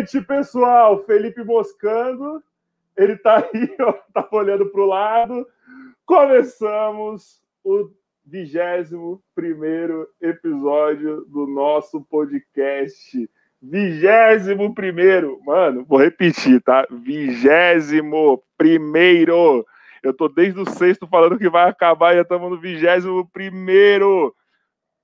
Noite, pessoal. Felipe Moscando. Ele tá aí, ó, tá olhando para o lado. Começamos o 21 episódio do nosso podcast. 21, mano, vou repetir, tá? 21. Eu tô desde o sexto falando que vai acabar e já estamos no 21.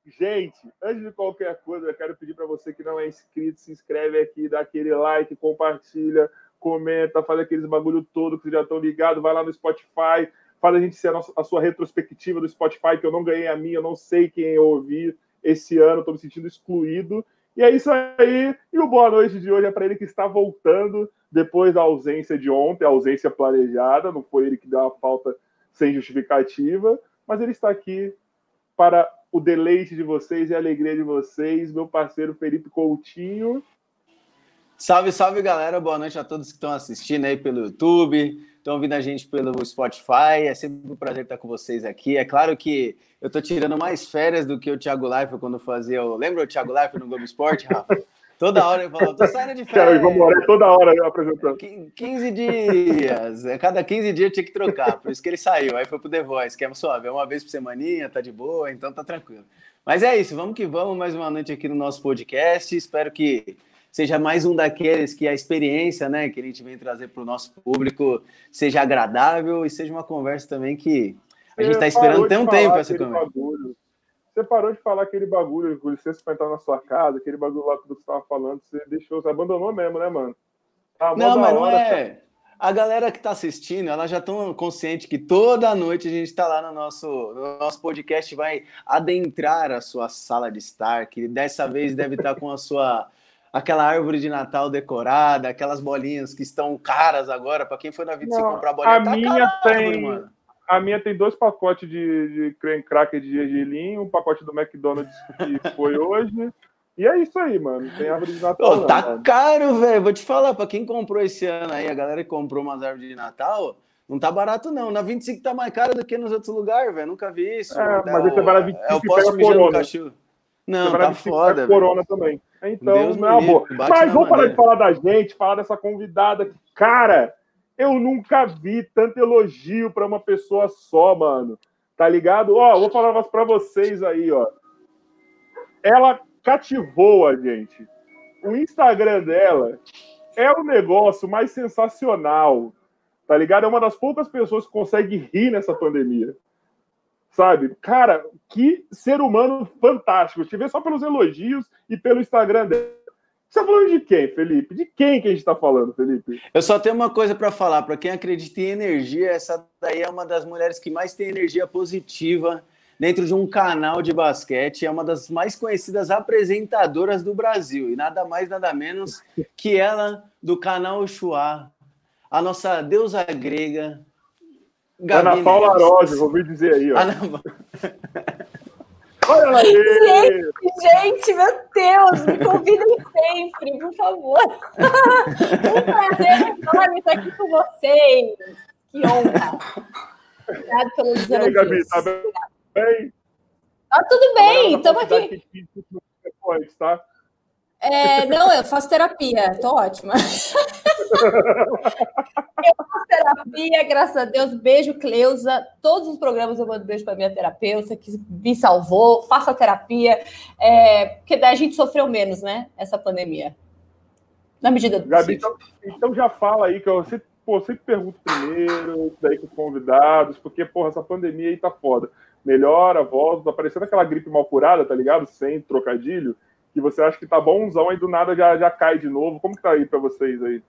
Gente, antes de qualquer coisa, eu quero pedir para você que não é inscrito, se inscreve aqui, dá aquele like, compartilha, comenta, faz aqueles bagulho todo que vocês já estão ligados, vai lá no Spotify, faz a gente ser a, nossa, a, sua retrospectiva do Spotify, que eu não ganhei a minha, eu não sei quem eu ouvi esse ano, estou me sentindo excluído. E é isso aí. E o boa noite de hoje é para ele que está voltando depois da ausência de ontem, a ausência planejada, não foi ele que deu a falta sem justificativa, mas ele está aqui para o deleite de vocês e a alegria de vocês, meu parceiro Felipe Coutinho. Salve, salve galera, boa noite a todos que estão assistindo aí pelo YouTube, estão ouvindo a gente pelo Spotify. É sempre um prazer estar com vocês aqui. É claro que eu estou tirando mais férias do que o Thiago Life quando fazia. O... Lembra o Thiago Life no Globo Esporte, Rafa? Toda hora eu falo, tô saindo de férias. Cara, eu toda hora apresentando. 15 dias. Cada 15 dias tinha que trocar, por isso que ele saiu. Aí foi pro The Voice, que é suave, é uma vez por semaninha, tá de boa, então tá tranquilo. Mas é isso, vamos que vamos, mais uma noite aqui no nosso podcast. Espero que seja mais um daqueles que a experiência né, que a gente vem trazer para o nosso público seja agradável e seja uma conversa também que a gente está esperando tem um tempo essa conversa. Bagulho você parou de falar aquele bagulho, com licença pra entrar na sua casa, aquele bagulho lá que você estava falando, você deixou, você abandonou mesmo, né, mano? Tá não, mas não é. A galera que está assistindo, ela já estão consciente que toda noite a gente está lá no nosso, no nosso podcast, vai adentrar a sua sala de estar, que dessa vez deve estar tá com a sua aquela árvore de Natal decorada, aquelas bolinhas que estão caras agora, para quem foi na vida se comprar bolinha, a tá minha tem, mano. A minha tem dois pacotes de, de creme cracker de gergelim, um pacote do McDonald's que foi hoje. E é isso aí, mano. Tem árvore de Natal. Oh, tá mano. caro, velho. Vou te falar, pra quem comprou esse ano aí, a galera que comprou umas árvores de Natal, não tá barato, não. Na 25 tá mais caro do que nos outros lugares, velho. Nunca vi isso. É, mas é, você vai na 25 é o poste mijando cachorro. Não, tá foda, velho. corona também. Então, Deus não é uma boa. Mas vamos parar de falar da gente, falar dessa convidada. Cara, eu nunca vi tanto elogio para uma pessoa só, mano. Tá ligado? Ó, vou falar para vocês aí, ó. Ela cativou a gente. O Instagram dela é o negócio mais sensacional. Tá ligado? É uma das poucas pessoas que consegue rir nessa pandemia. Sabe? Cara, que ser humano fantástico. Te ver só pelos elogios e pelo Instagram dela você está falando de quem, Felipe? De quem que a gente está falando, Felipe? Eu só tenho uma coisa para falar. Para quem acredita em energia, essa daí é uma das mulheres que mais tem energia positiva dentro de um canal de basquete. É uma das mais conhecidas apresentadoras do Brasil. E nada mais, nada menos que ela do canal Chua, a nossa deusa grega. Gabi Ana Paula Arósio, vou dizer aí. Ó. Ana... Olha aí! Gente, gente, meu Deus, me convidem sempre, por favor. um prazer enorme estar aqui com vocês. Que honra. Obrigado pelo elogios. E aí, Gabi, tá bem? Tá tudo bem, estamos aqui. Depois, tá? É, não, eu faço terapia, tô ótima. Eu faço terapia, graças a Deus. Beijo, Cleusa. Todos os programas eu mando beijo para minha terapeuta, que me salvou. Faça terapia, é, porque daí a gente sofreu menos, né? Essa pandemia. Na medida do Gabi, então, então, já fala aí, que eu sempre, pô, sempre pergunto primeiro, daí com os convidados, porque, porra, essa pandemia aí tá foda. Melhora, volta, tá parecendo aquela gripe mal curada, tá ligado? Sem trocadilho que você acha que tá bonzão e do nada já, já cai de novo. Como que tá aí para vocês aí?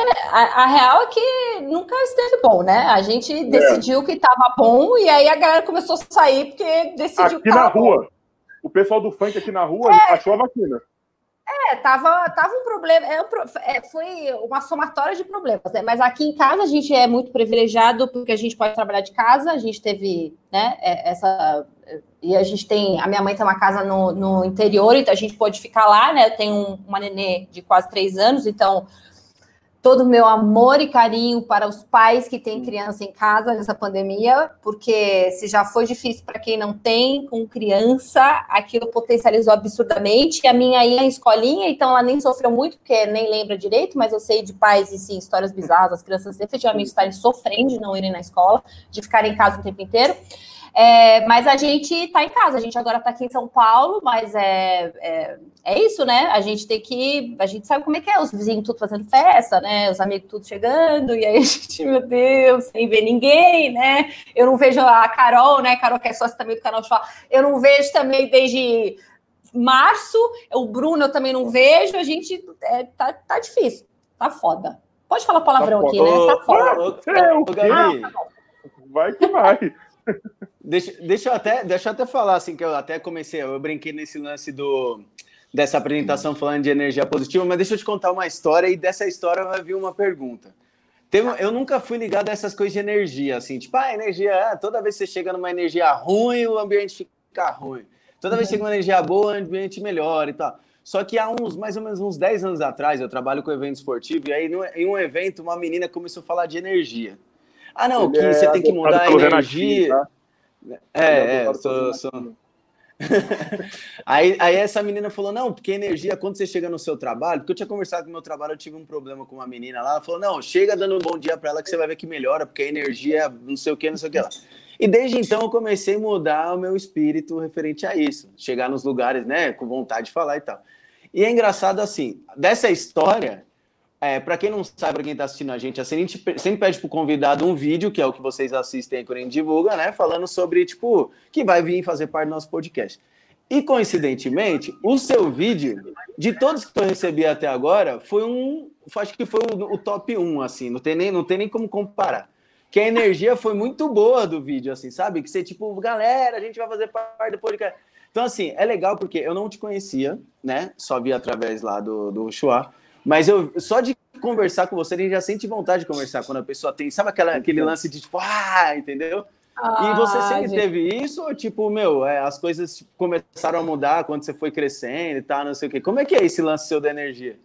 É, a, a, real é que nunca esteve bom, né? A gente é. decidiu que tava bom e aí a galera começou a sair porque decidiu aqui que na rua. Bom. O pessoal do funk aqui na rua é. achou a vacina. É, tava, tava um problema. É, é, foi uma somatória de problemas, né? Mas aqui em casa a gente é muito privilegiado porque a gente pode trabalhar de casa, a gente teve, né, é, essa. E a gente tem. A minha mãe tem uma casa no, no interior, então a gente pode ficar lá, né? Eu tenho uma nenê de quase três anos, então todo o meu amor e carinho para os pais que têm criança em casa nessa pandemia, porque se já foi difícil para quem não tem com criança, aquilo potencializou absurdamente. E a minha ia em escolinha, então ela nem sofreu muito, porque nem lembra direito, mas eu sei de pais e sim, histórias bizarras, as crianças efetivamente estarem sofrendo de não irem na escola, de ficarem em casa o tempo inteiro. É, mas a gente está em casa, a gente agora está aqui em São Paulo, mas é, é, é, isso, né? A gente tem que. A gente sabe como é que é, os vizinhos tudo fazendo festa, né? Os amigos tudo chegando, e aí a gente, meu Deus, sem ver ninguém, né? Eu não vejo a Carol, né? Carol, que é sócia também do canal Show, eu não vejo também desde março, o Bruno eu também não vejo, a gente é, tá, tá difícil, tá foda. Pode falar palavrão tá aqui, né? Tá foda. Ô, ô, ô, Gabi, vai que vai. Deixa, deixa, eu até, deixa eu até falar, assim, que eu até comecei, eu brinquei nesse lance do, dessa apresentação falando de energia positiva, mas deixa eu te contar uma história e dessa história vai vir uma pergunta. Tem, eu nunca fui ligado a essas coisas de energia, assim, tipo, ah, energia, ah, toda vez que você chega numa energia ruim, o ambiente fica ruim. Toda vez que chega uma energia boa, o ambiente melhora e tal. Só que há uns, mais ou menos uns 10 anos atrás, eu trabalho com evento esportivo, e aí em um evento, uma menina começou a falar de energia. Ah, não, Ele que é você tem que mudar a energia. Tá? É, é, sou, sou... aí, aí essa menina falou: não, porque energia, quando você chega no seu trabalho, porque eu tinha conversado com o meu trabalho, eu tive um problema com uma menina lá, ela falou: não, chega dando um bom dia para ela que você vai ver que melhora, porque a energia, não sei o que, não sei o que lá. E desde então eu comecei a mudar o meu espírito referente a isso, chegar nos lugares, né, com vontade de falar e tal. E é engraçado assim, dessa história, é, para quem não sabe, para quem está assistindo a gente, assim, a gente sempre pede para o convidado um vídeo, que é o que vocês assistem quando a gente divulga, né? Falando sobre, tipo, que vai vir fazer parte do nosso podcast. E, coincidentemente, o seu vídeo, de todos que eu recebi até agora, foi um. Acho que foi o, o, top 1, assim, não tem, nem, não tem nem como comparar. Que a energia foi muito boa do vídeo, assim, sabe? Que você, tipo, galera, a gente vai fazer parte do podcast. Então, assim, é legal porque eu não te conhecia, né? Só vi através lá do, do Chua. Mas eu só de conversar com você, a gente já sente vontade de conversar quando a pessoa tem, sabe aquela, aquele lance de tipo, ah, entendeu? Ah, e você sempre gente... teve isso ou tipo, meu, é, as coisas tipo, começaram a mudar quando você foi crescendo e tal, não sei o quê. Como é que é esse lance seu da energia?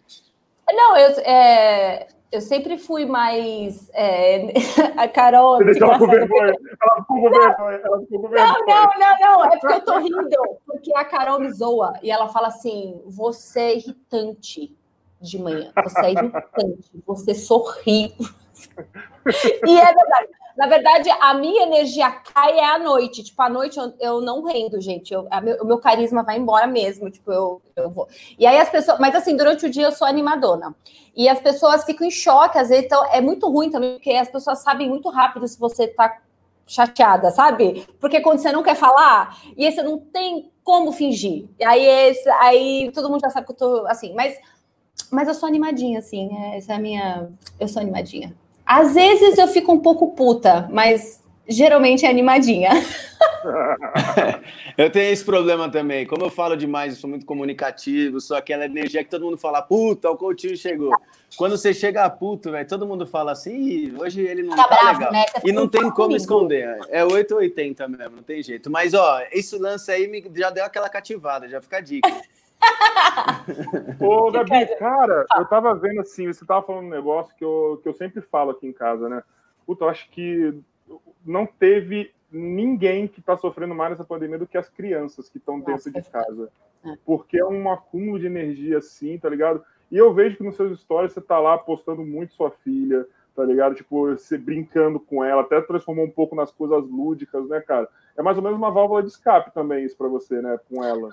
Não, eu, é, eu sempre fui mais. É, a Carol. Você ela com vergonha. Ela ficou com vergonha. Ela ficou com vergonha. Não, não, não, não. É porque eu tô rindo. Porque a Carol me zoa e ela fala assim: você é irritante de manhã. Você é irritante, você sorri. e é verdade. Na verdade, a minha energia cai é à noite. Tipo, à noite eu, eu não rendo, gente. Eu, meu, o meu carisma vai embora mesmo. Tipo, eu, eu vou. E aí as pessoas. Mas assim, durante o dia eu sou animadona. E as pessoas ficam em choque, às vezes. Então, é muito ruim também, porque as pessoas sabem muito rápido se você tá chateada, sabe? Porque quando você não quer falar, e aí você não tem como fingir. E aí, esse, aí todo mundo já sabe que eu tô assim. Mas mas eu sou animadinha, assim. É, essa é a minha. Eu sou animadinha. Às vezes eu fico um pouco puta, mas geralmente é animadinha. eu tenho esse problema também. Como eu falo demais, eu sou muito comunicativo, sou aquela energia que todo mundo fala, puta, o Coutinho chegou. Quando você chega a puto, velho, todo mundo fala assim, hoje ele não tá, tá bravo, legal. Né? E não tem como comigo. esconder. É 880 mesmo, não tem jeito. Mas, ó, esse lance aí me, já deu aquela cativada, já fica a dica. Ô, Gabi, cara, eu tava vendo assim, você tava falando um negócio que eu, que eu sempre falo aqui em casa, né? Puta, eu acho que não teve ninguém que tá sofrendo mais nessa pandemia do que as crianças que estão dentro de casa. É. Porque é um acúmulo de energia assim, tá ligado? E eu vejo que nos seus stories você tá lá postando muito sua filha, tá ligado? Tipo, você brincando com ela, até transformou um pouco nas coisas lúdicas, né, cara? É mais ou menos uma válvula de escape também isso para você, né, com ela.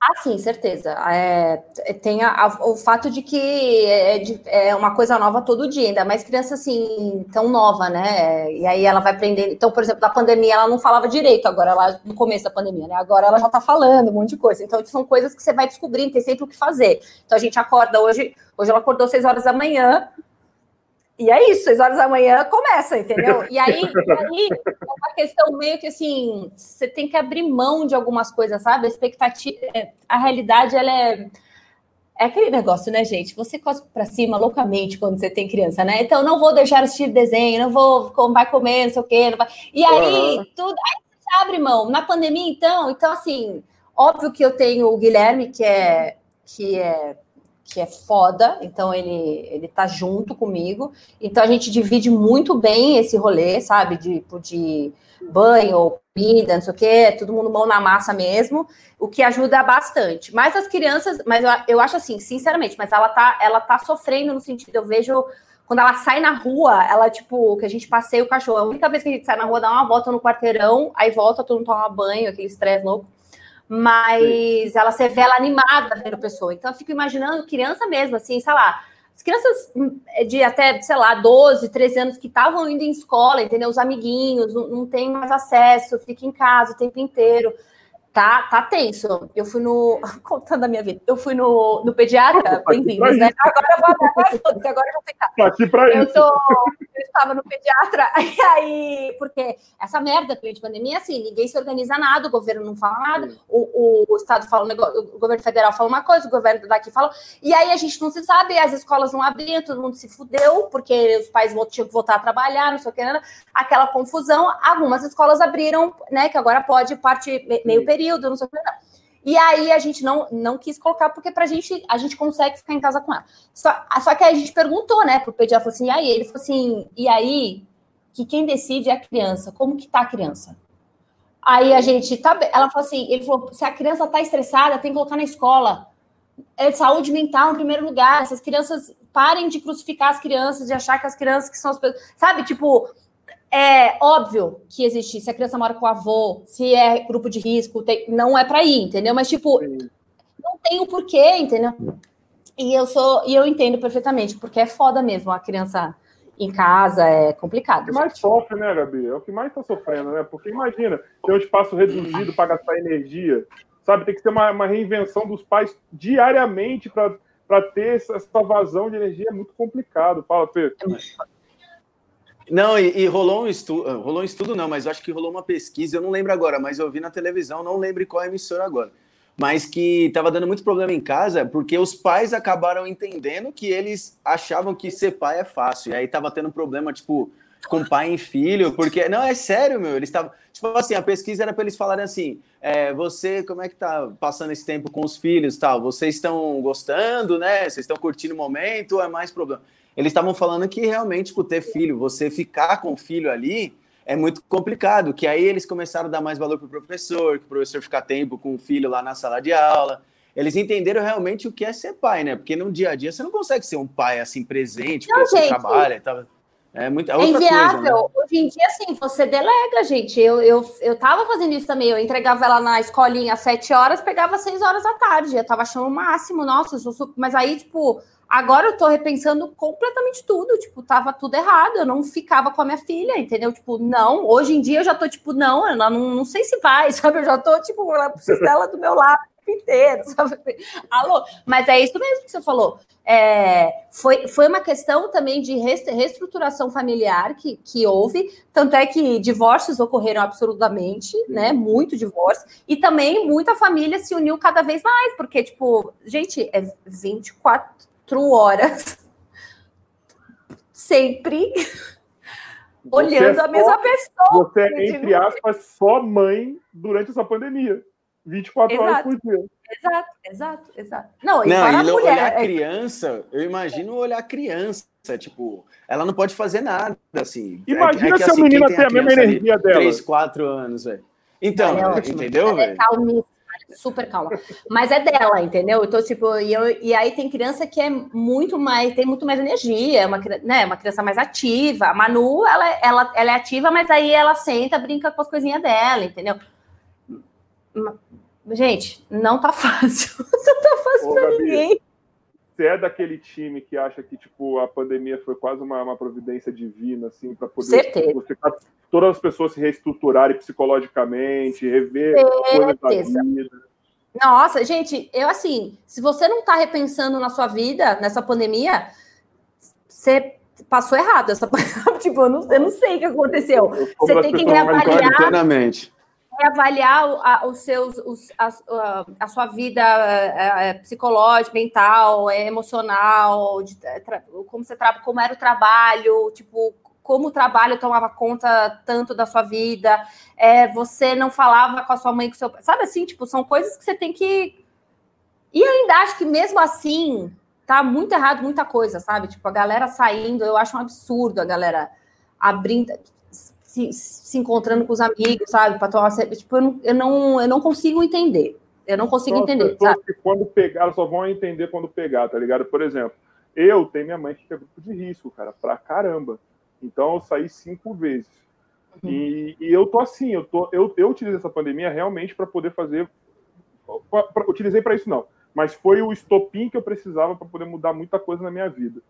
Ah, sim, certeza. É, tem a, a, o fato de que é, de, é, uma coisa nova todo dia, ainda mais criança assim, tão nova, né? E aí ela vai aprender. Então, por exemplo, na pandemia ela não falava direito, agora ela, no começo da pandemia, né? Agora ela já tá falando um monte de coisa. Então, são coisas que você vai descobrindo, tem sempre o que fazer. Então a gente acorda hoje, hoje ela acordou seis horas da manhã, e é isso, seis horas da manhã começa, entendeu? E aí, aí é uma questão meio que assim, você tem que abrir mão de algumas coisas, sabe? A expectativa, é, a realidade, ela é. É aquele negócio, né, gente? Você cospe para cima loucamente quando você tem criança, né? Então, não vou deixar assistir desenho, não vou, vai comer, não sei o quê. Vai... E aí, uhum. tudo. Aí você abre mão. Na pandemia, então, então, assim, óbvio que eu tenho o Guilherme, que é. Que é que é foda, então ele, ele tá junto comigo. Então a gente divide muito bem esse rolê, sabe? De, tipo, de banho, comida, não sei o quê, todo mundo mão na massa mesmo, o que ajuda bastante. Mas as crianças, mas eu, eu acho assim, sinceramente, mas ela tá, ela tá sofrendo no sentido, eu vejo quando ela sai na rua, ela, tipo, que a gente passeia o cachorro. A única vez que a gente sai na rua, dá uma volta no quarteirão, aí volta, todo mundo toma banho, aquele estresse louco mas Sim. ela se vê ela animada vendo pessoa. Então eu fico imaginando criança mesmo, assim, sei lá, as crianças hum, de até, sei lá, 12, 13 anos que estavam indo em escola, entendeu? Os amiguinhos, não, não tem mais acesso, fica em casa o tempo inteiro. Tá, tá tenso. Eu fui no. Contando a minha vida. Eu fui no, no pediatra, bem-vindos, né? Agora eu vou agora, agora eu vou ficar. Tá aqui pra eu isso. Tô, eu estava no pediatra, e aí, porque essa merda durante a pandemia, assim, ninguém se organiza nada, o governo não fala nada, o, o, o, Estado fala um negócio, o governo federal fala uma coisa, o governo daqui fala. E aí a gente não se sabe, as escolas não abriam, todo mundo se fudeu, porque os pais tinham que voltar a trabalhar, não sei o que, aquela confusão. Algumas escolas abriram, né? Que agora pode parte meio período período, não sei o que. Não. E aí a gente não, não quis colocar, porque pra gente, a gente consegue ficar em casa com ela. Só, só que aí a gente perguntou, né, pro pediatra, falou assim, e aí? Ele falou assim, e aí, que quem decide é a criança. Como que tá a criança? Aí a gente, tá, ela falou assim, ele falou, se a criança tá estressada, tem que colocar na escola. É saúde mental em primeiro lugar. Essas crianças parem de crucificar as crianças, de achar que as crianças que são as pessoas. Sabe, tipo, é óbvio que existe, se a criança mora com o avô, se é grupo de risco, tem, não é para ir, entendeu? Mas, tipo, não tem o porquê, entendeu? E eu sou, e eu entendo perfeitamente, porque é foda mesmo a criança em casa, é complicado. O que mais sofre, né, Gabi? É o que mais tá sofrendo, né? Porque imagina, ter um espaço reduzido para gastar energia, sabe? Tem que ter uma, uma reinvenção dos pais diariamente para ter essa, essa vazão de energia, é muito complicado. Fala, Pedro. É muito não, e, e, rolou um estudo, rolou um estudo não, mas acho que rolou uma pesquisa, eu não lembro agora, mas eu vi na televisão, não lembro qual emissora agora, mas que estava dando muito problema em casa porque os pais acabaram entendendo que eles achavam que ser pai é fácil, e aí tava tendo problema, tipo, com pai e filho, porque, não, é sério, meu, eles estavam, tipo assim, a pesquisa era para eles falarem assim, é, você, como é que tá passando esse tempo com os filhos tal, vocês estão gostando, né, vocês estão curtindo o momento, é mais problema? Eles estavam falando que realmente, tipo, ter filho, você ficar com o filho ali é muito complicado, que aí eles começaram a dar mais valor para o professor, que o professor ficar tempo com o filho lá na sala de aula. Eles entenderam realmente o que é ser pai, né? Porque no dia a dia você não consegue ser um pai assim presente, porque não, você gente, trabalha tá... É, muito, é, é inviável. Coisa, né? Hoje em dia, assim, você delega, gente. Eu, eu, eu tava fazendo isso também. Eu entregava ela na escolinha às sete horas, pegava às seis horas da tarde. Eu tava achando o máximo, nossa, eu sou... mas aí, tipo, Agora eu tô repensando completamente tudo, tipo, tava tudo errado, eu não ficava com a minha filha, entendeu? Tipo, não, hoje em dia eu já tô, tipo, não, eu não, não sei se vai, sabe? Eu já tô, tipo, ela precisa dela do meu lado inteiro, sabe? Alô, mas é isso mesmo que você falou. É, foi, foi uma questão também de reestruturação familiar que, que houve, tanto é que divórcios ocorreram absolutamente, né? Muito divórcio, e também muita família se uniu cada vez mais, porque, tipo, gente, é 24 quatro horas, sempre olhando é a mesma pessoa. Você é, entre aspas, só mãe durante essa pandemia. 24 exato. horas por dia. Exato, exato, exato. Não, e não, e mulher, olhar é... criança, eu imagino olhar criança, tipo, ela não pode fazer nada, assim. É Imagina é, é que, se assim, a menina tem a, a mesma energia ali, dela. 3, 4 anos, velho. Então, é entendeu, velho? Super calma. Mas é dela, entendeu? Então, tipo, e, eu, e aí tem criança que é muito mais, tem muito mais energia, é uma, né, uma criança mais ativa. A Manu, ela, ela, ela é ativa, mas aí ela senta, brinca com as coisinhas dela, entendeu? Gente, não tá fácil. Não tá fácil Ô, pra Gabi, ninguém. Você é daquele time que acha que, tipo, a pandemia foi quase uma, uma providência divina, assim, para poder Certeza. Você, todas as pessoas se reestruturarem psicologicamente, rever coisas da vida. Nossa, gente, eu assim, se você não está repensando na sua vida, nessa pandemia, você passou errado. Essa... tipo, eu não, eu não sei o que aconteceu. Você tem que reavaliar, reavaliar os seus, os, a, a, sua vida é, psicológica, mental, emocional, de, como você como era o trabalho, tipo, como o trabalho tomava conta tanto da sua vida, é, você não falava com a sua mãe, com seu Sabe assim, tipo, são coisas que você tem que. E ainda acho que mesmo assim, tá muito errado muita coisa, sabe? Tipo, a galera saindo, eu acho um absurdo a galera abrindo, se, se encontrando com os amigos, sabe? Para tomar. Tipo, eu não, eu não, eu não consigo entender. Eu não consigo São entender. Sabe? Que quando pegar, só vão entender quando pegar, tá ligado? Por exemplo, eu tenho minha mãe que é grupo de risco, cara, pra caramba. Então eu saí cinco vezes. Uhum. E, e, eu tô assim, eu, tô, eu, eu utilizei essa pandemia realmente para poder fazer. Pra, pra, utilizei para isso não, mas foi o estopim que eu precisava para poder mudar muita coisa na minha vida.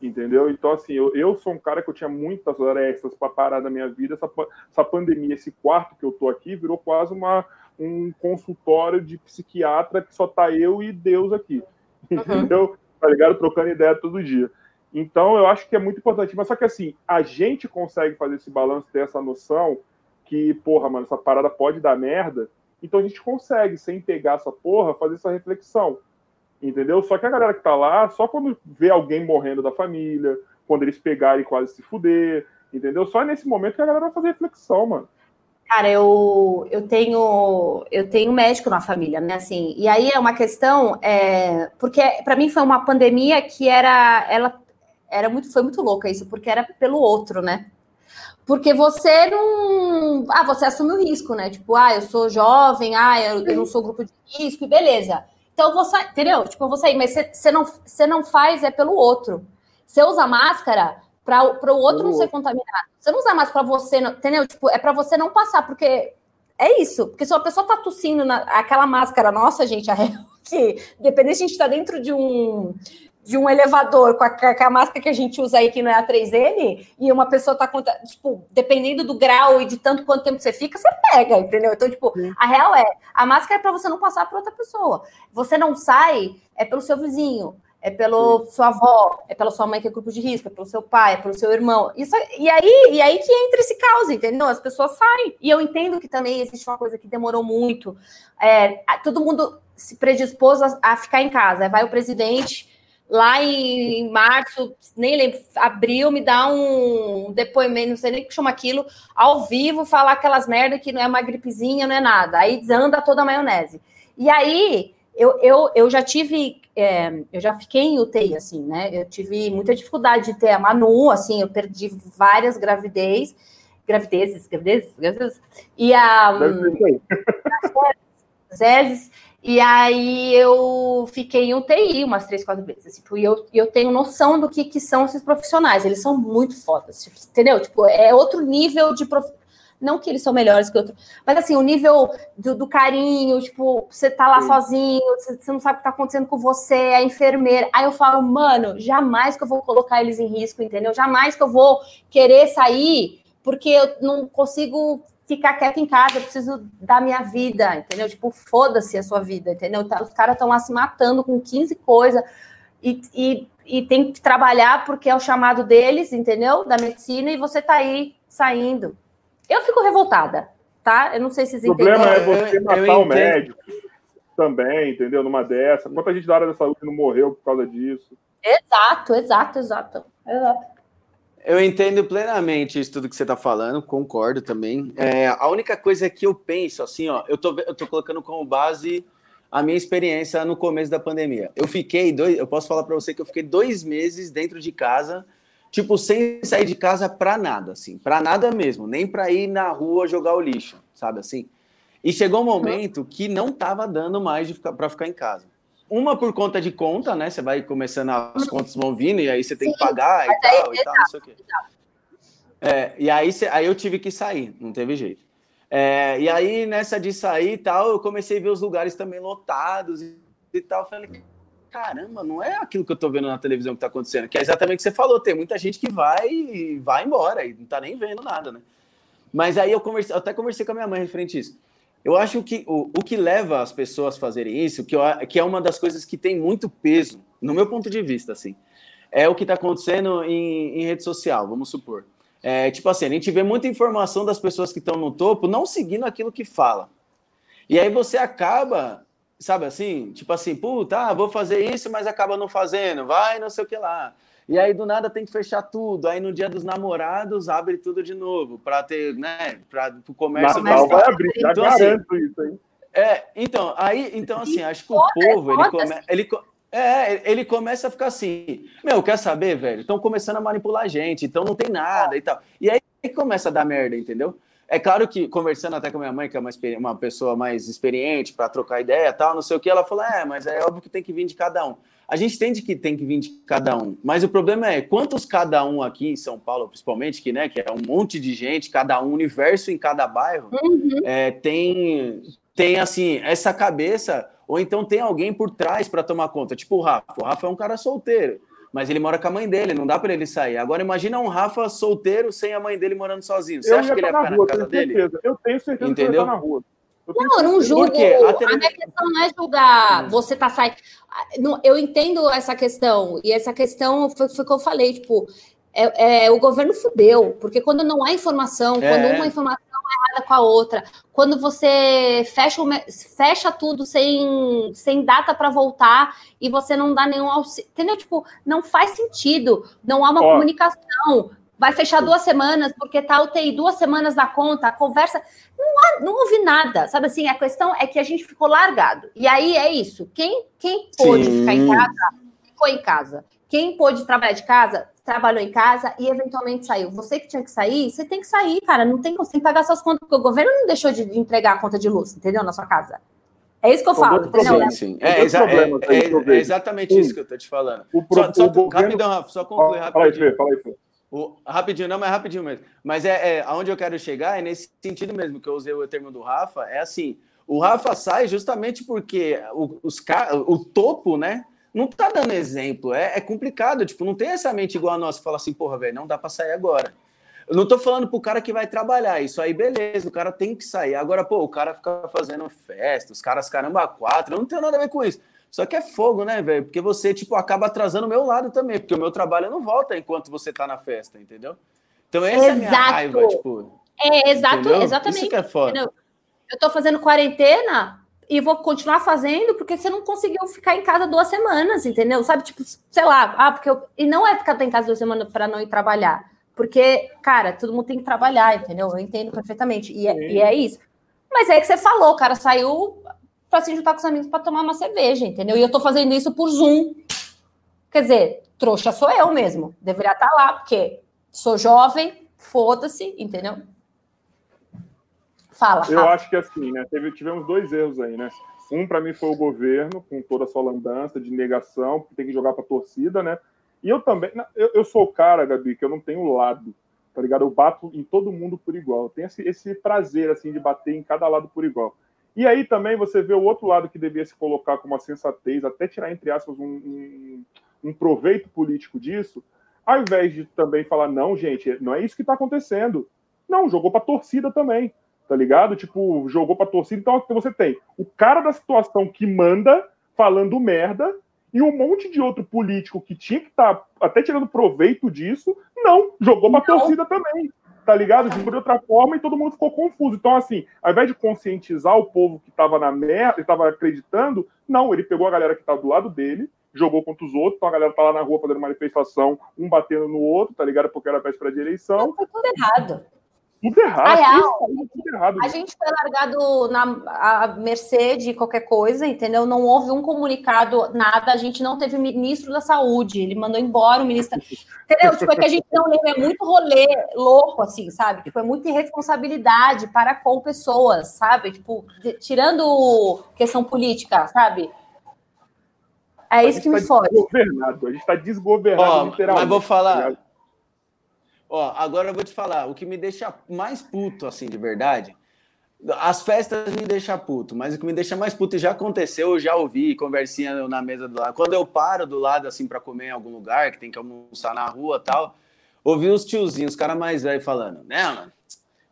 Entendeu? Então, assim, eu, eu sou um cara que eu tinha muitas extras para parar da minha vida. Essa, essa pandemia, esse quarto que eu tô aqui, virou quase uma, um consultório de psiquiatra que só tá eu e Deus aqui. Uhum. Entendeu? Tá ligado? Trocando ideia todo dia. Então, eu acho que é muito importante. Mas só que, assim, a gente consegue fazer esse balanço, ter essa noção que, porra, mano, essa parada pode dar merda. Então, a gente consegue, sem pegar essa porra, fazer essa reflexão entendeu? Só que a galera que tá lá, só quando vê alguém morrendo da família, quando eles pegarem quase se fuder, entendeu? Só nesse momento que a galera vai fazer reflexão, mano. Cara, eu, eu tenho eu tenho médico na família, né? Assim, e aí é uma questão, é, porque para mim foi uma pandemia que era ela era muito foi muito louca isso, porque era pelo outro, né? Porque você não. Ah, você assume o risco, né? Tipo, ah, eu sou jovem, ah, eu, eu não sou grupo de risco, e beleza. Então eu vou sair, entendeu? Tipo, eu vou sair, mas você não, não faz é pelo outro. Você usa máscara para o outro não ser contaminado. Você não usa máscara para você, entendeu? Tipo, é para você não passar, porque é isso. Porque se uma pessoa tá tossindo na, aquela máscara nossa, gente, a que dependendo se a gente está dentro de um de um elevador com a, com a, máscara que a gente usa aí, que não é a 3N, e uma pessoa tá contra, tipo, dependendo do grau e de tanto quanto tempo você fica, você pega, entendeu? Então, tipo, Sim. a real é, a máscara é para você não passar para outra pessoa. Você não sai, é pelo seu vizinho, é pelo Sim. sua avó, é pela sua mãe que é grupo de risco, é pelo seu pai, é pelo seu irmão. Isso, e aí, e aí que entra esse caos, entendeu? As pessoas saem. E eu entendo que também existe uma coisa que demorou muito. É, todo mundo se predispôs a, a ficar em casa. Vai o presidente lá em março, nem lembro, abril, me dá um depoimento, não sei nem o que chama aquilo, ao vivo, falar aquelas merda que não é uma gripezinha, não é nada. Aí anda toda a maionese. E aí, eu, eu, eu já tive, é, eu já fiquei em UTI, assim, né? Eu tive muita dificuldade de ter a Manu, assim, eu perdi várias gravidez, gravidezes, gravidezes, gravidezes, e a... Zezes, e aí eu fiquei em UTI umas três, quatro vezes. Tipo, e eu, eu tenho noção do que, que são esses profissionais. Eles são muito fodas, tipo, entendeu? Tipo, é outro nível de prof... Não que eles são melhores que outro, mas assim, o nível do, do carinho, tipo, você tá lá Sim. sozinho, você, você, não sabe o que tá acontecendo com você, a enfermeira. Aí eu falo, mano, jamais que eu vou colocar eles em risco, entendeu? Jamais que eu vou querer sair, porque eu não consigo ficar quieto em casa, eu preciso da minha vida, entendeu? Tipo, foda-se a sua vida, entendeu? Tá, os caras estão lá se matando com 15 coisas e, e, e, tem que trabalhar porque é o chamado deles, entendeu? Da medicina, e você tá aí saindo. Eu fico revoltada, tá? Eu não sei se vocês entendem. O problema é você matar o médico também, entendeu? Numa dessa. Quanta gente da área da saúde não morreu por causa disso? Exato, exato, exato. exato. Eu entendo plenamente isso tudo que você está falando, concordo também. É, a única coisa que eu penso, assim, ó, eu tô, eu tô colocando como base a minha experiência no começo da pandemia. Eu fiquei dois, eu posso falar para você que eu fiquei dois meses dentro de casa, tipo, sem sair de casa para nada, assim, para nada mesmo, nem para ir na rua jogar o lixo, sabe assim. E chegou um momento que não tava dando mais para ficar em casa uma por conta de conta, né? Você vai começando, as contas vão vindo e aí você tem Sim, que pagar e tal, e tal, não sei o quê. É, e aí, aí eu tive que sair, não teve jeito. É, e aí, nessa de sair e tal, eu comecei a ver os lugares também lotados e, e tal. Falei, caramba, não é aquilo que eu tô vendo na televisão que tá acontecendo, que é exatamente o que você falou, tem muita gente que vai e vai embora e não tá nem vendo nada, né? Mas aí eu, conversei, eu até conversei com a minha mãe referente a isso. Eu acho que o, o que leva as pessoas a fazerem isso, que, eu, que é uma das coisas que tem muito peso, no meu ponto de vista, assim, é o que está acontecendo em, em, rede social, vamos supor. É, tipo assim, a gente vê muita informação das pessoas que estão no topo não seguindo aquilo que fala. E aí você acaba, sabe assim, tipo assim, puta, ah, vou fazer isso, mas acaba não fazendo, vai, não sei o que lá. E aí do nada tem que fechar tudo. Aí no dia dos namorados abre tudo de novo para ter, né, para o comércio. Natal vai abrir, então, já assim, garanto isso, hein? É, então, aí, então assim, ache que o povo, ele, come, ele, É, ele começa a ficar assim, meu, quer saber, velho? Estão começando a manipular a gente, então não tem nada e tal. E aí começa a dar merda, entendeu? É claro que, conversando até com a minha mãe, que é uma, uma pessoa mais experiente para trocar ideia tal, não sei o que, ela falou: é, mas é óbvio que tem que vir de cada um. A gente entende que tem que vir de cada um, mas o problema é quantos cada um aqui em São Paulo, principalmente, que, né, que é um monte de gente, cada um universo em cada bairro, uhum. é, tem, tem assim, essa cabeça, ou então tem alguém por trás para tomar conta, tipo o Rafa. O Rafa é um cara solteiro mas ele mora com a mãe dele, não dá para ele sair. Agora imagina um Rafa solteiro sem a mãe dele morando sozinho. Você eu acha que ele ia ficar na, rua, casa dele? Certeza. Eu tenho certeza Entendeu? que ele tá na rua. Não, eu não julgo. A minha questão não é julgar hum. você tá saindo. Eu entendo essa questão, e essa questão foi, foi o que eu falei, tipo, é, é, o governo fudeu, porque quando não há informação, é. quando uma informação é errada com a outra, quando você fecha, fecha tudo sem, sem data para voltar e você não dá nenhum auxílio, entendeu? Tipo, não faz sentido, não há uma Ó. comunicação. Vai fechar duas semanas porque tá UTI duas semanas na conta, a conversa. Não, há, não houve nada, sabe assim? A questão é que a gente ficou largado. E aí é isso. Quem, quem pôde Sim. ficar em casa, ficou em casa. Quem pôde trabalhar de casa, trabalhou em casa e eventualmente saiu. Você que tinha que sair, você tem que sair, cara. Não tem, você tem que pagar suas contas, porque o governo não deixou de entregar a conta de luz, entendeu? Na sua casa. É isso que eu falo, entendeu? Sim, é, exa é, é, é, exatamente isso que eu tô te falando. O pro, só, só, o governo... Rapidão, Rafa, só concluir rapidinho. Fala aí, Fê, fala aí, Fê. O, rapidinho, não, mas rapidinho mesmo. Mas é, é aonde eu quero chegar é nesse sentido mesmo que eu usei o termo do Rafa. É assim: o Rafa sai justamente porque o, os, o topo, né? não tá dando exemplo. É, é, complicado, tipo, não tem essa mente igual a nossa que fala assim, porra, velho, não dá para sair agora. Eu não tô falando pro cara que vai trabalhar, isso aí beleza, o cara tem que sair. Agora, pô, o cara fica fazendo festa, os caras caramba quatro, eu não tenho nada a ver com isso. Só que é fogo, né, velho? Porque você, tipo, acaba atrasando o meu lado também, porque o meu trabalho não volta enquanto você tá na festa, entendeu? Então essa Exato. é a minha raiva, tipo. É, exato, entendeu? exatamente. Isso que é foda. Entendeu? Eu tô fazendo quarentena, e vou continuar fazendo porque você não conseguiu ficar em casa duas semanas, entendeu? Sabe, tipo, sei lá, ah, porque eu... e não é ficar em casa duas semanas para não ir trabalhar, porque, cara, todo mundo tem que trabalhar, entendeu? Eu entendo perfeitamente, e é, e é isso. Mas é que você falou, o cara saiu para se juntar com os amigos para tomar uma cerveja, entendeu? E eu tô fazendo isso por Zoom. Quer dizer, trouxa sou eu mesmo, deveria estar tá lá, porque sou jovem, foda-se, entendeu? Fala. Eu Rafa. acho que assim, né? Teve, tivemos dois erros aí, né? Um, para mim, foi o governo, com toda a sua lambança de negação, que tem que jogar para a torcida, né? E eu também, eu, eu, sou o cara, Gabi, que eu não tenho lado, tá ligado? Eu bato em todo mundo por igual. Eu tenho esse, esse prazer, assim, de bater em cada lado por igual. E aí também você vê o outro lado que devia se colocar com uma sensatez, até tirar, entre aspas, um, um, um proveito político disso, ao invés de também falar, não, gente, não é isso que está acontecendo. Não, jogou para torcida também tá ligado? Tipo, jogou pra torcida. Então você tem o cara da situação que manda falando merda e um monte de outro político que tinha que estar tá até tirando proveito disso, não, jogou não. torcida também, tá ligado? De outra forma e todo mundo ficou confuso. Então, assim, ao invés de conscientizar o povo que tava na merda, e tava acreditando, não, ele pegou a galera que tava do lado dele, jogou contra os outros, então a galera tá lá na rua fazendo manifestação, um batendo no outro, tá ligado? Porque era véspera de eleição. Foi tudo errado. Tudo errado. A, real, tudo errado. a gente foi largado na a mercê de qualquer coisa, entendeu? Não houve um comunicado, nada. A gente não teve ministro da saúde. Ele mandou embora o ministro. Entendeu? Tipo, é que a gente não lembra. É muito rolê louco, assim, sabe? Tipo, é muita irresponsabilidade para com pessoas, sabe? Tipo, de, tirando questão política, sabe? É isso que me tá foge. A gente está desgovernado, oh, literalmente. Mas vou falar. Ó, agora eu vou te falar, o que me deixa mais puto, assim, de verdade, as festas me deixam puto, mas o que me deixa mais puto e já aconteceu, eu já ouvi conversinha na mesa do lado. Quando eu paro do lado, assim, para comer em algum lugar, que tem que almoçar na rua tal, ouvi uns tiozinhos, os caras mais velhos falando, né, mano?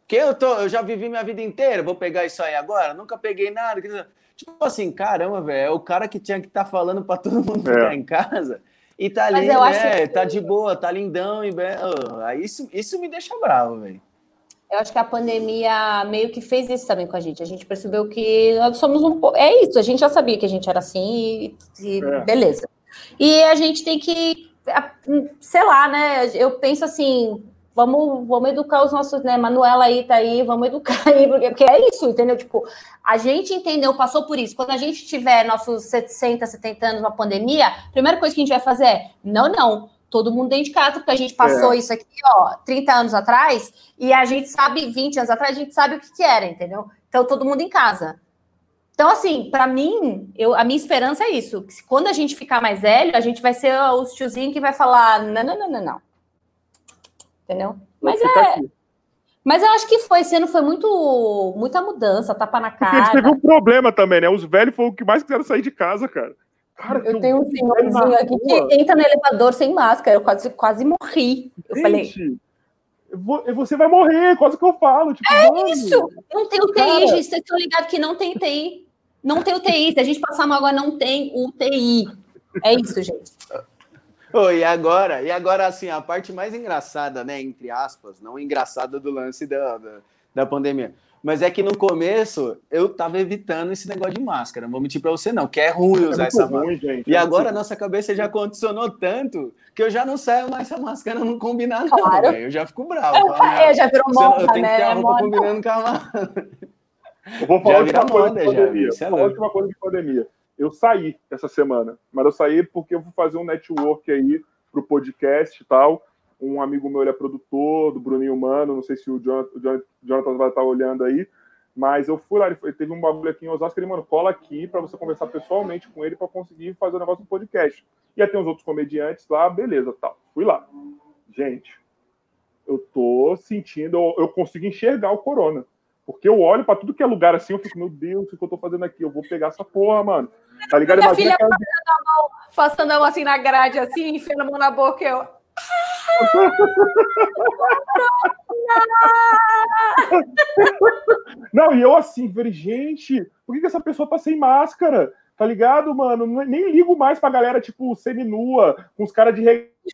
Que eu, tô, eu já vivi minha vida inteira, vou pegar isso aí agora? Nunca peguei nada. Tipo assim, caramba, velho, é o cara que tinha que estar tá falando para todo mundo é. ficar em casa. E tá ali, né? Que... Tá de boa, tá lindão e aí isso, isso me deixa bravo, velho. Eu acho que a pandemia meio que fez isso também com a gente. A gente percebeu que nós somos um pouco. É isso, a gente já sabia que a gente era assim e, e é. beleza. E a gente tem que, sei lá, né? Eu penso assim: vamos, vamos educar os nossos, né? Manuela aí tá aí, vamos educar aí, porque, porque é isso, entendeu? Tipo, a gente entendeu, passou por isso. Quando a gente tiver nossos 60, 70 anos na pandemia, a primeira coisa que a gente vai fazer é: não, não, todo mundo dentro de casa, porque a gente passou é. isso aqui, ó, 30 anos atrás, e a gente sabe, 20 anos atrás, a gente sabe o que, que era, entendeu? Então, todo mundo em casa. Então, assim, para mim, eu, a minha esperança é isso. Que quando a gente ficar mais velho, a gente vai ser os tiozinhos que vai falar: não, não, não, não, não. Entendeu? Mas é. Mas eu acho que foi, esse ano foi muito, muita mudança, tapa na cara. Porque a gente teve um problema também, né? Os velhos foram o que mais quiseram sair de casa, cara. cara eu tenho um senhorzinho aqui que entra no elevador sem máscara, eu quase, quase morri. Eu gente, falei. Você vai morrer, quase que eu falo. Tipo, é mano, isso! Não tem UTI, cara... gente. Vocês estão ligados que não tem UTI. Não tem UTI. Se a gente passar mal agora, não tem UTI. É isso, gente. Oh, e agora, e agora, assim, a parte mais engraçada, né, entre aspas, não engraçada do lance da, da, da pandemia, mas é que no começo eu tava evitando esse negócio de máscara, não vou mentir pra você não, que é ruim é usar é essa ruim, máscara. Gente, e é agora a nossa cabeça já condicionou tanto que eu já não saio mais essa máscara não combinar claro. não, eu já fico bravo. Eu, falo, é, já virou moda, Eu tenho né? que ter a roupa combinando com a máscara. Eu vou falar de uma coisa de pandemia. Já, vou falar de uma coisa de pandemia. Eu saí essa semana, mas eu saí porque eu vou fazer um network aí pro podcast e tal. Um amigo meu ele é produtor do Bruninho Mano, não sei se o Jonathan, vai estar olhando aí, mas eu fui lá, ele, teve um bagulho aqui em Osasco, ele, mano, cola aqui para você conversar pessoalmente com ele para conseguir fazer o negócio do podcast. Ia ter uns outros comediantes lá, beleza, tal. Fui lá. Gente, eu tô sentindo, eu, eu consigo enxergar o corona. Porque eu olho para tudo que é lugar assim, eu fico, meu Deus, o que eu tô fazendo aqui? Eu vou pegar essa porra, mano. Tá ligado? Minha filha passando a, mão, passando a mão assim na grade, assim, enfiando a mão na boca, eu. Não, e eu assim, falei, gente, por que, que essa pessoa tá sem máscara? Tá ligado, mano? Nem ligo mais pra galera, tipo, seminua, com os caras de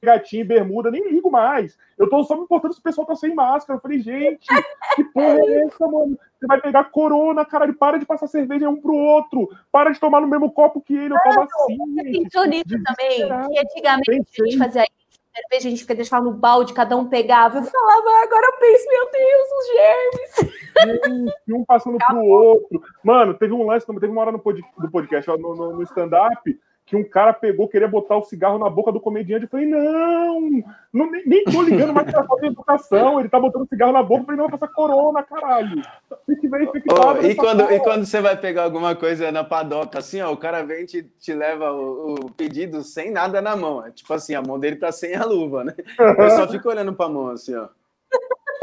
regatinho e bermuda, nem ligo mais. Eu tô só me importando se o pessoal tá sem máscara. Eu falei, gente, que porra é essa, mano? Você vai pegar corona, caralho, para de passar cerveja um pro outro, para de tomar no mesmo copo que ele. Eu tava assim. Você pensou nisso também? Que antigamente a gente fazia cerveja, a gente deixava no balde, cada um pegava. Eu falava, agora eu penso, meu Deus, os germes. um passando Acabou. pro outro. Mano, teve um lance, teve uma hora no, podcast, no, no, no stand-up, que um cara pegou, queria botar o cigarro na boca do comediante. Eu falei, não, não nem, nem tô ligando mais pra falta educação. Ele tá botando cigarro na boca, eu falei, não, passar corona, caralho. Infectado. Oh, e, quando, e quando você vai pegar alguma coisa na padoca, assim, ó, o cara vem e te, te leva o, o, pedido sem nada na mão. É, tipo assim, a mão dele tá sem a luva, né? Eu só fico olhando pra mão, assim, ó.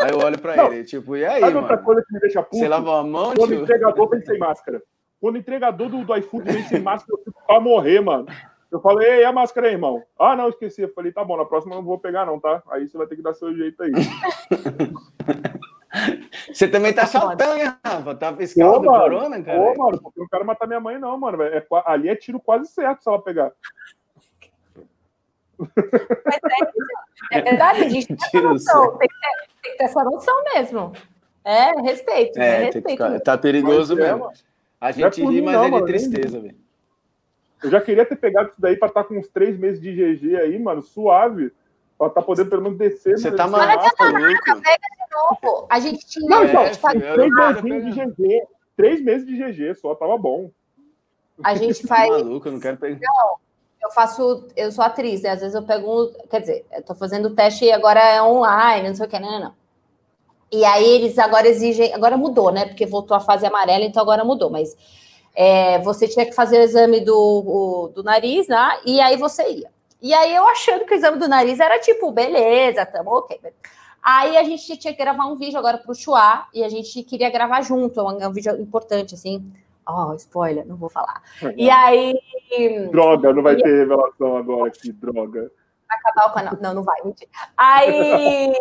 Aí eu olho pra não, ele, tipo, e aí, mano? outra coisa que me deixa puto? Você lavou a mão, Quando o entregador vem sem máscara. Quando o entregador do, do iFood vem sem máscara, eu fico pra morrer, mano. Eu falei, ei, a máscara aí, irmão? Ah, não, esqueci. Eu falei, tá bom, na próxima eu não vou pegar, não, tá? Aí você vai ter que dar seu jeito aí. Você também tá saltando, hein, Rafa? Tá fiscal Ô, do mano, corona, cara? Ô, mano, porque eu quero matar minha mãe, não, mano. É, ali é tiro quase certo se ela pegar. É, é verdade, a gente tem essa noção. Tem que, ter, tem que ter essa noção mesmo. É, respeito. É, é respeito. Ficar, tá perigoso mas, mesmo. É, a gente ri, mas não, é de tristeza, velho. Eu já queria ter pegado isso daí pra estar tá com uns três meses de GG aí, mano, suave. Pra estar tá podendo pelo menos descer. Você tá maluco, pega de novo. A gente tinha... Não, então, é, três meses de GG. Três meses de GG só, tava bom. A gente faz... maluco, eu não quero pegar... Não, eu faço... Eu sou atriz, né? Às vezes eu pego... Quer dizer, eu tô fazendo teste e agora é online, não sei o que, não, não. E aí eles agora exigem... Agora mudou, né? Porque voltou a fase amarela, então agora mudou, mas é, você tinha que fazer o exame do, o, do nariz, né? E aí você ia. E aí eu achando que o exame do nariz era tipo, beleza, tamo ok. Aí a gente tinha que gravar um vídeo agora para o Chua e a gente queria gravar junto, é um, é um vídeo importante, assim. Oh, spoiler, não vou falar. E aí. Droga, não vai e... ter revelação agora aqui, droga. Acabar o canal. Não, não vai, mentira. Aí.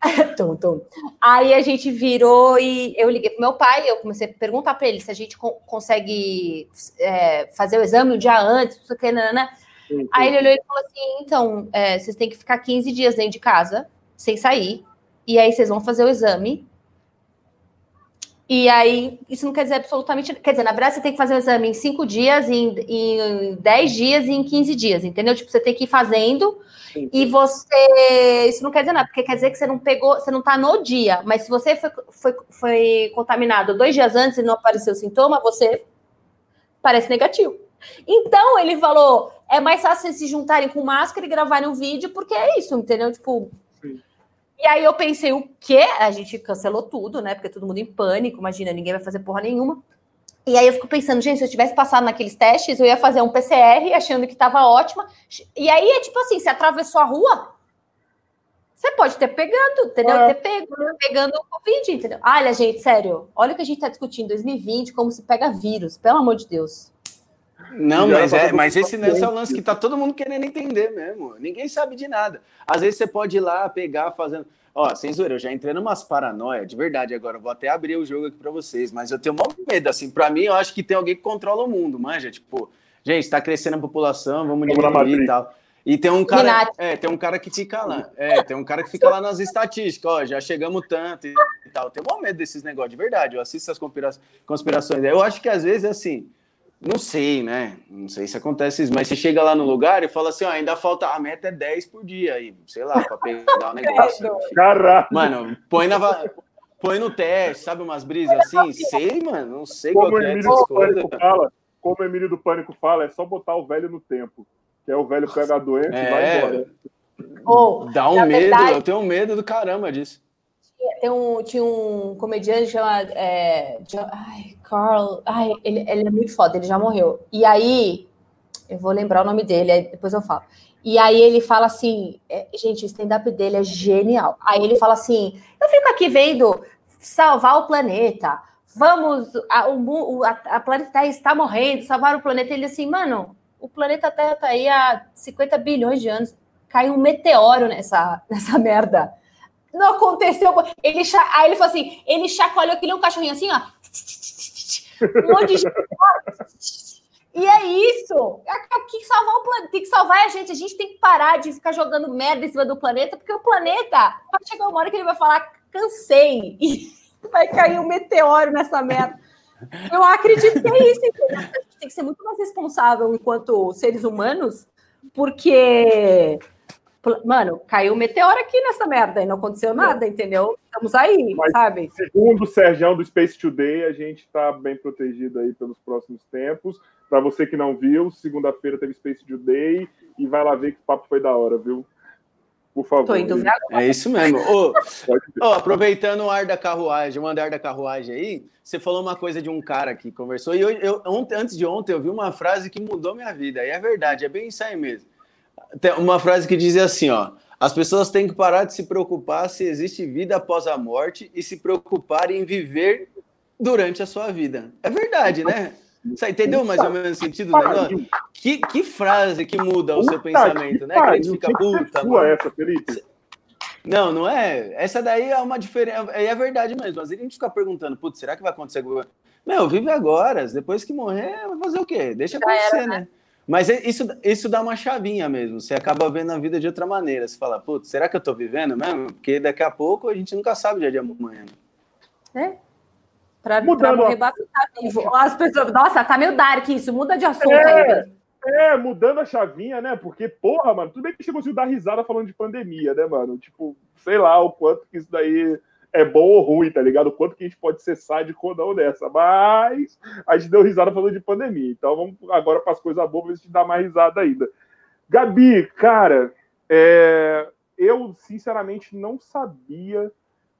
tum. Aí a gente virou e eu liguei pro meu pai, eu comecei a perguntar para ele se a gente co consegue é, fazer o exame um dia antes, não sei o que, né? Aí ele olhou e falou assim: então, é, vocês têm que ficar 15 dias dentro de casa, sem sair, e aí vocês vão fazer o exame. E aí, isso não quer dizer absolutamente. Quer dizer, na verdade, você tem que fazer o exame em cinco dias, em, em 10 dias e em 15 dias, entendeu? Tipo, você tem que ir fazendo Sim. e você. Isso não quer dizer nada, porque quer dizer que você não pegou, você não tá no dia. Mas se você foi, foi, foi contaminado dois dias antes e não apareceu sintoma, você parece negativo. Então, ele falou: é mais fácil vocês se juntarem com máscara e gravarem um vídeo, porque é isso, entendeu? Tipo, e aí eu pensei, o quê? A gente cancelou tudo, né? Porque todo mundo em pânico, imagina, ninguém vai fazer porra nenhuma. E aí eu fico pensando, gente, se eu tivesse passado naqueles testes, eu ia fazer um PCR achando que estava ótima. E aí é tipo assim, você atravessou a rua, você pode ter pegando, entendeu? É. Ter pego, né? pegando o Covid, entendeu? Olha, gente, sério, olha o que a gente está discutindo em 2020, como se pega vírus, pelo amor de Deus. Não, mas, é, mas esse lance é o lance que tá todo mundo querendo entender mesmo. Ninguém sabe de nada. Às vezes você pode ir lá pegar fazendo. Ó, sem zoeira, eu já entrei numas paranoia, de verdade agora. Eu vou até abrir o jogo aqui pra vocês, mas eu tenho um medo, assim. Pra mim, eu acho que tem alguém que controla o mundo, manja. Tipo, gente, tá crescendo a população, vamos diminuir e tal. E tem um cara, é, tem um cara que fica lá. É, tem um cara que fica lá nas estatísticas, ó, já chegamos tanto e, e tal. Tem um medo desses negócios, de verdade. Eu assisto as conspira conspirações. Eu acho que às vezes, assim, não sei, né? Não sei se acontece isso, mas você chega lá no lugar e fala assim: ó, ainda falta, a meta é 10 por dia aí, sei lá, para pegar o negócio. Caraca! Mano, põe, na, põe no teste, sabe umas brisas assim? Sei, mano, não sei como qual é essas coisas. Fala, como o Emílio do Pânico fala, é só botar o velho no tempo, que é o velho pega a doença é... e vai é. embora. Oh, Dá um medo, verdade... eu tenho medo do caramba disso tem um, tinha um comediante chamado é, ai, Carl. Ai, ele, ele é muito foda, ele já morreu. E aí, eu vou lembrar o nome dele, depois eu falo. E aí ele fala assim, é, gente, o stand-up dele é genial. Aí ele fala assim: eu fico aqui vendo salvar o planeta. Vamos, a, o, a, a planeta está morrendo, salvar o planeta. Ele assim, mano, o planeta Terra tá aí há 50 bilhões de anos. Caiu um meteoro nessa, nessa merda. Não aconteceu. Ele, aí ele falou assim: ele chacoalhou que nem um cachorrinho assim, ó. Um monte de. E é isso. Tem é que salvar o planeta, tem que salvar a gente. A gente tem que parar de ficar jogando merda em cima do planeta, porque o planeta vai chegar uma hora que ele vai falar: cansei. E vai cair um meteoro nessa merda. Eu acredito que é isso. A gente tem que ser muito mais responsável enquanto seres humanos, porque Mano, caiu um meteoro aqui nessa merda e não aconteceu nada, entendeu? Estamos aí, Mas, sabe? Segundo o Sergião do Space Today, a gente está bem protegido aí pelos próximos tempos. Para você que não viu, segunda-feira teve Space Today e vai lá ver que o papo foi da hora, viu? Por favor. Tô indo ver agora. É isso mesmo. Ô, ô, aproveitando o ar da carruagem, o andar da carruagem aí, você falou uma coisa de um cara que conversou, e eu, eu ontem, antes de ontem eu vi uma frase que mudou minha vida, e é verdade, é bem isso aí mesmo tem uma frase que diz assim, ó. As pessoas têm que parar de se preocupar se existe vida após a morte e se preocupar em viver durante a sua vida. É verdade, né? Você entendeu mais ou menos o sentido do negócio? Que, que frase que muda o seu pensamento, né? Que a gente fica puta. Essa, Felipe? Não, não é. Essa daí é uma diferença. É verdade mesmo. Às vezes a gente fica perguntando, putz, será que vai acontecer alguma Meu, vive agora. Depois que morrer, vai fazer o quê? Deixa acontecer, era, né? né? Mas é, isso, isso dá uma chavinha mesmo. Você acaba vendo a vida de outra maneira. Você fala, putz, será que eu tô vivendo mesmo? Porque daqui a pouco a gente nunca sabe o dia de amanhã. É. Pra, Mudando, pra morrer tá vivo. As pessoas, nossa, tá meio dark isso. Muda de assunto é, aí. É, mudando a chavinha, né? Porque, porra, mano, tudo bem que chegou a dar risada falando de pandemia, né, mano? Tipo, sei lá o quanto que isso daí é bom ou ruim, tá ligado? Quanto que a gente pode ser sádico ou não nessa. Mas a gente deu risada falando de pandemia. Então vamos agora para as coisas boas, ver se a gente dá mais risada ainda. Gabi, cara, é... eu sinceramente não sabia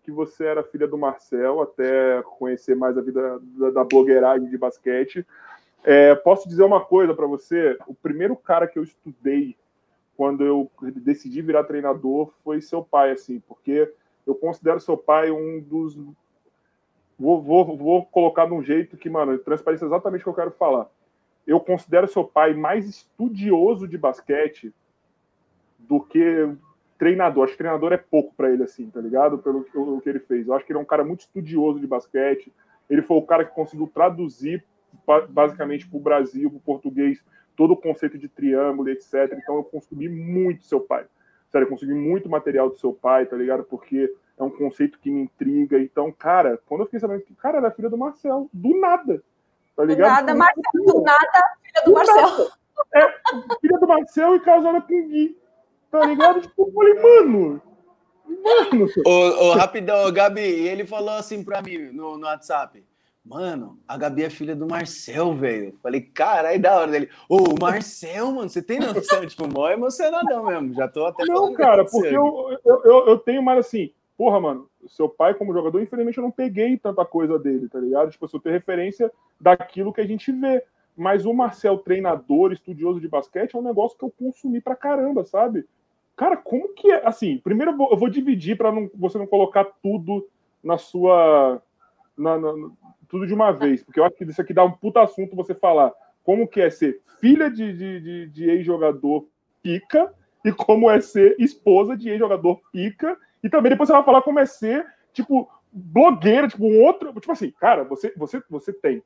que você era filha do Marcel, até conhecer mais a vida da, da de basquete. É, posso dizer uma coisa para você? O primeiro cara que eu estudei quando eu decidi virar treinador foi seu pai, assim, porque eu considero seu pai um dos. Vou, vou, vou colocar de um jeito que, mano, transparência é exatamente o que eu quero falar. Eu considero seu pai mais estudioso de basquete do que treinador. Acho que treinador é pouco para ele, assim, tá ligado? Pelo que, o que ele fez. Eu acho que ele é um cara muito estudioso de basquete. Ele foi o cara que conseguiu traduzir, basicamente, para o Brasil, para o português, todo o conceito de triângulo, etc. Então, eu consumi muito seu pai. Sério, eu consegui muito material do seu pai, tá ligado? Porque é um conceito que me intriga. Então, cara, quando eu fiquei sabendo que, cara, era filha do Marcel, do nada. Tá ligado? Do nada, Marcel, do nada, filha do, do Marcel. Nada. É, filha do Marcel e casada com o Gui. Tá ligado? Tipo, eu falei, mano. Mano. Ô, ô, rapidão, Gabi, ele falou assim pra mim no, no WhatsApp. Mano, a Gabi é filha do Marcel, velho. Falei, caralho, da hora dele. Ô, o Marcel, mano, você tem noção? tipo, mó emocionadão mesmo. Já tô até Não, cara, porque eu, eu, eu, eu, tenho mais assim, porra, mano, seu pai como jogador, infelizmente eu não peguei tanta coisa dele, tá ligado? Tipo, eu tenho referência daquilo que a gente vê. Mas o Marcel, treinador, estudioso de basquete, é um negócio que eu consumi pra caramba, sabe? Cara, como que é? Assim, primeiro eu vou, eu vou dividir para não, você não colocar tudo na sua. Na, na, tudo de uma vez, porque eu acho que isso aqui dá um puta assunto você falar como que é ser filha de, de, de, de ex-jogador pica e como é ser esposa de ex-jogador pica. E também depois você vai falar como é ser, tipo, blogueira, tipo, um outro. Tipo assim, cara, você, você, você tem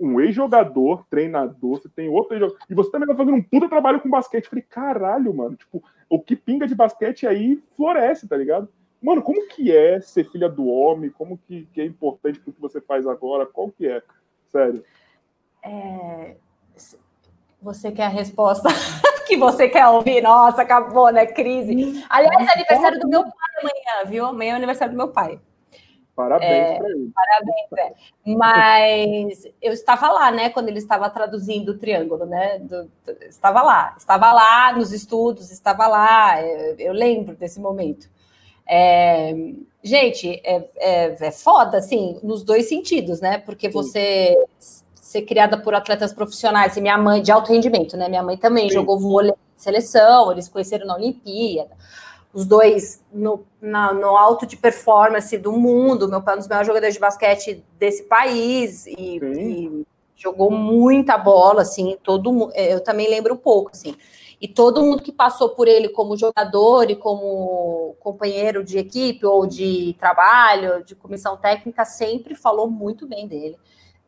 um ex-jogador, treinador, você tem outro ex-jogador, e você também tá fazendo um puta trabalho com basquete. Eu falei, caralho, mano, tipo, o que pinga de basquete aí floresce, tá ligado? Mano, como que é ser filha do homem? Como que, que é importante pro que você faz agora? Qual que é? Sério. É... Você quer a resposta que você quer ouvir? Nossa, acabou, né? Crise. Aliás, é aniversário do meu pai amanhã, viu? Amanhã é aniversário do meu pai. Parabéns é, para ele. Parabéns, é. Mas eu estava lá, né, quando ele estava traduzindo o triângulo, né? Do, estava lá, estava lá nos estudos, estava lá. Eu, eu lembro desse momento. É, gente, é, é, é, foda, assim, nos dois sentidos, né? Porque você ser criada por atletas profissionais, e minha mãe, de alto rendimento, né? Minha mãe também Sim. jogou vôlei seleção, eles conheceram na Olimpíada os dois no, na, no alto de performance do mundo. Meu pai é um dos maiores jogadores de basquete desse país e, e, jogou muita bola, assim, todo é, eu também lembro um pouco, assim. E todo mundo que passou por ele como jogador e como companheiro de equipe ou de trabalho, de comissão técnica, sempre falou muito bem dele.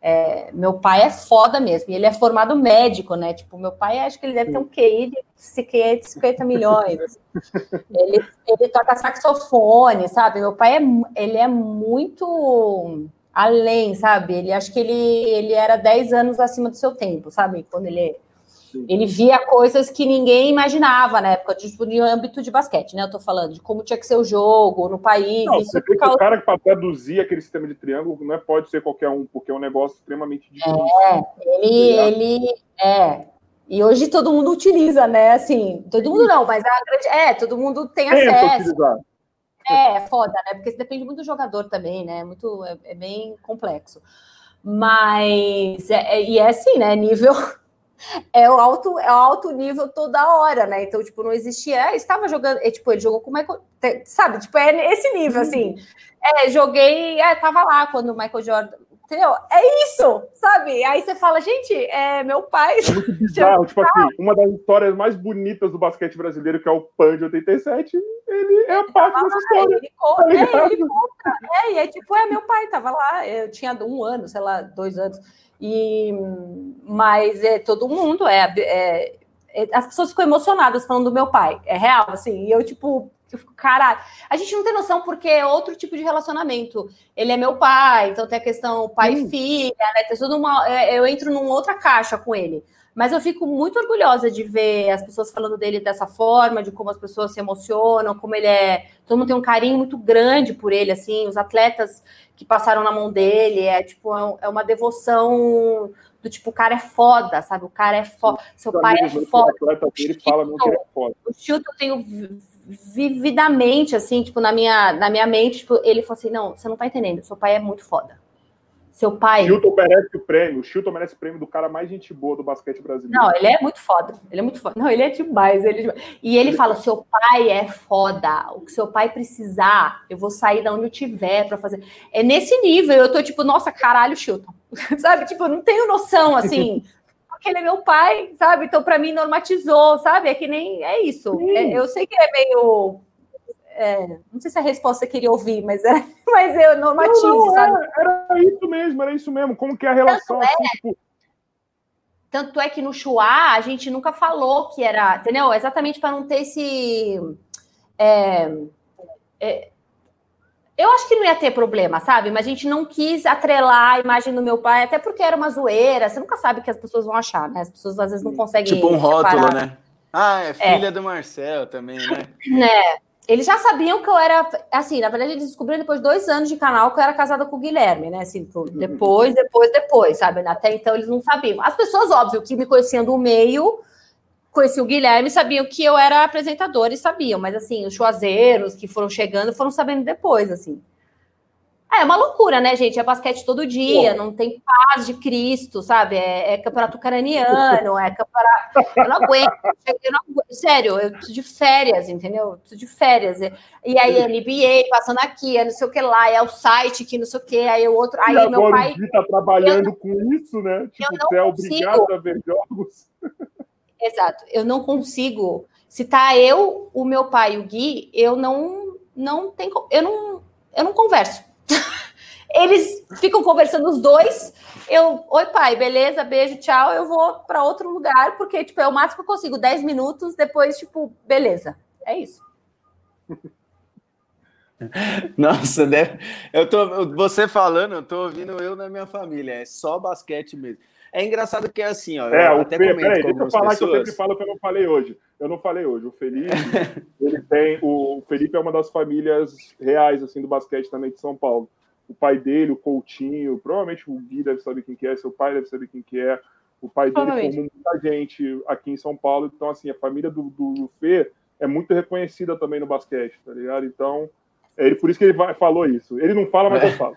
É, meu pai é foda mesmo, e ele é formado médico, né? Tipo, meu pai acho que ele deve ter um QI de, QI de 50 milhões. Assim. ele, ele toca saxofone, sabe? Meu pai é, ele é muito além, sabe? Ele acho que ele, ele era 10 anos acima do seu tempo, sabe? Quando ele ele via coisas que ninguém imaginava na época, tipo, de âmbito de basquete, né? Eu tô falando de como tinha que ser o jogo no país. Não, você causa... o cara que para traduzir aquele sistema de triângulo não é, pode ser qualquer um, porque é um negócio extremamente difícil. É, ele, tá ele é. E hoje todo mundo utiliza, né? Assim, todo mundo não, mas a grande. É, todo mundo tem Tenta acesso. Utilizar. É, é foda, né? Porque isso depende muito do jogador também, né? Muito, é, é bem complexo. Mas, é, é, e é assim, né? Nível é o alto, é o alto nível toda hora, né? Então, tipo, não existia. É, estava jogando, é, tipo, ele jogou com o Michael, sabe? Tipo, é esse nível, assim. É, joguei, é, tava lá quando o Michael Jordan. Entendeu? É isso, sabe? Aí você fala, gente, é meu pai. É muito bizarro, tipo assim, uma das histórias mais bonitas do basquete brasileiro, que é o PAN de 87, ele é a parte dessa história. Ele conta, tá é, ele conta. É, e é tipo, é meu pai, tava lá, eu tinha um ano, sei lá, dois anos. E, mas é todo mundo, é, é, é, as pessoas ficam emocionadas falando do meu pai, é real, assim, e eu, tipo, eu fico, caralho, a gente não tem noção porque é outro tipo de relacionamento. Ele é meu pai, então tem a questão pai hum. e filha, né? Tem tudo uma, é, eu entro numa outra caixa com ele. Mas eu fico muito orgulhosa de ver as pessoas falando dele dessa forma, de como as pessoas se emocionam, como ele é. Todo mundo tem um carinho muito grande por ele, assim, os atletas que passaram na mão dele, é tipo, é, é uma devoção do tipo, o cara é foda, sabe? O cara é foda, seu pai é é foda. O Chilton eu tenho vividamente, assim, tipo, na minha, na minha mente, tipo, ele falou assim: não, você não tá entendendo, seu pai é muito foda. Seu pai. Chilton merece o prêmio. O Chilton merece o prêmio do cara mais gente boa do basquete brasileiro. Não, ele é muito foda. Ele é muito foda. Não, ele é demais. Ele é demais. E ele fala: seu pai é foda. O que seu pai precisar, eu vou sair da onde eu tiver para fazer. É nesse nível. Eu tô tipo, nossa, caralho, Chilton. sabe? Tipo, eu não tenho noção assim. porque ele é meu pai, sabe? Então, para mim, normatizou, sabe? É que nem. É isso. É, eu sei que é meio é, não sei se a resposta queria ouvir, mas, é, mas eu normatizo, não, não, sabe? Era, era, isso mesmo, era isso mesmo. Como que é a relação? Tanto é, assim, tipo... tanto é que no Chua a gente nunca falou que era, entendeu? Exatamente para não ter esse. É, é, eu acho que não ia ter problema, sabe? Mas a gente não quis atrelar a imagem do meu pai, até porque era uma zoeira. Você nunca sabe o que as pessoas vão achar, né? As pessoas às vezes não conseguem. Tipo um rótulo, né? Ah, é filha é. do Marcel também, né? É. Eles já sabiam que eu era. Assim, na verdade, eles descobriram depois de dois anos de canal que eu era casada com o Guilherme, né? Assim, depois, depois, depois, sabe? Até então eles não sabiam. As pessoas, óbvio, que me conheciam do meio conheci o Guilherme, sabiam que eu era apresentadora e sabiam, mas assim, os chuazeiros que foram chegando foram sabendo depois, assim. É, é uma loucura, né, gente? É basquete todo dia, Pô. não tem paz de Cristo, sabe? É, é campeonato ucraniano, é campeonato. Eu não aguento, eu não aguento. Sério, eu preciso de férias, entendeu? Eu preciso de férias. E aí, NBA passando aqui, é não sei o que lá, é o site que não sei o que, aí o outro. Aí e meu pai. tá trabalhando com isso, né? Tipo, você é obrigado a ver jogos. Exato. Eu não consigo. Se tá eu, o meu pai e o Gui, eu não não tem eu não eu não converso. Eles ficam conversando os dois. Eu, oi pai, beleza, beijo, tchau. Eu vou para outro lugar porque tipo é o máximo que eu consigo, 10 minutos, depois tipo, beleza. É isso. Nossa, deve... eu tô você falando, eu tô ouvindo eu na minha família, é só basquete mesmo. É engraçado que é assim, ó. É, o até Fê, peraí, deixa eu falar pessoas. que eu sempre falo que eu não falei hoje. Eu não falei hoje. O Felipe, ele tem. O Felipe é uma das famílias reais, assim, do basquete também de São Paulo. O pai dele, o Coutinho, provavelmente o Gui deve saber quem que é, seu pai deve saber quem que é. O pai dele formou muita gente aqui em São Paulo. Então, assim, a família do, do Fê é muito reconhecida também no basquete, tá ligado? Então, é ele, por isso que ele vai, falou isso. Ele não fala, mas é. eu falo.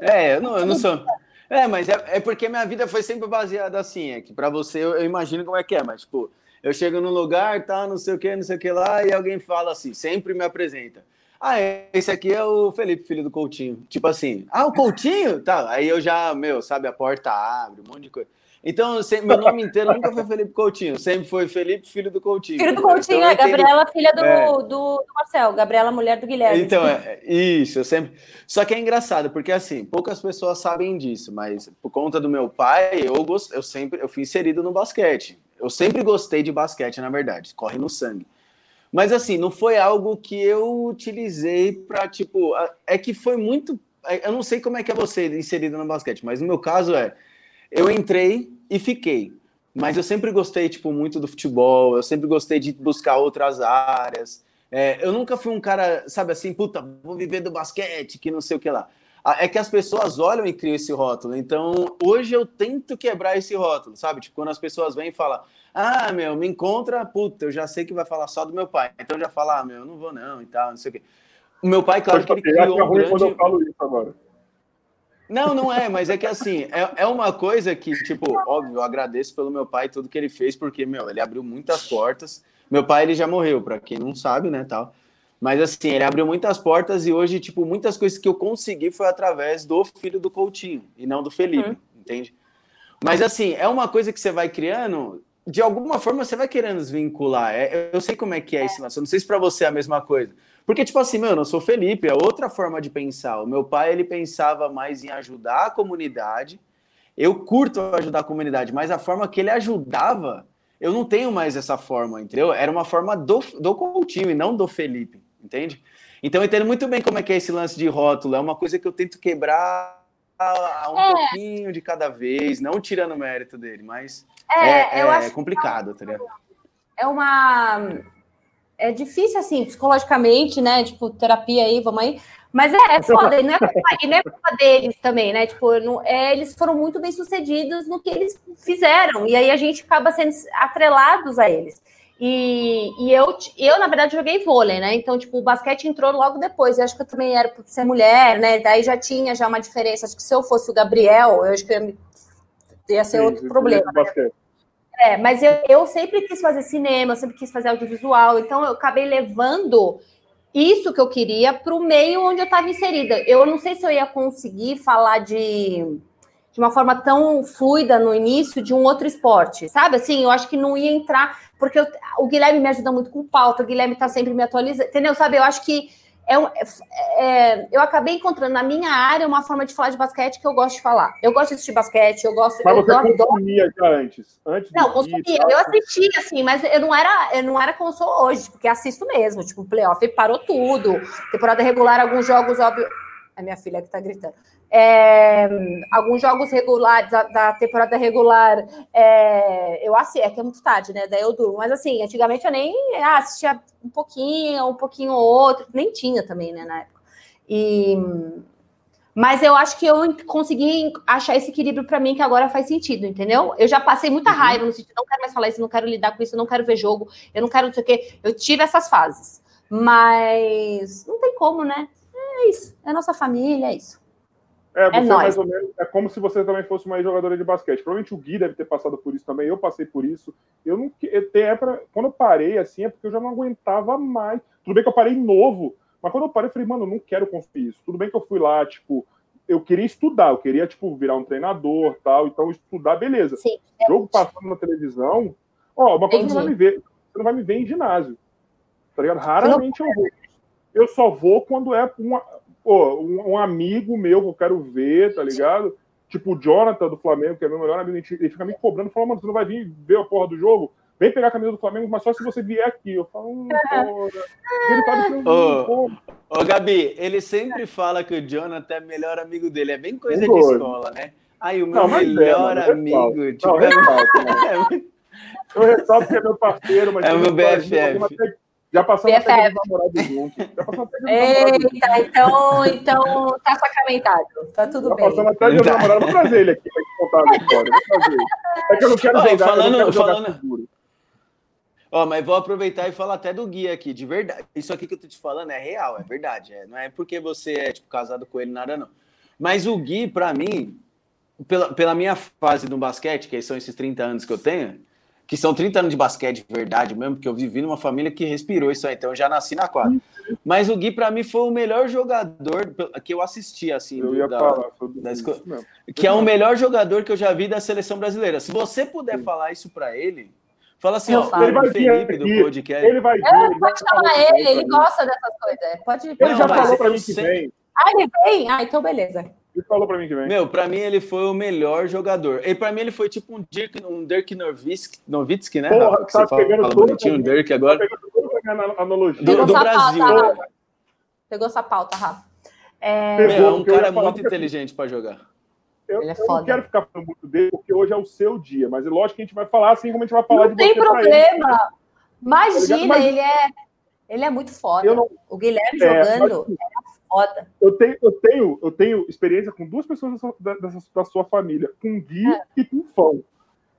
É, é eu, não, eu não sou. É, mas é, é porque minha vida foi sempre baseada assim. É que para você eu, eu, imagino como é que é, mas, tipo, eu chego num lugar, tá, não sei o que, não sei o que lá, e alguém fala assim, sempre me apresenta. Ah, esse aqui é o Felipe, filho do Coutinho. Tipo assim, ah, o Coutinho? Tá, aí eu já, meu, sabe, a porta abre, um monte de coisa. Então, sempre, meu nome inteiro nunca foi Felipe Coutinho, sempre foi Felipe, filho do Coutinho. Filho do Coutinho, então, é Gabriela, filha do, é. do, do, Marcel, Gabriela, mulher do Guilherme. Então, é, isso, eu sempre. Só que é engraçado, porque assim, poucas pessoas sabem disso, mas por conta do meu pai, eu, gost... eu sempre eu fui inserido no basquete. Eu sempre gostei de basquete, na verdade, corre no sangue. Mas assim, não foi algo que eu utilizei para tipo. É que foi muito. É, eu não sei como é que é você inserido no basquete, mas no meu caso é eu entrei e fiquei. Mas eu sempre gostei, tipo, muito do futebol, eu sempre gostei de buscar outras áreas. É, eu nunca fui um cara, sabe assim, puta, vou viver do basquete, que não sei o que lá. É que as pessoas olham e criam esse rótulo. Então, hoje eu tento quebrar esse rótulo, sabe? Tipo, quando as pessoas vêm e falam, ah, meu, me encontra, puta, eu já sei que vai falar só do meu pai. Então já fala, ah, meu, eu não vou não e tal, não sei o quê. O meu pai, claro que ele criou um grande... quando eu falo isso agora. Não, não é, mas é que assim, é, é uma coisa que, tipo, óbvio, eu agradeço pelo meu pai tudo que ele fez, porque, meu, ele abriu muitas portas. Meu pai, ele já morreu, para quem não sabe, né, tal. Mas assim, ele abriu muitas portas e hoje, tipo, muitas coisas que eu consegui foi através do filho do Coutinho e não do Felipe, uhum. entende? Mas assim, é uma coisa que você vai criando, de alguma forma você vai querendo desvincular. É, eu sei como é que é esse lance, eu não sei se para você é a mesma coisa. Porque, tipo assim, meu, eu não sou Felipe, é outra forma de pensar. O meu pai, ele pensava mais em ajudar a comunidade. Eu curto ajudar a comunidade, mas a forma que ele ajudava, eu não tenho mais essa forma, entendeu? Era uma forma do, do Coutinho e não do Felipe, entende? Então eu entendo muito bem como é que é esse lance de rótulo. É uma coisa que eu tento quebrar um é. pouquinho de cada vez, não tirando o mérito dele, mas é, é, é complicado, tá ligado? É uma é difícil, assim, psicologicamente, né? Tipo, terapia aí, vamos aí. Mas é, é foda, e não é, culpa, e não é culpa deles também, né? Tipo, não, é, eles foram muito bem sucedidos no que eles fizeram, e aí a gente acaba sendo atrelados a eles. E, e eu, eu, na verdade, joguei vôlei, né? Então, tipo, o basquete entrou logo depois. Eu acho que eu também era por ser mulher, né? Daí já tinha já uma diferença. Acho que se eu fosse o Gabriel, eu acho que ia, ia ser Sim, outro problema. Né? É, mas eu, eu sempre quis fazer cinema, eu sempre quis fazer audiovisual, então eu acabei levando isso que eu queria para o meio onde eu estava inserida. Eu não sei se eu ia conseguir falar de, de uma forma tão fluida no início de um outro esporte, sabe? Assim, eu acho que não ia entrar, porque eu, o Guilherme me ajuda muito com pauta, o Guilherme está sempre me atualizando, entendeu? Sabe? Eu acho que é, é, eu acabei encontrando na minha área uma forma de falar de basquete que eu gosto de falar. Eu gosto de assistir basquete, eu gosto. Mas eu você consumia já antes? antes não, consumia. Eu assistia, assim, mas eu não era, eu não era como sou hoje, porque assisto mesmo. Tipo, o playoff parou tudo. Temporada regular, alguns jogos, óbvio. É minha filha que tá gritando. É, alguns jogos regulares da, da temporada regular, é, eu assisto, é que é muito tarde, né? Daí eu durmo. Mas assim, antigamente eu nem ah, assistia um pouquinho, um pouquinho ou outro, nem tinha também, né, na época. E, mas eu acho que eu consegui achar esse equilíbrio para mim que agora faz sentido, entendeu? Eu já passei muita uhum. raiva no sentido, não quero mais falar isso, não quero lidar com isso, não quero ver jogo, eu não quero não sei o quê. Eu tive essas fases, mas não tem como, né? É isso, é nossa família, é isso. É, é você é mais ou menos, é como se você também fosse uma jogadora de basquete. Provavelmente o Gui deve ter passado por isso também, eu passei por isso. Eu não eu, é pra, quando eu parei assim, é porque eu já não aguentava mais. Tudo bem que eu parei novo, mas quando eu parei, eu falei, mano, eu não quero construir isso. Tudo bem que eu fui lá, tipo, eu queria estudar, eu queria, tipo, virar um treinador tal, então estudar, beleza. Sim, Jogo passando na televisão, ó, uma coisa que você não vai me ver, você não vai me ver em ginásio. Tá ligado? Raramente eu vou. Eu só vou quando é uma, pô, um, um, amigo meu que eu quero ver, tá ligado? Tipo o Jonathan do Flamengo, que é meu melhor amigo, ele fica me cobrando, falando, mano, você não vai vir ver a porra do jogo? Vem pegar a camisa do Flamengo, mas só se você vier aqui. Eu falo, hum, porra. Ele tá me ô, ô, Gabi, ele sempre fala que o Jonathan é o melhor amigo dele. É bem coisa de escola, né? Aí o meu não, é, melhor é, amigo. Tipo, não, é... Eu ressalto que é meu parceiro, mas. É o meu BFF. Já passamos até namorado junto. Já passamos até Eita, então, então tá sacramentado. Tá tudo Já bem. Passamos até de namorado. Vou trazer ele aqui pra contar a história. Vou trazer. É que eu não quero Oi, jogar, falando, eu não quero falando... seguro. Ó, mas vou aproveitar e falar até do guia aqui, de verdade. Isso aqui que eu tô te falando é real, é verdade. É, não é porque você é tipo, casado com ele, nada não. Mas o Gui, para mim, pela, pela minha fase no basquete, que são esses 30 anos que eu tenho, que são 30 anos de basquete, verdade mesmo, porque eu vivi numa família que respirou isso aí, então eu já nasci na quadra. Mas o Gui, para mim, foi o melhor jogador que eu assisti, assim, eu da, falar da escola, que é o melhor jogador que eu já vi da seleção brasileira. Se você puder Sim. falar isso para ele, fala assim, ó, ele vai Felipe do podcast. Ele vai vir, ele pode chamar ele, ele gosta dessas coisas. Pode Ele já falou para mim que vem. Ah, ele vem? Ah, então beleza. Ele falou pra mim que vem. Meu, pra mim ele foi o melhor jogador. E pra mim ele foi tipo um Dirk, um Dirk Nowitzki, Nowitzki né? Porra, Rafa, tá você fala, fala bonitinho, um Dirk agora. Tá analogia. Do, do Brasil. Pauta, Pegou essa pauta, Rafa. É, Meu, é um cara muito inteligente pra jogar. Eu, é eu não quero ficar falando muito dele, porque hoje é o seu dia, mas é lógico que a gente vai falar assim como a gente vai falar não de você. Não tem problema. Imagina, tá ele é, ele é muito foda. Não, o Guilherme é, jogando mas, foda. Eu tenho, eu tenho, eu tenho experiência com duas pessoas da, da, da sua família, com o Gui é. e com o Fão.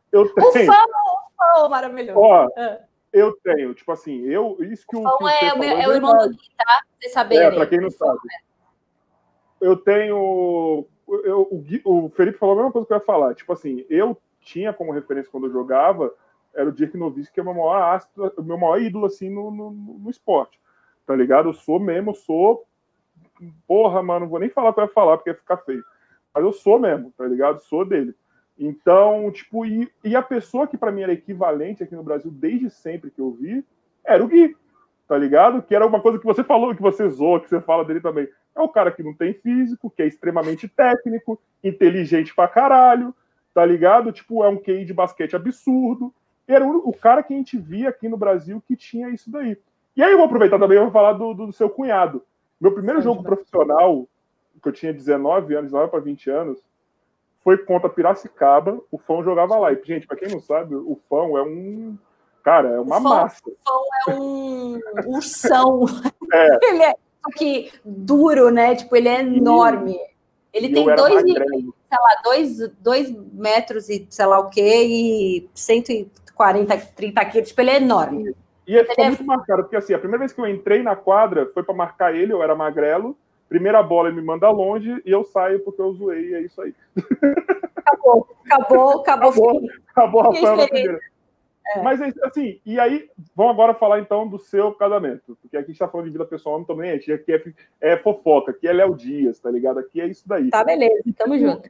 Eu tenho. O Fão, o Fão, maravilhoso. Ó, é. Eu tenho, tipo assim, eu. Isso que o. Fão é, o, é o irmão do Gui, tá? Vocês saberem. É, pra quem não sabe. Eu tenho. Eu, o, Gui, o Felipe falou a mesma coisa que eu ia falar. Tipo assim, eu tinha como referência quando eu jogava, era o Dirk Nowitzki, que é o meu maior, astro, o meu maior ídolo assim no, no, no esporte. Tá ligado? Eu sou mesmo, sou porra, mano, não vou nem falar eu ia falar, porque ia ficar feio. Mas eu sou mesmo, tá ligado? Sou dele. Então, tipo, e, e a pessoa que para mim era equivalente aqui no Brasil desde sempre que eu vi, era o Gui, tá ligado? Que era uma coisa que você falou, que você zoa, que você fala dele também. É o cara que não tem físico, que é extremamente técnico, inteligente pra caralho, tá ligado? Tipo, é um QI de basquete absurdo. Era o, cara que a gente via aqui no Brasil que tinha isso daí. E aí eu vou aproveitar também e vou falar do, do, do seu cunhado, meu primeiro jogo profissional, que eu tinha 19 anos, 19 para 20 anos, foi contra Piracicaba. O Fão jogava lá. E, gente, para quem não sabe, o Fão é um. Cara, é uma o fão, massa. O Fão é um ursão. É. ele é que duro, né? Tipo, ele é enorme. Ele e tem dois, sei lá, dois, dois metros e sei lá o quê, e 140, 30 quilos. Tipo, ele é enorme. E ele ficou muito marcado, porque assim, a primeira vez que eu entrei na quadra foi para marcar ele, eu era magrelo. Primeira bola ele me manda longe e eu saio porque eu zoei, e é isso aí. Acabou, acabou, acabou. Acabou, acabou Rafael na primeira. É. Mas assim, e aí, vamos agora falar então do seu casamento, porque aqui a gente tá falando de vida pessoal, não também, a gente aqui é, é fofoca, aqui é Léo Dias, tá ligado? Aqui é isso daí. Tá, beleza, tamo junto.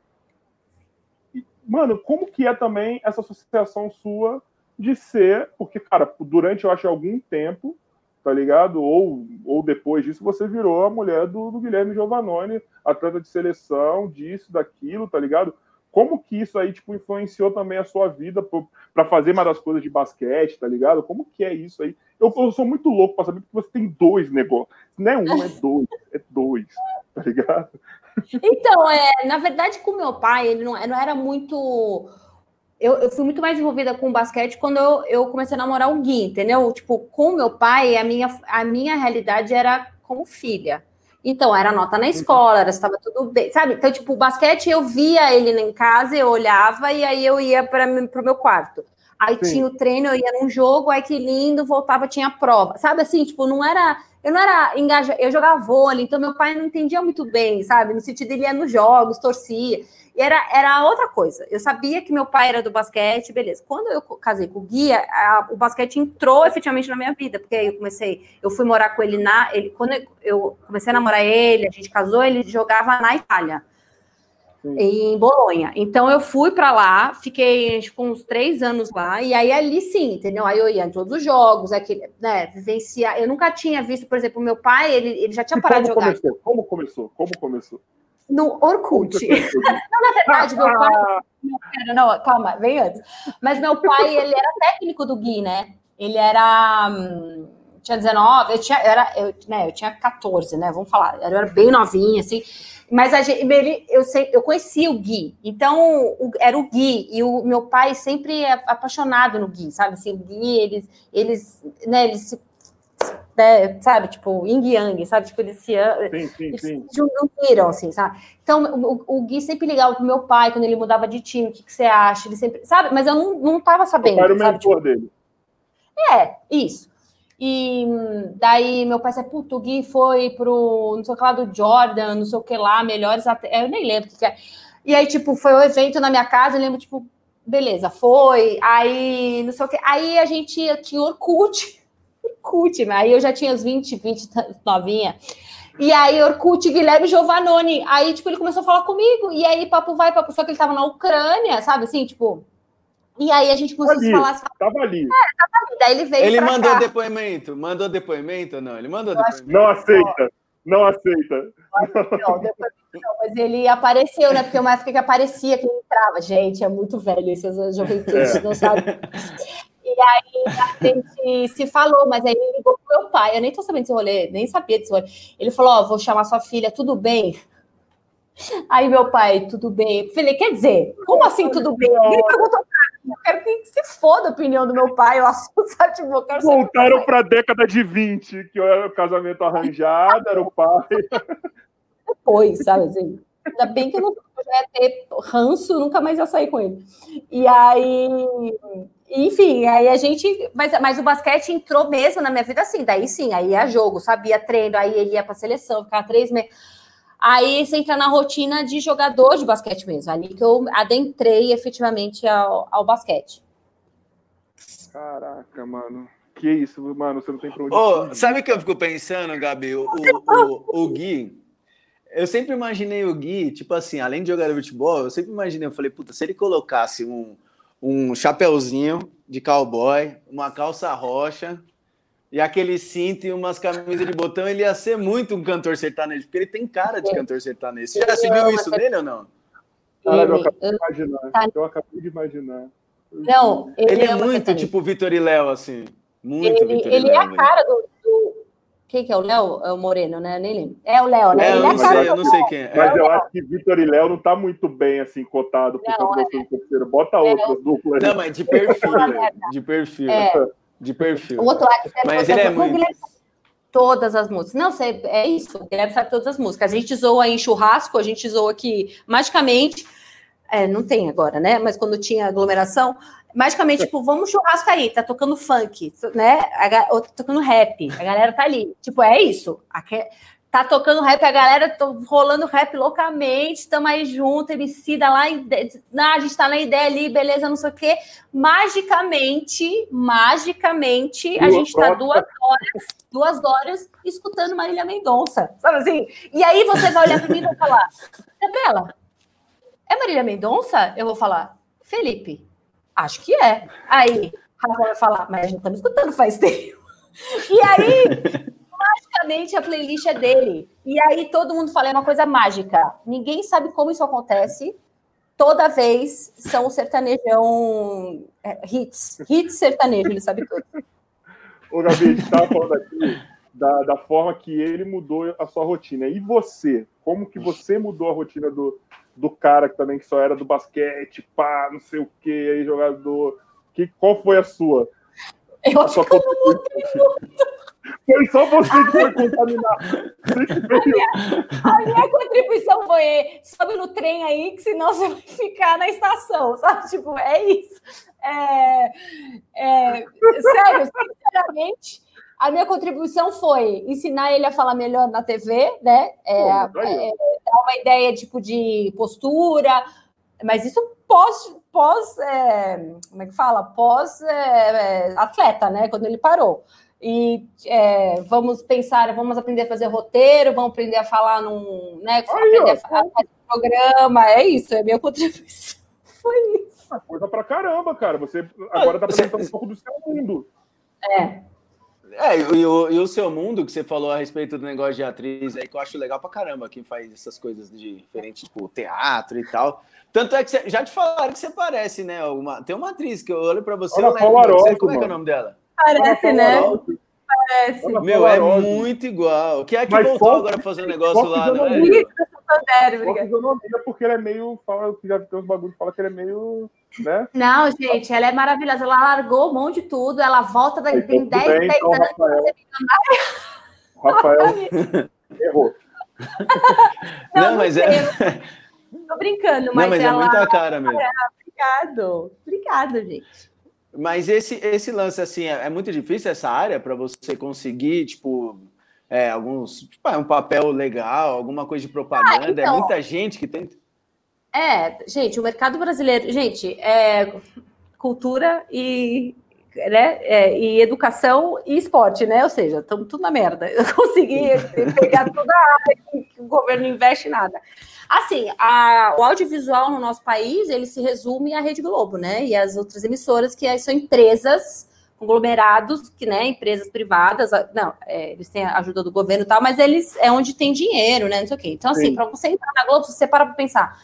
Mano, como que é também essa associação sua de ser, porque, cara, durante, eu acho, algum tempo, tá ligado? Ou, ou depois disso você virou a mulher do, do Guilherme Giovannone, atleta de seleção, disso, daquilo, tá ligado? Como que isso aí, tipo, influenciou também a sua vida para fazer mais as coisas de basquete, tá ligado? Como que é isso aí? Eu, eu sou muito louco para saber que você tem dois negócios. Não é um, é dois. É dois, tá ligado? Então, é, na verdade, com meu pai, ele não, não era muito eu, eu, fui muito mais envolvida com o basquete quando eu, eu, comecei a namorar o Gui, entendeu? Tipo, com meu pai, a minha, a minha realidade era como filha. Então, era nota na escola, era, estava tudo bem, sabe? Então, tipo, o basquete eu via ele em casa, eu olhava e aí eu ia para o meu quarto. Aí Sim. tinha o treino, eu ia num jogo, aí que lindo, voltava, tinha prova. Sabe assim, tipo, não era. Eu não era engajada, eu jogava vôlei, então meu pai não entendia muito bem, sabe? No sentido, ele ia nos jogos, torcia. E era, era outra coisa. Eu sabia que meu pai era do basquete, beleza. Quando eu casei com o Guia, a, o basquete entrou efetivamente na minha vida, porque aí eu comecei, eu fui morar com ele na. Ele, quando eu, eu comecei a namorar ele, a gente casou, ele jogava na Itália. Sim. Em Bolonha. Então eu fui para lá, fiquei tipo, uns três anos lá, e aí ali sim, entendeu? Aí eu ia em todos os jogos, aquele, né, vivenciar. Eu nunca tinha visto, por exemplo, meu pai, ele, ele já tinha e parado de jogar. Começou? Como começou? Como começou? No Orkut. não, na verdade, meu pai. Não, calma, vem antes. Mas meu pai, ele era técnico do Gui, né? Ele era. Hum, tinha 19, eu tinha, eu era, eu, né, eu tinha 14, né? Vamos falar, eu era bem novinha, assim. Mas a gente, ele, eu, sei, eu conheci o Gui, então o, era o Gui, e o meu pai sempre é apaixonado no Gui, sabe? Assim, o Gui, eles, eles, né, eles se né, sabe, tipo, yin yang, sabe, tipo, eles se, sim, sim, eles sim. se uniram, assim, sabe? Então, o, o, Gui sempre ligava pro meu pai quando ele mudava de time, o que, que você acha? Ele sempre, sabe? Mas eu não, não tava sabendo. Era o sabe? mentor tipo, dele. É, isso. E daí meu pai disse, puto, o Gui foi pro, não sei o que lá do Jordan, não sei o que lá, melhores até, eu nem lembro o que é. E aí, tipo, foi o um evento na minha casa, eu lembro, tipo, beleza, foi, aí, não sei o que, aí a gente tinha Orkut, Orkut, né? Aí eu já tinha os 20, 20 novinha. E aí, Orkut, Guilherme Giovannone. Aí, tipo, ele começou a falar comigo. E aí, papo vai, papo. Só que ele tava na Ucrânia, sabe assim, tipo. E aí a gente começou a falar. Tava ali. É, tava ali. Daí ele veio. Ele mandou cá. depoimento. Mandou depoimento ou não? Ele mandou depoimento. Não aceita. Não aceita. Não, depois, não, mas ele apareceu, né? Porque uma época que aparecia, que ele entrava. Gente, é muito velho, esses juventude é. não sabem. E aí a gente se falou, mas aí ele ligou pro meu pai. Eu nem tô sabendo desse rolê, nem sabia desse rolê. Ele falou: Ó, oh, vou chamar sua filha, tudo bem? Aí meu pai, tudo bem. Eu falei, quer dizer, como assim tudo bem? Ele perguntou eu quero que se foda a opinião do meu pai, eu assunto, sabe? Tipo, eu quero Voltaram para a década de 20, que era o casamento arranjado, era o pai. Depois, sabe assim? Ainda bem que eu não eu ia ter ranço, nunca mais ia sair com ele. E aí, enfim, aí a gente. Mas, mas o basquete entrou mesmo na minha vida assim. Daí sim, aí ia jogo, sabia treino, aí ele ia para seleção, ficava três meses. Aí você entra na rotina de jogador de basquete mesmo. Ali que eu adentrei efetivamente ao, ao basquete. Caraca, mano. Que isso, mano? Você não tem problema. Oh, sabe o que eu fico pensando, Gabi? O, o, o, o Gui. Eu sempre imaginei o Gui, tipo assim, além de jogar futebol, eu sempre imaginei, eu falei, puta, se ele colocasse um, um chapéuzinho de cowboy, uma calça roxa e aquele cinto e umas camisas de botão, ele ia ser muito um cantor sertanejo, porque ele tem cara de cantor sertanejo. Você já se viu isso nele ou não? Cara, eu acabei de imaginar. Tá. Eu acabei de imaginar. Não, ele, ele é, é muito tipo Vitor e Léo, assim. Muito ele, Vitor ele é a cara do, quem que é o Léo? É o Moreno, né? Nem lembro. É o Léo, né? É, eu, não é sei, eu não sei quem é. Mas eu acho que Vitor e Léo não tá muito bem, assim, cotado por causa do é. terceiro. Bota é, outras duplas. Não, mas de perfil, né? De perfil. É. De perfil. O outro lado, mas ele é muito... Todas as músicas. Não, é isso. O Guilherme sabe todas as músicas. A gente zoa em churrasco, a gente zoa aqui magicamente. É, não tem agora, né? Mas quando tinha aglomeração, magicamente, tipo, vamos churrasco aí, tá tocando funk, né? A, ou tá tocando rap, a galera tá ali. Tipo, é isso. Aqui, tá tocando rap, a galera tá rolando rap loucamente, estamos aí junto, Emicida lá, a gente tá na ideia ali, beleza, não sei o quê. Magicamente, magicamente, a gente tá duas horas, duas horas escutando Marília Mendonça, sabe assim? E aí você vai olhar para mim e vai falar, Isabela, é Marília Mendonça? Eu vou falar, Felipe, Acho que é. Aí, Rafa vai falar, mas tá me escutando faz tempo. E aí, magicamente, a playlist é dele. E aí todo mundo fala, é uma coisa mágica. Ninguém sabe como isso acontece. Toda vez são sertanejão é, hits. Hits sertanejo, ele sabe tudo. Ô, Gabi, a gente falando aqui da, da forma que ele mudou a sua rotina. E você? Como que você mudou a rotina do, do cara que também que só era do basquete, pá, não sei o que, aí jogador. Que, qual foi a sua? Eu acho que eu não mudei muito. Foi só você que foi contaminado. A minha, a minha contribuição foi sobe no trem aí, que senão você vai ficar na estação, sabe? Tipo, é isso. É, é, sério, sinceramente, a minha contribuição foi ensinar ele a falar melhor na TV, né? É, é, dar uma ideia tipo de postura, mas isso pós, pós é, como é que fala? Pós é, atleta, né? Quando ele parou e é, vamos pensar, vamos aprender a fazer roteiro, vamos aprender a falar num, né, aprender ó, a fazer programa, é isso, é minha contribuição. Foi isso. Coisa pra caramba, cara. Você agora tá apresentando um pouco do seu mundo. É. É, e o, e o seu mundo que você falou a respeito do negócio de atriz aí, que eu acho legal pra caramba, quem faz essas coisas de diferente, tipo teatro e tal. Tanto é que você, já te falaram que você parece, né? Uma, tem uma atriz que eu olho pra você, Olha, eu lembro, você, como é que é o nome dela? Parece, né? Parece. Meu, é muito igual. Quem é que Mas voltou agora pra fazer um negócio lá, não é? fisionomia, porque ele é meio. Fala, já tem uns bagulhos que fala que ele é meio. Né? Não, gente, ela é maravilhosa. Ela largou um monte de tudo, ela volta daqui tem 10, 10 então, anos. Rafael, Rafael errou. Não, não mas é. Tô brincando, mas, não, mas ela... é muita cara mesmo. É, obrigado. Obrigado, gente. Mas esse, esse lance, assim, é, é muito difícil essa área para você conseguir, tipo, é, alguns, tipo, é um papel legal, alguma coisa de propaganda. Ah, então, é muita gente que tem. É, gente, o mercado brasileiro, gente, é cultura e, né, é, e educação e esporte, né? Ou seja, estamos tudo na merda. Eu consegui pegar toda a área que o governo investe nada. Assim, a, o audiovisual no nosso país, ele se resume à Rede Globo, né? E as outras emissoras, que são empresas, conglomerados, que, né, empresas privadas, não, é, eles têm a ajuda do governo e tal, mas eles é onde tem dinheiro, né? Não sei o quê. Então, assim, para você entrar na Globo, você para para pensar.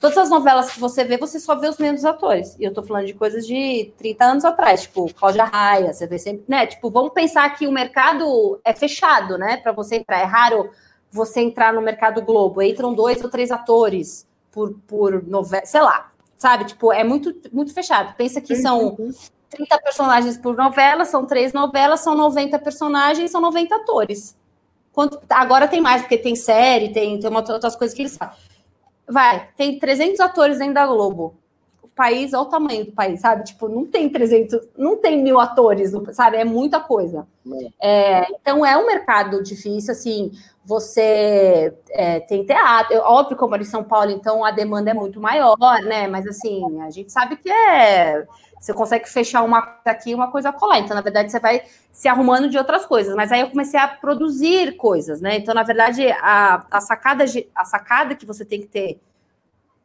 Todas as novelas que você vê, você só vê os mesmos atores. E eu tô falando de coisas de 30 anos atrás, tipo Cláudia Raia, você vê sempre, né? Tipo, vamos pensar que o mercado é fechado, né? Para você entrar. É raro você entrar no mercado Globo, entram dois ou três atores por, por novela, sei lá, sabe? Tipo, é muito, muito fechado. Pensa que são 30 personagens por novela, são três novelas, são 90 personagens, são 90 atores. Quanto, agora tem mais, porque tem série, tem, tem uma, outras coisas que eles fazem. Vai, tem 300 atores dentro da Globo. O país, olha o tamanho do país, sabe? Tipo, não tem 300, não tem mil atores, sabe? É muita coisa. É, então, é um mercado difícil, assim você é, tem teatro, óbvio, como em São Paulo, então a demanda é muito maior, né? Mas assim, a gente sabe que é. Você consegue fechar uma coisa aqui uma coisa colar. Então, na verdade, você vai se arrumando de outras coisas. Mas aí eu comecei a produzir coisas, né? Então, na verdade, a, a, sacada, a sacada que você tem que ter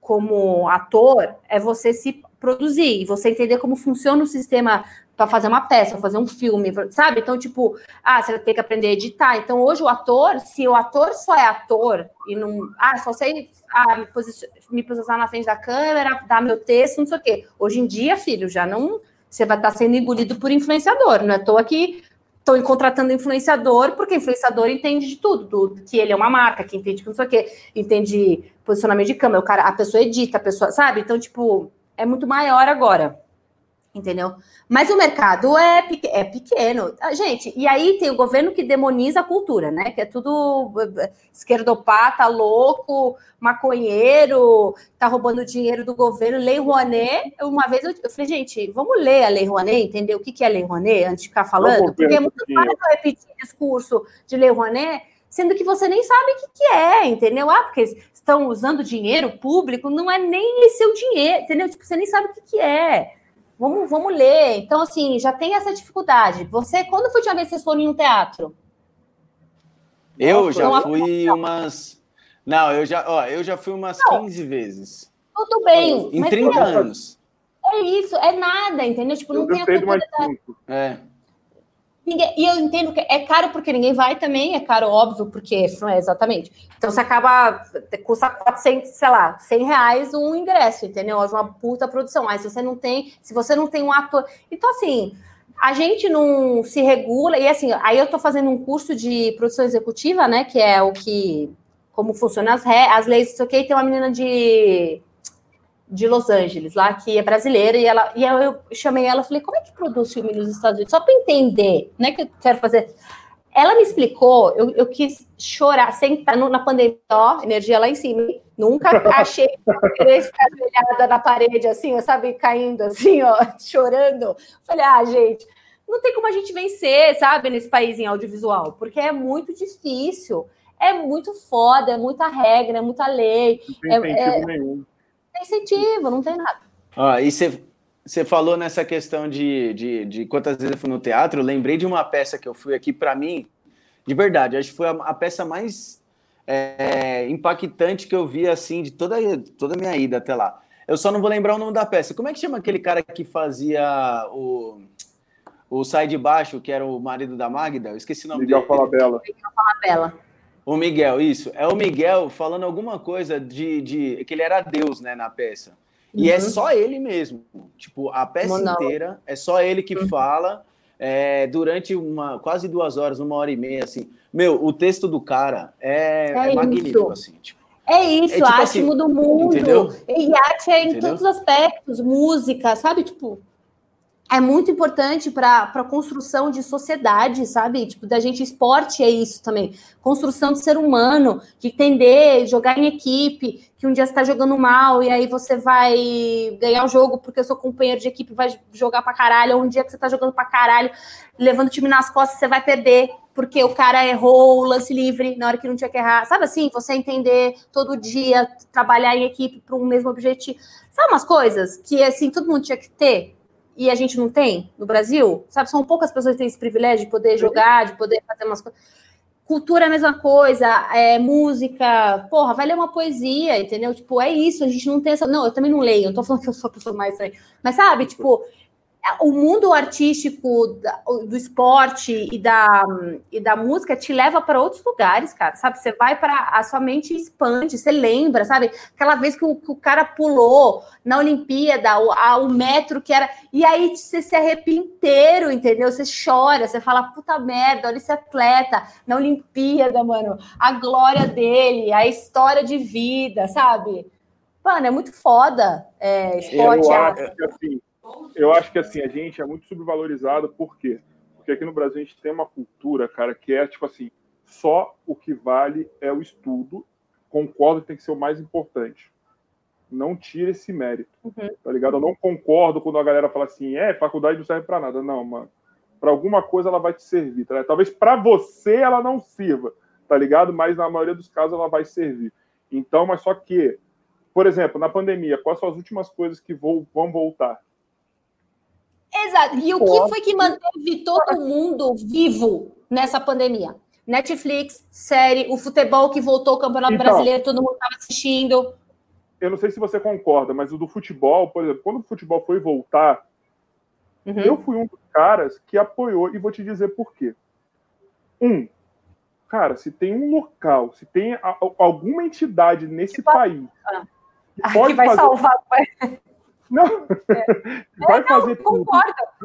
como ator é você se produzir e você entender como funciona o sistema para fazer uma peça, fazer um filme, sabe? Então, tipo, ah, você ter que aprender a editar. Então, hoje o ator, se o ator só é ator e não. Ah, só sei ah, me, me posicionar na frente da câmera, dar meu texto, não sei o quê. Hoje em dia, filho, já não. Você vai estar sendo engolido por influenciador. Não é toa que estão contratando influenciador, porque influenciador entende de tudo, do, que ele é uma marca, que entende que não sei o quê, entende posicionamento de câmera, o cara, a pessoa edita, a pessoa, sabe? Então, tipo, é muito maior agora entendeu? Mas o mercado é, é pequeno. Ah, gente, e aí tem o governo que demoniza a cultura, né? Que é tudo esquerdopata, louco, maconheiro, tá roubando dinheiro do governo. Lei Rouanet, uma vez eu, eu falei, gente, vamos ler a Lei Rouanet, entender o que, que é a Lei Rouanet, antes de ficar falando? Porque é muito fácil repetir discurso de Lei Rouanet, sendo que você nem sabe o que, que é, entendeu? Ah, porque estão usando dinheiro público, não é nem seu dinheiro, entendeu? Tipo, você nem sabe o que, que é. Vamos, vamos ler. Então, assim, já tem essa dificuldade. Você, quando foi a última vez que vocês foram em um teatro? Eu Nossa, já fui umas. Não, eu já, ó, eu já fui umas não, 15 vezes. Tudo bem. Em 30 é, anos. É isso, é nada, entendeu? Tipo, não eu tem a É. Ninguém, e eu entendo que é caro porque ninguém vai também, é caro, óbvio, porque não é exatamente. Então você acaba, custa 400, sei lá, 100 reais um ingresso, entendeu? É uma puta produção. Aí se você não tem, se você não tem um ator. Então, assim, a gente não se regula, e assim, aí eu tô fazendo um curso de produção executiva, né? Que é o que. Como funcionam as, re, as leis, isso aqui, tem uma menina de de Los Angeles, lá que é brasileira, e ela e eu, chamei ela, falei, como é que produz filme nos Estados Unidos? Só para entender, não é que eu quero fazer. Ela me explicou, eu, eu quis chorar, sentar no, na pandemia, ó, energia lá em cima. Nunca achei querer ficar ajoelhada na parede, assim, sabe, caindo assim, ó, chorando. Falei, ah, gente, não tem como a gente vencer, sabe, nesse país em audiovisual, porque é muito difícil, é muito foda, é muita regra, é muita lei. Não tem é, é, nenhum incentivo, não tem nada. Ah, e você, você falou nessa questão de, de, de, quantas vezes eu fui no teatro, eu lembrei de uma peça que eu fui aqui, para mim, de verdade, acho que foi a, a peça mais é, impactante que eu vi, assim, de toda, toda a minha ida até lá. Eu só não vou lembrar o nome da peça. Como é que chama aquele cara que fazia o, o Sai de Baixo, que era o marido da Magda? Eu esqueci o nome Miguel dele. Falabella. Miguel Falabella. O Miguel, isso. É o Miguel falando alguma coisa de, de que ele era Deus, né, na peça. E é uhum. é só ele mesmo. Tipo, a peça inteira é só ele que uhum. fala é, durante uma quase duas horas, uma hora e meia, assim. Meu, o texto do cara é, é, é magnífico, assim. Tipo, é isso, é, tipo assim, muda o mundo. Entendeu? E arte é em entendeu? todos os aspectos, música, sabe? Tipo, é muito importante para a construção de sociedade, sabe? Tipo, da gente, esporte é isso também. Construção de ser humano, de entender, jogar em equipe, que um dia você está jogando mal e aí você vai ganhar o jogo porque o seu companheiro de equipe vai jogar para caralho, ou um dia que você está jogando para caralho, levando o time nas costas, você vai perder porque o cara errou o lance livre na hora que não tinha que errar. Sabe assim? Você entender todo dia, trabalhar em equipe para um mesmo objetivo. Sabe umas coisas que, assim, todo mundo tinha que ter? E a gente não tem no Brasil, sabe? São poucas pessoas que têm esse privilégio de poder jogar, de poder fazer umas coisas. Cultura é a mesma coisa, é música, porra, vai ler uma poesia, entendeu? Tipo, é isso, a gente não tem essa. Não, eu também não leio, não tô falando que eu sou a pessoa mais. Mas sabe, tipo, o mundo artístico do esporte e da, e da música te leva para outros lugares, cara, sabe? Você vai para a sua mente expande, você lembra, sabe? Aquela vez que o, que o cara pulou na Olimpíada, o, a, o metro que era. E aí você se arrepia inteiro, entendeu? Você chora, você fala, puta merda, olha esse atleta na Olimpíada, mano, a glória dele, a história de vida, sabe? Mano, é muito foda é, esporte. Eu acho que assim eu acho que assim, a gente é muito subvalorizado, por quê? Porque aqui no Brasil a gente tem uma cultura, cara, que é tipo assim, só o que vale é o estudo. Concordo que tem que ser o mais importante. Não tira esse mérito, uhum. tá ligado? Eu não concordo quando a galera fala assim, é, faculdade não serve para nada. Não, mano. Para alguma coisa ela vai te servir, tá Talvez para você ela não sirva, tá ligado? Mas na maioria dos casos ela vai servir. Então, mas só que, por exemplo, na pandemia, quais são as últimas coisas que vão voltar? Exato. E o que foi que manteve todo mundo vivo nessa pandemia? Netflix, série, o futebol que voltou ao Campeonato então, Brasileiro, todo mundo estava assistindo. Eu não sei se você concorda, mas o do futebol, por exemplo, quando o futebol foi voltar, uhum. eu fui um dos caras que apoiou, e vou te dizer por quê. Um, cara, se tem um local, se tem a, alguma entidade nesse tipo, país ah, que, pode que vai fazer, salvar. Não. É. Vai é, fazer não, tudo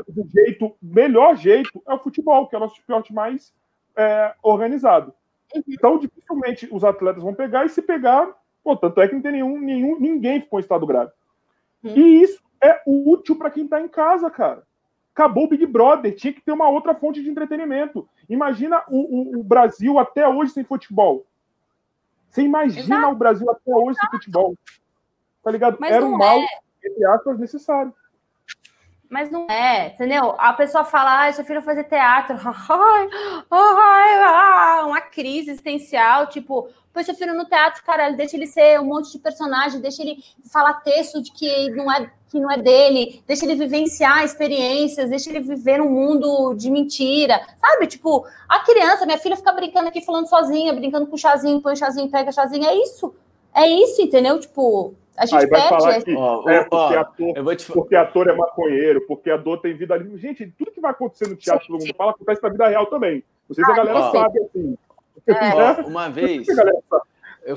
do jeito, melhor jeito é o futebol, que é o nosso esporte mais é, organizado. Uhum. Então, dificilmente os atletas vão pegar, e se pegar, pô, tanto é que não tem nenhum, nenhum ninguém ficou em estado grave. Uhum. E isso é útil para quem está em casa, cara. Acabou o Big Brother, tinha que ter uma outra fonte de entretenimento. Imagina o, o, o Brasil até hoje sem futebol. Você imagina Exato. o Brasil até hoje Exato. sem futebol. Tá ligado? Mas Era um mal. É entre aspas, necessário. Mas não é, entendeu? A pessoa fala, ah, seu filho fazer teatro, uma crise existencial, tipo, seu filho no teatro, cara, deixa ele ser um monte de personagem, deixa ele falar texto de que não é que não é dele, deixa ele vivenciar experiências, deixa ele viver num mundo de mentira, sabe? Tipo, a criança, minha filha fica brincando aqui, falando sozinha, brincando com chazinho, põe chazinho, pega chazinho, é isso, é isso, entendeu? Tipo, A gente Aí vai perde. falar que Ó, é ó, porque, ator, Eu vou te porque ator é maconheiro, porque ator tem vida livre. Gente, tudo que vai acontecer no teatro, todo mundo fala, acontece na vida real também. Não sei se a galera ó. sabe, assim. Ó, uma vez. Eu,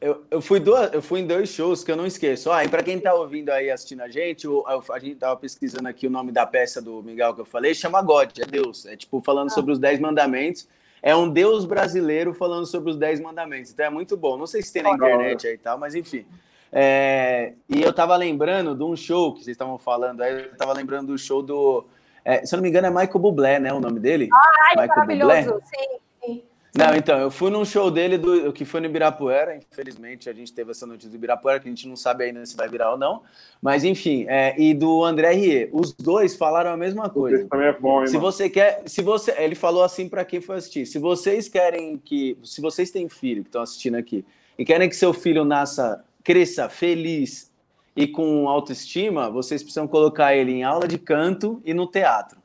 eu, eu, fui duas, eu fui em dois shows que eu não esqueço. Ah, e para quem tá ouvindo aí, assistindo a gente, o- a, a gente tava pesquisando aqui o nome da peça do Miguel que eu falei, chama God, é Deus. É tipo falando sobre os Dez Mandamentos. É um Deus brasileiro falando sobre os Dez Mandamentos. Então é muito bom. Não sei se tem na internet aí e tal, mas enfim. É, e eu tava lembrando de um show que vocês estavam falando aí, eu tava lembrando do show do. é, se eu não me engano, é Michael Bublé, né? O nome dele? Ai, Michael maravilhoso. Sim, sim. Não, então, eu fui num show dele do, que foi no Ibirapuera, infelizmente a gente teve essa notícia do Ibirapuera, que a gente não sabe ainda se vai virar ou não, mas enfim, é, e do André Rie, os dois falaram a mesma coisa. Esse também é bom, hein, Se mano? você quer, se você, ele falou assim para quem foi assistir, se vocês querem que, se vocês têm filho que estão assistindo aqui e querem que seu filho nasça, cresça feliz e com autoestima, vocês precisam colocar ele em aula de canto e no teatro.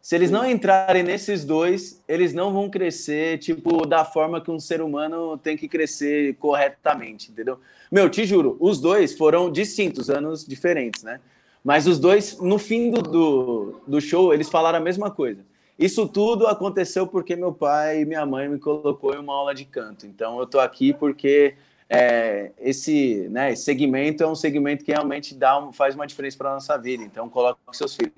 Se eles não entrarem nesses dois, eles não vão crescer, tipo, da forma que um ser humano tem que crescer corretamente, entendeu? Meu, te juro, os dois foram distintos, anos diferentes, né? Mas os dois, no fim do, do, do show, eles falaram a mesma coisa. Isso tudo aconteceu porque meu pai e minha mãe me colocou em uma aula de canto. Então, eu tô aqui porque é, esse, né, esse segmento é um segmento que realmente dá um, faz uma diferença para nossa vida. Então, coloque seus filhos.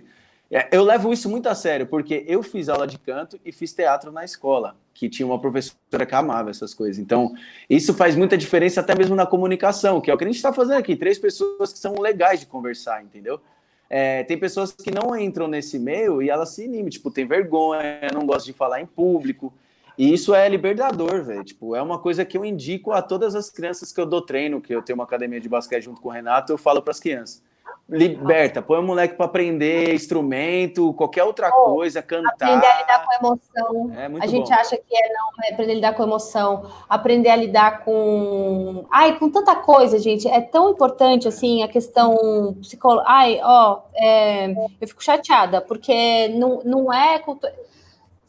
É, Eu levo isso muito a sério, porque eu fiz aula de canto e fiz teatro na escola, que tinha uma professora que amava essas coisas. Então, isso faz muita diferença até mesmo na comunicação, que é o que a gente está fazendo aqui. Três pessoas que são legais de conversar, entendeu? É, tem pessoas que não entram nesse meio e elas se inimam, tipo, tem vergonha, não gostam de falar em público. E isso é libertador, velho. Tipo, é uma coisa que eu indico a todas as crianças que eu dou treino, que eu tenho uma academia de basquete junto com o Renato, eu falo para as crianças. Liberta, põe o moleque para aprender instrumento, qualquer outra Oh, coisa, cantar. Aprender a lidar com emoção. É muito a gente bom. acha que é não, é aprender a lidar com emoção, aprender a lidar com. Ai, com tanta coisa, gente. É tão importante assim a questão psicológica. Ai, ó, é, eu fico chateada, porque não, não é.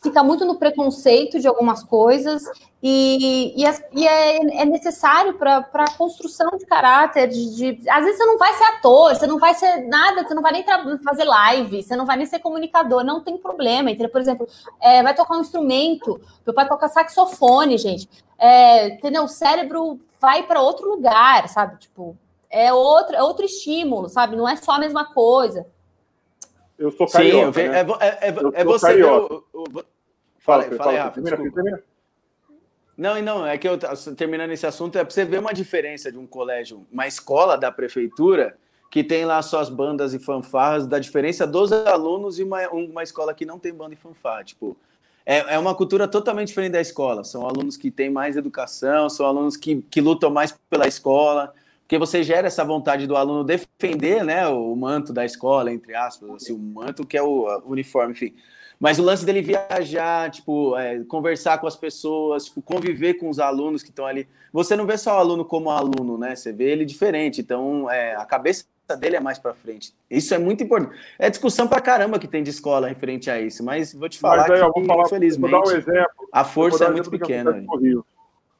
Fica muito no preconceito de algumas coisas, e, e, e é, é necessário para a construção de caráter. De, de- às vezes você não vai ser ator, você não vai ser nada, você não vai nem fazer live, você não vai nem ser comunicador, não tem problema. Entendeu? Por exemplo, é, vai tocar um instrumento, meu pai toca saxofone, gente. É, entendeu? O cérebro vai para outro lugar, sabe? Tipo, é outro, é outro estímulo, sabe? Não é só a mesma coisa. Eu sou Sim, carioca, eu ve- né? é, é, é, Eu é você carioca. o, o- o- Fala, Fala, fala, aí, Rafa, termina, desculpa. termina. Não, e não, é que eu terminando esse assunto, é para você ver uma diferença de um colégio, uma escola da prefeitura, que tem lá suas bandas e fanfarras, da diferença dos alunos e uma, uma escola que não tem banda e fanfarra. Tipo, é, é uma cultura totalmente diferente da escola. São alunos que têm mais educação, são alunos que, que lutam mais pela escola, porque você gera essa vontade do aluno defender né, o manto da escola, entre aspas, assim, o manto que é o uniforme, enfim. Mas o lance dele viajar, tipo, é, conversar com as pessoas, tipo, conviver com os alunos que estão ali. Você não vê só o aluno como aluno, né? Você vê ele diferente. Então, é, a cabeça dele é mais para frente. Isso é muito importante. É discussão pra caramba que tem de escola referente a isso, mas vou te falar Mas que, eu vou falar, infelizmente, vou dar um exemplo. a Vou força é um muito pequena.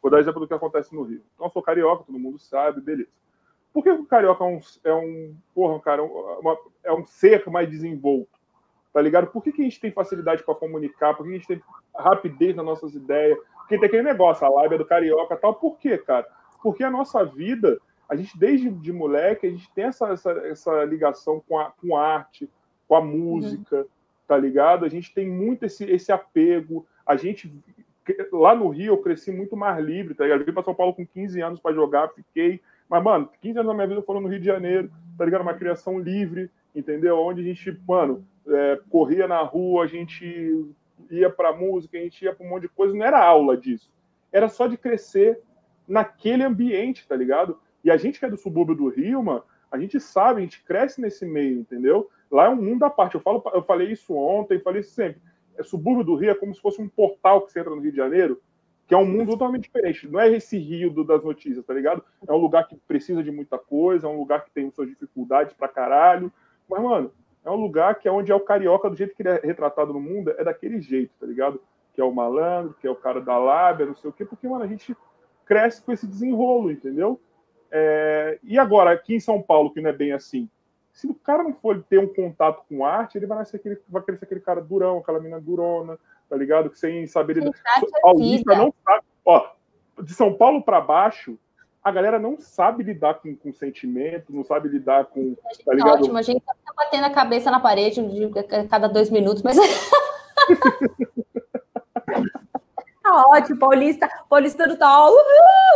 Vou dar exemplo do que acontece no Rio. Então, eu sou carioca, todo mundo sabe, beleza. Por que o carioca é um, é um porra, cara, uma- é um ser mais desenvolto? Tá ligado? Por que, que a gente tem facilidade para comunicar? Por que a gente tem rapidez nas nossas ideias? Porque tem aquele negócio, a lábia do carioca e tal. Por quê, cara? Porque a nossa vida, a gente, desde de moleque, a gente tem essa, essa, essa ligação com a, com a arte, com a música, tá ligado? A gente tem muito esse, esse apego. A gente lá no Rio eu cresci muito mais livre, tá ligado? Eu vim para São Paulo com 15 anos para jogar, fiquei. Mas, mano, 15 anos da minha vida foram no Rio de Janeiro, tá ligado? Uma criação livre, entendeu? Onde a gente, mano, é, corria na rua, a gente ia pra música, a gente ia pra um monte de coisa, não era aula disso. Era só de crescer naquele ambiente, tá ligado? E a gente que é do subúrbio do Rio, mano, a gente sabe, a gente cresce nesse meio, entendeu? Lá é um mundo à parte. Eu, falo, eu falei isso ontem, falei isso sempre. É, subúrbio do Rio é como se fosse um portal que você entra no Rio de Janeiro, que é um mundo totalmente diferente. Não é esse rio do, das notícias, tá ligado? É um lugar que precisa de muita coisa, é um lugar que tem suas dificuldades pra caralho. Mas, mano, é um lugar que é onde é o carioca, do jeito que ele é retratado no mundo, é daquele jeito, tá ligado? Que é o malandro, que é o cara da lábia, não sei o quê, porque, mano, a gente cresce com esse desenrolo, entendeu? É, e agora, aqui em São Paulo, que não é bem assim, se o cara não for ter um contato com arte, ele vai, nascer aquele, vai crescer aquele cara durão, aquela menina durona, tá ligado? Que sem saber lidar. Paulista não sabe. Ó, de São Paulo para baixo, a galera não sabe lidar com, com sentimento, não sabe lidar com. Tá ligado? Ótimo, a gente tá batendo a cabeça na parede a cada dois minutos, mas. tá ótimo, Paulista, Paulista do tal.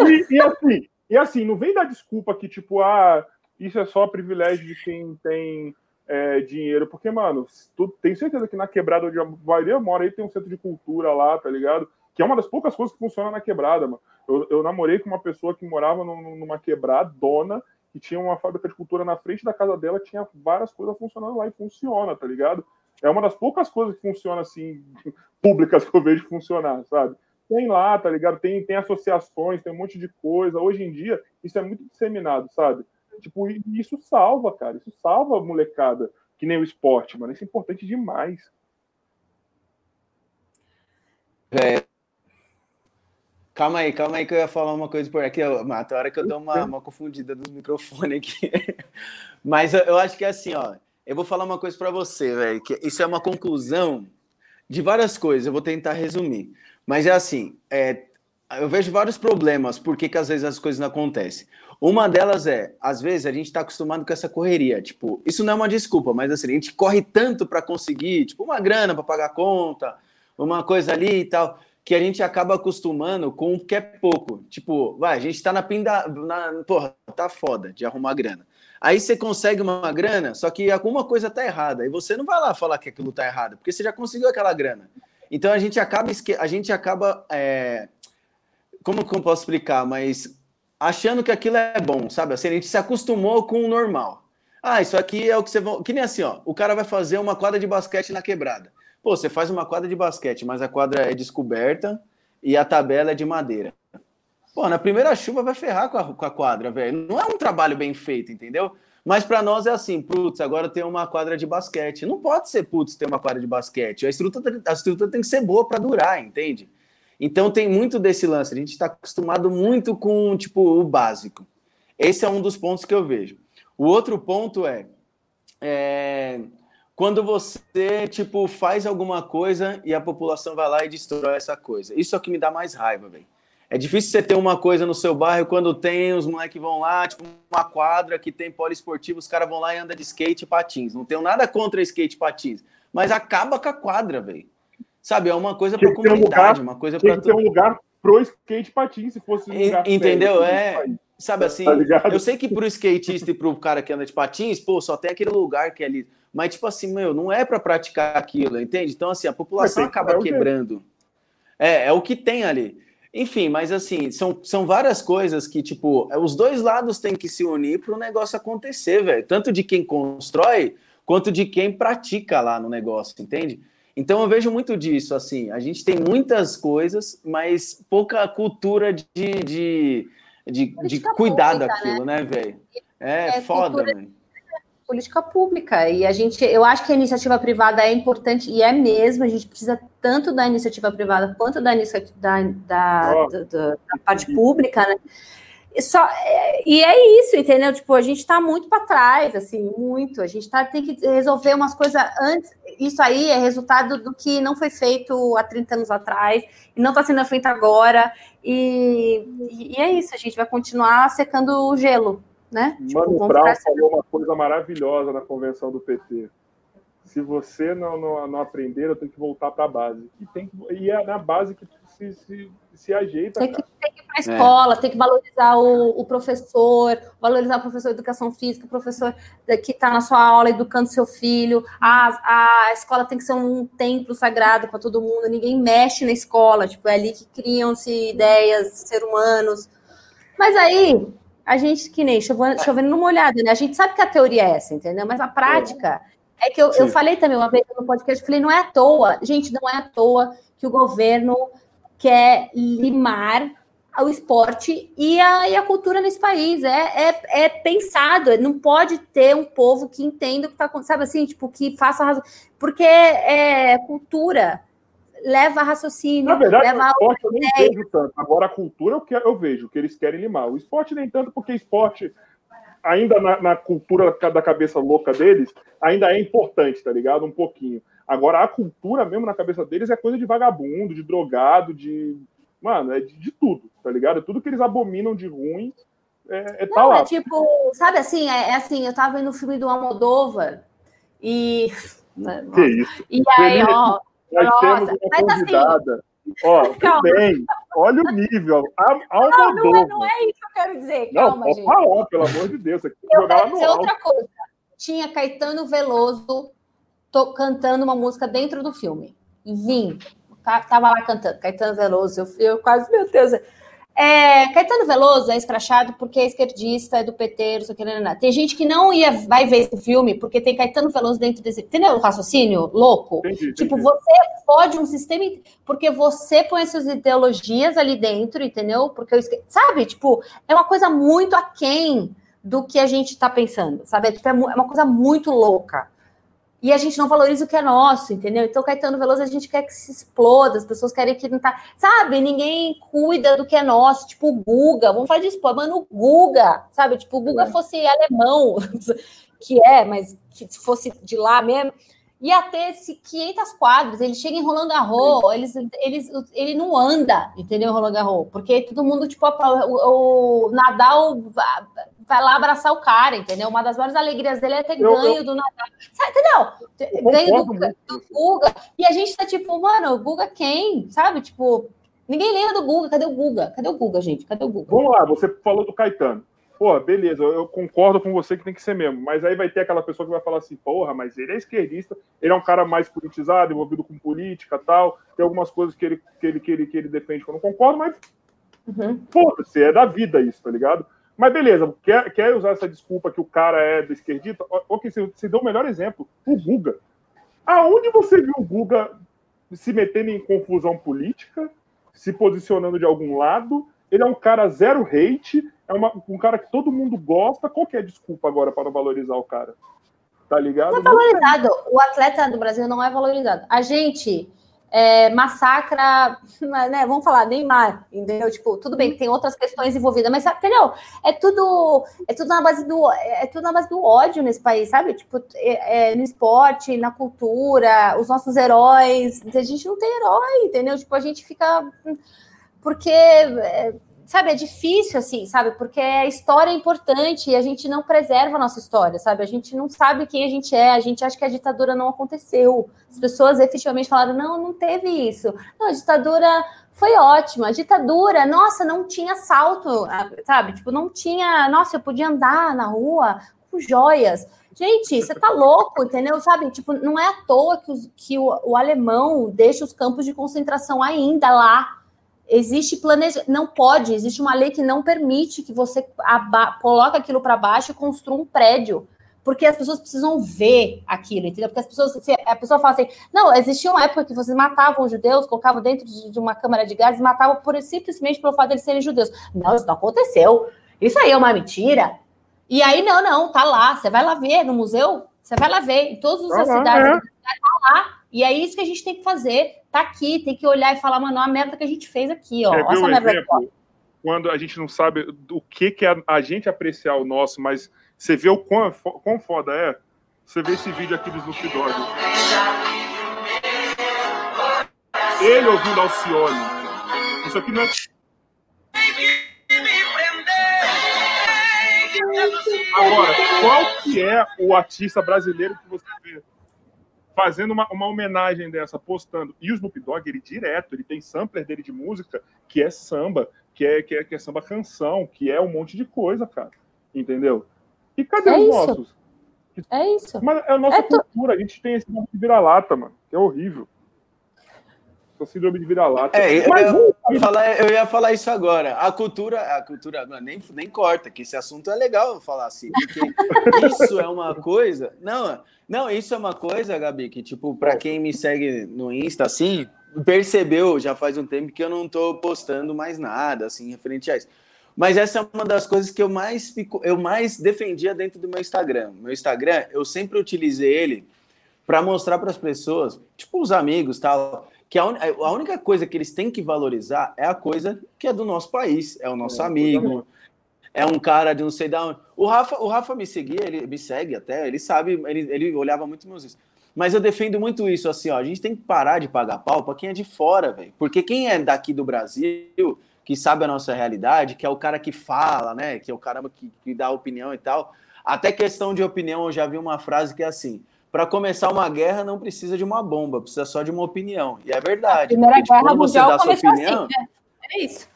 E, e, assim, e assim, não vem dar desculpa que, tipo, ah, isso é só privilégio de quem tem é, dinheiro, porque, mano, tu tem certeza que na quebrada onde a maioria mora aí tem um centro de cultura lá, tá ligado? Que é uma das poucas coisas que funciona na quebrada, mano. Eu, eu namorei com uma pessoa que morava numa quebrada, dona, que tinha uma fábrica de cultura na frente da casa dela, tinha várias coisas funcionando lá e funciona, tá ligado? É uma das poucas coisas que funciona assim, públicas que eu vejo funcionar, sabe? Tem lá, tá ligado? Tem, tem associações, tem um monte de coisa. Hoje em dia, isso é muito disseminado, sabe? Tipo, isso salva, cara. Isso salva a molecada, que nem o esporte, mano. Isso é importante demais. É. Calma aí, calma aí que eu ia falar uma coisa por aqui, Mato. A hora que eu dou uma, uma confundida nos microfones aqui. Mas eu, eu acho que é assim, ó. Eu vou falar uma coisa para você, velho. Que isso é uma conclusão de várias coisas. Eu vou tentar resumir. Mas é assim, é, eu vejo vários problemas, por que, que às vezes as coisas não acontecem. Uma delas é, às vezes a gente está acostumado com essa correria. Tipo, isso não é uma desculpa, mas assim, a gente corre tanto para conseguir, tipo, uma grana para pagar conta, uma coisa ali e tal, que a gente acaba acostumando com o que é pouco. Tipo, vai, a gente está na pinda. Na, porra, tá foda de arrumar grana. Aí você consegue uma grana, só que alguma coisa tá errada. E você não vai lá falar que aquilo tá errado, porque você já conseguiu aquela grana. Então a gente acaba, a gente acaba é... como que eu posso explicar? Mas achando que aquilo é bom, sabe? Assim, a gente se acostumou com o normal. Ah, isso aqui é o que você vai. Que nem assim, ó. O cara vai fazer uma quadra de basquete na quebrada. Pô, você faz uma quadra de basquete, mas a quadra é descoberta e a tabela é de madeira. Pô, na primeira chuva vai ferrar com a, com a quadra, velho. Não é um trabalho bem feito, entendeu? Mas para nós é assim, putz, agora tem uma quadra de basquete. Não pode ser, putz, ter uma quadra de basquete. A estrutura, a estrutura tem que ser boa para durar, entende? Então tem muito desse lance. A gente está acostumado muito com, tipo, o básico. Esse é um dos pontos que eu vejo. O outro ponto é, é quando você, tipo, faz alguma coisa e a população vai lá e destrói essa coisa. Isso é o que me dá mais raiva, velho. É difícil você ter uma coisa no seu bairro quando tem os moleques vão lá, tipo uma quadra que tem poliesportivo, os caras vão lá e andam de skate e patins. Não tenho nada contra skate e patins, mas acaba com a quadra, velho. Sabe, é uma coisa para comunidade, um lugar, uma coisa para ter um lugar pro skate patins, se fosse um lugar Entendeu? É, sabe assim, tá eu sei que pro skatista e pro cara que anda de patins, pô, só tem aquele lugar que é ali, mas tipo assim, meu, não é para praticar aquilo, entende? Então assim, a população acaba quebrando. É, é o que tem ali. Enfim, mas assim, são, são várias coisas que, tipo, os dois lados têm que se unir para o negócio acontecer, velho. Tanto de quem constrói, quanto de quem pratica lá no negócio, entende? Então eu vejo muito disso, assim, a gente tem muitas coisas, mas pouca cultura de, de, de, de cuidar pública, daquilo, né, né velho? É, é, foda, velho política pública. E a gente, eu acho que a iniciativa privada é importante, e é mesmo, a gente precisa tanto da iniciativa privada quanto da, da, da, oh. da, da parte pública, né? E, só, é, e é isso, entendeu? Tipo, a gente está muito para trás, assim, muito. A gente tá, tem que resolver umas coisas antes. Isso aí é resultado do que não foi feito há 30 anos atrás e não está sendo feito agora. E, e é isso, a gente vai continuar secando o gelo, né? Tipo, Mano Brown falou uma coisa maravilhosa na convenção do PT. Se você não, não, não aprender, eu tenho que voltar para a base. E, tem e é na base que se, se, se ajeita. Tem que, tem que ir para a escola, é. tem que valorizar o, o, professor, valorizar o professor de educação física, o professor que está na sua aula educando seu filho. A, a escola tem que ser um templo sagrado para todo mundo. Ninguém mexe na escola, tipo, é ali que criam-se ideias, ser humanos. Mas aí, a gente, que nem chovendo, chovendo numa olhada, né? A gente sabe que a teoria é essa, entendeu? Mas a prática é, que eu, eu falei também uma vez no podcast, falei, não é à toa, gente, não é à toa que o governo quer limar o esporte e a, e a cultura nesse país. É, é, é, pensado, não pode ter um povo que entenda o que está acontecendo, sabe assim, tipo, que faça razão. Porque é cultura leva raciocínio. Na verdade, leva o esporte eu nem vejo tanto. Agora, a cultura eu, quero, eu vejo, que eles querem limar. O esporte nem tanto, porque esporte, ainda na, na, cultura da cabeça louca deles, ainda é importante, tá ligado? Um pouquinho. Agora, a cultura mesmo na cabeça deles é coisa de vagabundo, de drogado, de. Mano, é de, de tudo, tá ligado? Tudo que eles abominam de ruim é, é tá Não, lá. É tipo, sabe assim, é, é, assim, eu tava vendo o filme do Almodóvar e. Que isso? E aí, ó. Nós nossa, temos uma assim, convidada. Assim, ó, tudo bem. Olha o nível. Almodóvar. Não, não, é, não é isso que eu quero dizer. Calma, não, gente. Falar, pelo amor de Deus. Aqui, eu quero dizer outra coisa. Tinha Caetano Veloso tô, cantando uma música dentro do filme. Vim. Tava lá cantando, Caetano Veloso. Eu, eu quase, meu Deus. É, Caetano Veloso é escrachado porque é esquerdista, é do PT, não sei o que, não, não. Tem gente que não ia, vai ver esse filme porque tem Caetano Veloso dentro desse. Entendeu o raciocínio louco? Entendi, tipo, entendi. você pode um sistema. Porque você põe suas ideologias ali dentro, entendeu? Porque eu esque... Sabe? Tipo, é uma coisa muito aquém do que a gente tá pensando, sabe? É, tipo, é uma coisa muito louca e a gente não valoriza o que é nosso, entendeu? Então, Caetano Veloso, a gente quer que se exploda, as pessoas querem que não tá. Sabe, ninguém cuida do que é nosso, tipo o Guga, vamos falar disso, pô, mano, o Guga, sabe? Tipo, o Guga é. fosse alemão, que é, mas que se fosse de lá mesmo, ia ter esse 500 quadros, ele chega em Roland Garros, eles, eles, ele não anda, entendeu, Roland Garros? Porque todo mundo, tipo, o, o Nadal vai lá abraçar o cara, entendeu? Uma das maiores alegrias dele é ter eu, ganho eu, do Nadal. Sabe, entendeu? Ganho do, do, Guga. E a gente tá tipo, mano, o Guga quem? Sabe? Tipo, ninguém lembra do Guga. Cadê o Guga? Cadê o Guga, gente? Cadê o Guga? Vamos lá, você falou do Caetano. Pô, beleza, eu concordo com você que tem que ser mesmo. Mas aí vai ter aquela pessoa que vai falar assim, porra, mas ele é esquerdista, ele é um cara mais politizado, envolvido com política tal. Tem algumas coisas que ele, que ele, que ele, que ele defende que eu não concordo, mas. Uhum. Foda-se, é da vida isso, tá ligado? Mas beleza, quer, quer usar essa desculpa que o cara é do esquerdista? Ok, você, você deu o melhor exemplo, o Guga. Aonde você viu o Guga se metendo em confusão política, se posicionando de algum lado? Ele é um cara zero hate, é uma, um cara que todo mundo gosta. Qual que é a desculpa agora para valorizar o cara? Tá ligado? Não é valorizado. O atleta do Brasil não é valorizado. A gente é, massacra, né? Vamos falar, Neymar, entendeu? Tipo, tudo bem que tem outras questões envolvidas, mas entendeu? É tudo, é tudo na base do, é tudo na base do ódio nesse país, sabe? Tipo, é, é, no esporte, na cultura, os nossos heróis, a gente não tem herói, entendeu? Tipo, a gente fica porque é, sabe, é difícil assim, sabe? Porque a história é importante e a gente não preserva a nossa história, sabe? A gente não sabe quem a gente é, a gente acha que a ditadura não aconteceu. As pessoas efetivamente falaram: não, não teve isso. Não, a ditadura foi ótima. A ditadura, nossa, não tinha salto, sabe? Tipo, não tinha, nossa, eu podia andar na rua com joias. Gente, você tá louco, entendeu? Sabe? Tipo, não é à toa que, os, que o, o alemão deixa os campos de concentração ainda lá existe planejamento, não pode, existe uma lei que não permite que você coloque aquilo para baixo e construa um prédio, porque as pessoas precisam ver aquilo, entendeu? Porque as pessoas, a pessoa fala assim, não, existia uma época que vocês matavam os judeus, colocavam dentro de uma câmara de gás e matavam por, simplesmente pelo fato de eles serem judeus. Não, isso não aconteceu. Isso aí é uma mentira. E aí, não, não, tá lá. Você vai lá ver no museu, você vai lá ver, em todas as cidades, tá lá. E é isso que a gente tem que fazer tá aqui, tem que olhar e falar, mano, a merda que a gente fez aqui, ó. Olha um exemplo, quando a gente não sabe o que, que é a gente apreciar o nosso, mas você vê o quão, quão foda é, você vê esse vídeo aqui do Snoop Dogg. Ele ouvindo Alcione. Isso aqui não é. Agora, qual que é o artista brasileiro que você vê fazendo uma, uma homenagem dessa, postando. E o Snoop Dogg, ele direto, ele tem sampler dele de música que é samba, que é, que é, que é samba canção, que é um monte de coisa, cara. Entendeu? E cadê é os isso. nossos? É isso. Mas é a nossa É tu- cultura, a gente tem esse nome de vira-lata, mano, que é horrível. Essa síndrome de vira-lata. É, eu, Mas, eu, ia falar, eu ia falar isso agora. A cultura, a cultura, nem, nem corta, que esse assunto é legal falar assim, porque isso é uma coisa. Não, não, isso é uma coisa, Gabi, que, tipo, para quem me segue no Insta, assim, percebeu já faz um tempo que eu não tô postando mais nada, assim, referente a isso. Mas essa é uma das coisas que eu mais fico, eu mais defendia dentro do meu Instagram. Meu Instagram, eu sempre utilizei ele para mostrar para as pessoas, tipo os amigos, tal, que a, un... a, única coisa que eles têm que valorizar é a coisa que é do nosso país, é o nosso é, amigo, é um cara de não sei da onde. O Rafa, o Rafa me seguia, ele me segue até, ele sabe, ele, ele olhava muito meus vídeos. Mas eu defendo muito isso, assim, ó, a gente tem que parar de pagar pau para quem é de fora, velho. Porque quem é daqui do Brasil, que sabe a nossa realidade, que é o cara que fala, né, que é o caramba que, que dá opinião e tal. Até questão de opinião, eu já vi uma frase que é assim: para começar uma guerra não precisa de uma bomba, precisa só de uma opinião. E é verdade. A Primeira porque, tipo, Guerra Mundial começou opinião, assim, né? É isso.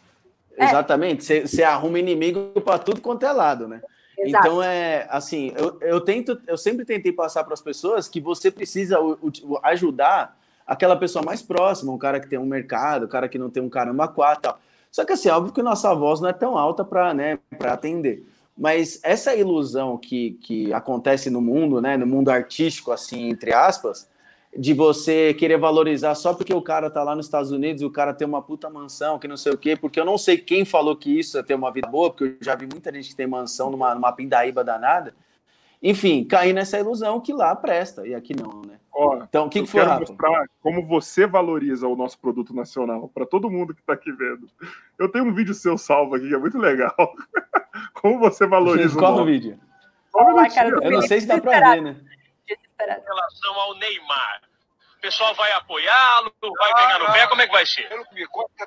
É. Exatamente, você, você arruma inimigo para tudo quanto é lado, né? Exato. Então é assim, eu, eu tento, eu sempre tentei passar para as pessoas que você precisa ajudar aquela pessoa mais próxima, um cara que tem um mercado, o um cara que não tem um caramba quatro, tal. Só que assim, óbvio que nossa voz não é tão alta para né, atender. Mas essa ilusão que, que acontece no mundo, né, no mundo artístico, assim, entre aspas, de você querer valorizar só porque o cara tá lá nos Estados Unidos e o cara tem uma puta mansão, que não sei o quê, porque eu não sei quem falou que isso é ter uma vida boa, porque eu já vi muita gente que tem mansão numa, numa pindaíba danada. Enfim, cair nessa ilusão que lá presta e aqui não, né? Ó, então, o que, que foi, quero mostrar como você valoriza o nosso produto nacional, para todo mundo que está aqui vendo. Eu tenho um vídeo seu salvo aqui, que é muito legal. como você valoriza Qual o vídeo? Olá, cara, eu não sei se dá para ver, né? Em relação ao Neymar, o pessoal vai apoiá-lo, vai ah, pegar no pé, como é que vai ser? Pelo que me conta,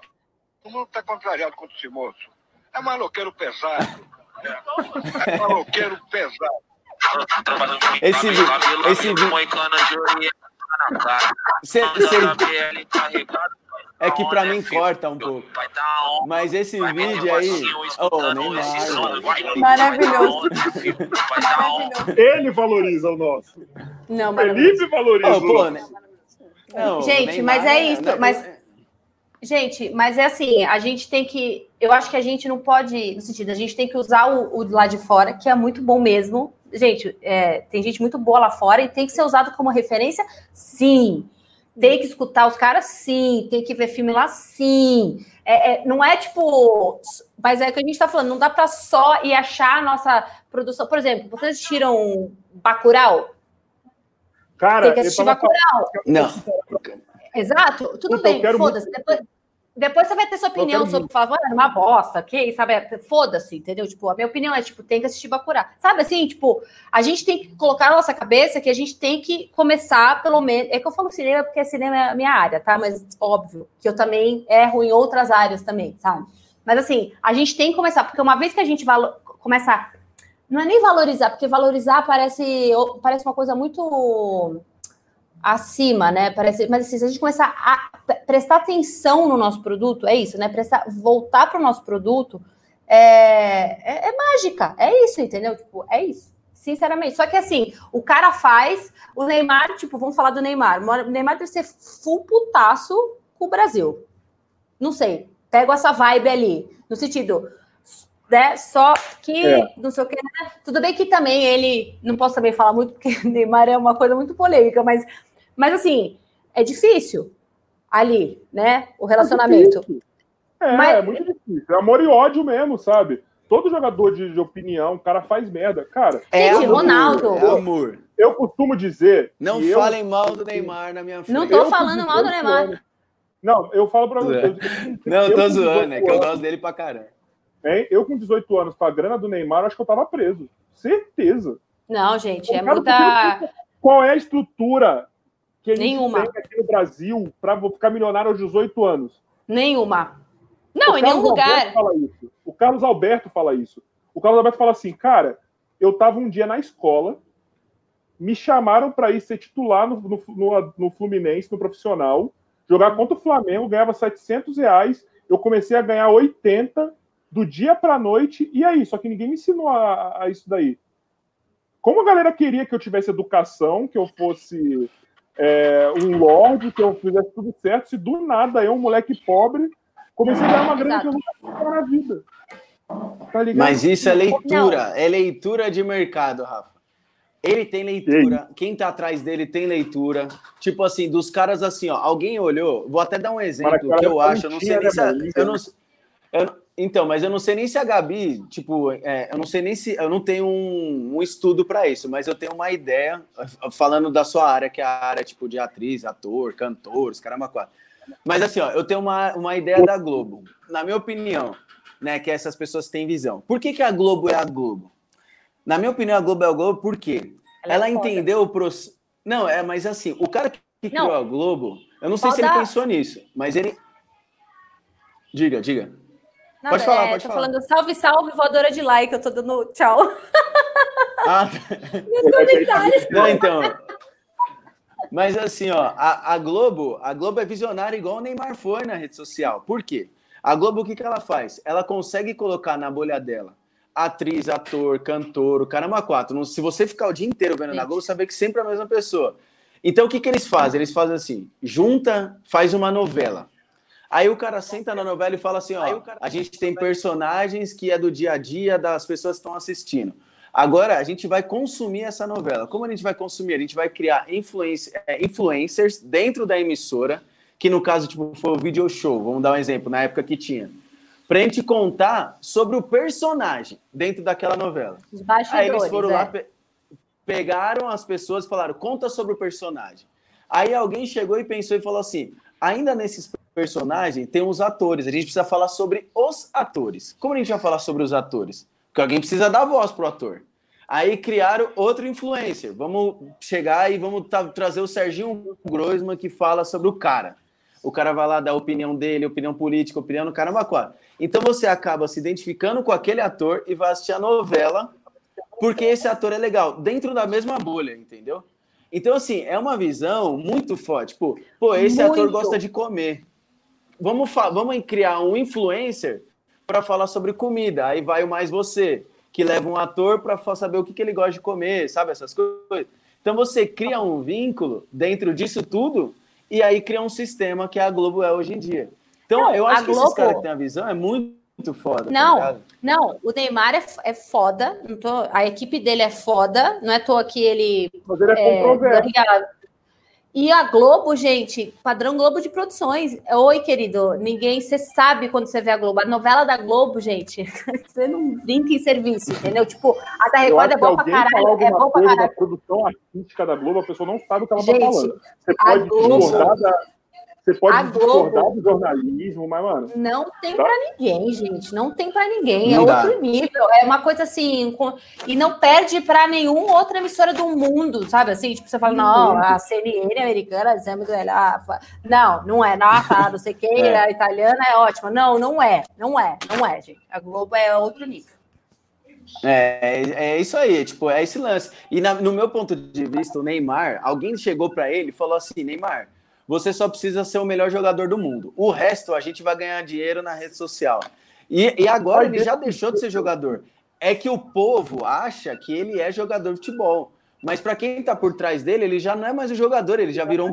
o mundo está contrariado contra esse moço. É maloqueiro pesado. É, é maloqueiro pesado. Esse, esse vídeo. É que pra mim corta um pouco. Mas esse vídeo aí. Oh, Neymar. Maravilhoso. Ele valoriza o nosso. Não, Felipe valoriza. Oh, pô, né? Não, Gente, mas é isso. Mas Gente, mas é assim, a gente tem que. Eu acho que a gente não pode, no sentido, a gente tem que usar o, o lá de fora, que é muito bom mesmo. Gente, é, tem gente muito boa lá fora e tem que ser usado como referência, sim. Tem que escutar os caras, sim. Tem que ver filme lá, sim. É, é, não é tipo. Mas é o que a gente está falando, não dá para só ir achar a nossa produção. Por exemplo, vocês tiram Bacurau? Cara, tem que assistir Bacurau. Não. Exato, tudo bem, foda-se. Depois, depois você vai ter sua opinião sobre falar, é uma bosta, ok? Sabe? Foda-se, entendeu? Tipo, a minha opinião é, tipo, tem que assistir Bacurau. Sabe assim, tipo, a gente tem que colocar na nossa cabeça que a gente tem que começar, pelo menos. É que eu falo cinema porque cinema é a minha área, tá? Mas óbvio que eu também erro em outras áreas também, sabe? Mas assim, a gente tem que começar, porque uma vez que a gente valo... começa. Não é nem valorizar, porque valorizar parece, parece uma coisa muito acima, né? Parece, mas assim, se a gente começar a prestar atenção no nosso produto, é isso, né? Prestar, voltar para o nosso produto é, é, é, mágica, é isso, entendeu? Tipo, é isso. Sinceramente. Só que assim, o cara faz, o Neymar, tipo, vamos falar do Neymar. O Neymar deve ser full putaço com o Brasil. Não sei. Pego essa vibe ali. No sentido, né? Só que é. não sei o que. Né? Tudo bem que também ele. Não posso também falar muito, porque Neymar é uma coisa muito polêmica, mas mas assim, é difícil ali, né? O relacionamento. É, Mas... é muito difícil. É amor e ódio mesmo, sabe? Todo jogador de, de opinião, o cara faz merda. Cara, é Gente, Ronaldo. É amor. Eu costumo dizer. Não falem eu... mal do Neymar na minha frente. Não tô eu falando mal do Neymar. Anos. Não, eu falo pra você. Não, eu tô zoando, é que eu gosto dele pra caramba. Hein? Eu com 18 anos, com a grana do Neymar, acho que eu tava preso. Certeza. Não, gente, é muita. Qual é a estrutura que a gente Nenhuma. tem aqui no Brasil para ficar milionário aos 18 anos? Nenhuma. Não, o em nenhum lugar. Fala isso. O Carlos Alberto fala isso. O Carlos Alberto fala assim, cara, eu estava um dia na escola, me chamaram para ir ser titular no, no, no, no, Fluminense, no profissional, jogar contra o Flamengo, ganhava 700 reais, eu comecei a ganhar 80 do dia para a noite, e aí, só que ninguém me ensinou a, a, isso daí. Como a galera queria que eu tivesse educação, que eu fosse é, um lord, que eu fizesse tudo certo, se do nada eu, um moleque pobre, comecei a ganhar uma grana que eu nunca fiz na vida. Tá Mas isso é leitura, Não. é leitura de mercado, Rafa. Ele tem leitura, quem tá atrás dele tem leitura. Tipo assim, dos caras assim, ó, alguém olhou, vou até dar um exemplo que eu acho, eu não sei nem se, eu não, eu, então, mas eu não sei nem se a Gabi, tipo, é, eu não sei nem se eu não tenho um, um estudo para isso, mas eu tenho uma ideia falando da sua área, que é a área tipo de atriz, ator, cantor, os caramba quatro. Mas assim, ó, eu tenho uma, uma ideia da Globo. Na minha opinião, né, que essas pessoas têm visão. Por que, que a Globo é a Globo? Na minha opinião, a Globo é a Globo porque ela, ela é entendeu o processo. Não, é, mas assim, o cara que criou não. a Globo, eu não sei se ele pensou nisso, mas ele. Diga, diga. Nada, pode falar, é, pode tô falar. falando salve, salve, voadora de like, eu tô dando tchau. Ah, Nos comentários. Não, então. Mas assim, ó, a, a, Globo, a Globo é visionária igual o Neymar foi na rede social. Por quê? A Globo, o que, que ela faz? Ela consegue colocar na bolha dela atriz, ator, cantor, o caramba quatro. Se você ficar o dia inteiro vendo na Globo, você vai ver que sempre é a mesma pessoa. Então, o que, que eles fazem? Eles fazem assim, junta, faz uma novela. Aí o cara senta na novela e fala assim, ó, a gente tem personagens que é do dia a dia das pessoas que estão assistindo. Agora a gente vai consumir essa novela. Como a gente vai consumir? A gente vai criar é, influencers dentro da emissora, que no caso tipo, foi o video show, vamos dar um exemplo, na época que tinha. Pra gente contar sobre o personagem dentro daquela novela. Os Aí eles foram é. lá, pe pegaram as pessoas e falaram, conta sobre o personagem. Aí alguém chegou e pensou e falou assim: ainda nesses personagens tem os atores, a gente precisa falar sobre os atores. Como a gente vai falar sobre os atores? Porque alguém precisa dar voz pro ator. Aí criaram outro influencer. Vamos chegar e vamos trazer o Serginho Groisman que fala sobre o cara. O cara vai lá dar a opinião dele, opinião política, opinião no caramba quatro. Então você acaba se identificando com aquele ator e vai assistir a novela porque esse ator é legal, dentro da mesma bolha, entendeu? Então, assim, é uma visão muito forte. Tipo, pô, esse muito. ator gosta de comer. Vamos, vamos criar um influencer para falar sobre comida. Aí vai o mais você, que leva um ator para saber o que, que ele gosta de comer, sabe? Essas coisas. Então você cria um vínculo dentro disso tudo e aí cria um sistema que a Globo é hoje em dia. Então não, eu acho que Globo... esses caras que têm a visão é muito, foda. Tá não, tá não, o Neymar é, é foda, tô, a equipe dele é foda, não é à toa que ele. Mas ele é, é controverso. E a Globo, gente, padrão Globo de produções. Oi, querido, ninguém, você sabe quando você vê a Globo. A novela da Globo, gente, você não brinca em serviço, entendeu? Tipo, a da Record é bom pra caralho. É bom pra caralho. Da produção artística da Globo, a pessoa não sabe o que ela tá gente, tá falando. Você pode discordar da, você pode a discordar Globo, do jornalismo, mas, mano. Não tem tá? para ninguém, gente. Não tem para ninguém. Não é dá. outro nível. É uma coisa assim. Com... E não perde para nenhuma outra emissora do mundo, sabe? Assim, tipo, você fala, não, uhum. a CNN americana, dizendo ela. Não, não é. Não, a não sei quem, é. a italiana é ótima. Não, não é. Não é. Não é, gente. A Globo é outro nível. É, é isso aí, tipo, é esse lance. E na, no meu ponto de vista, o Neymar, alguém chegou para ele e falou assim: Neymar, você só precisa ser o melhor jogador do mundo. O resto a gente vai ganhar dinheiro na rede social. E, e agora ele já deixou de ser jogador. É que o povo acha que ele é jogador de futebol. Mas para quem está por trás dele, ele já não é mais um jogador, ele já virou um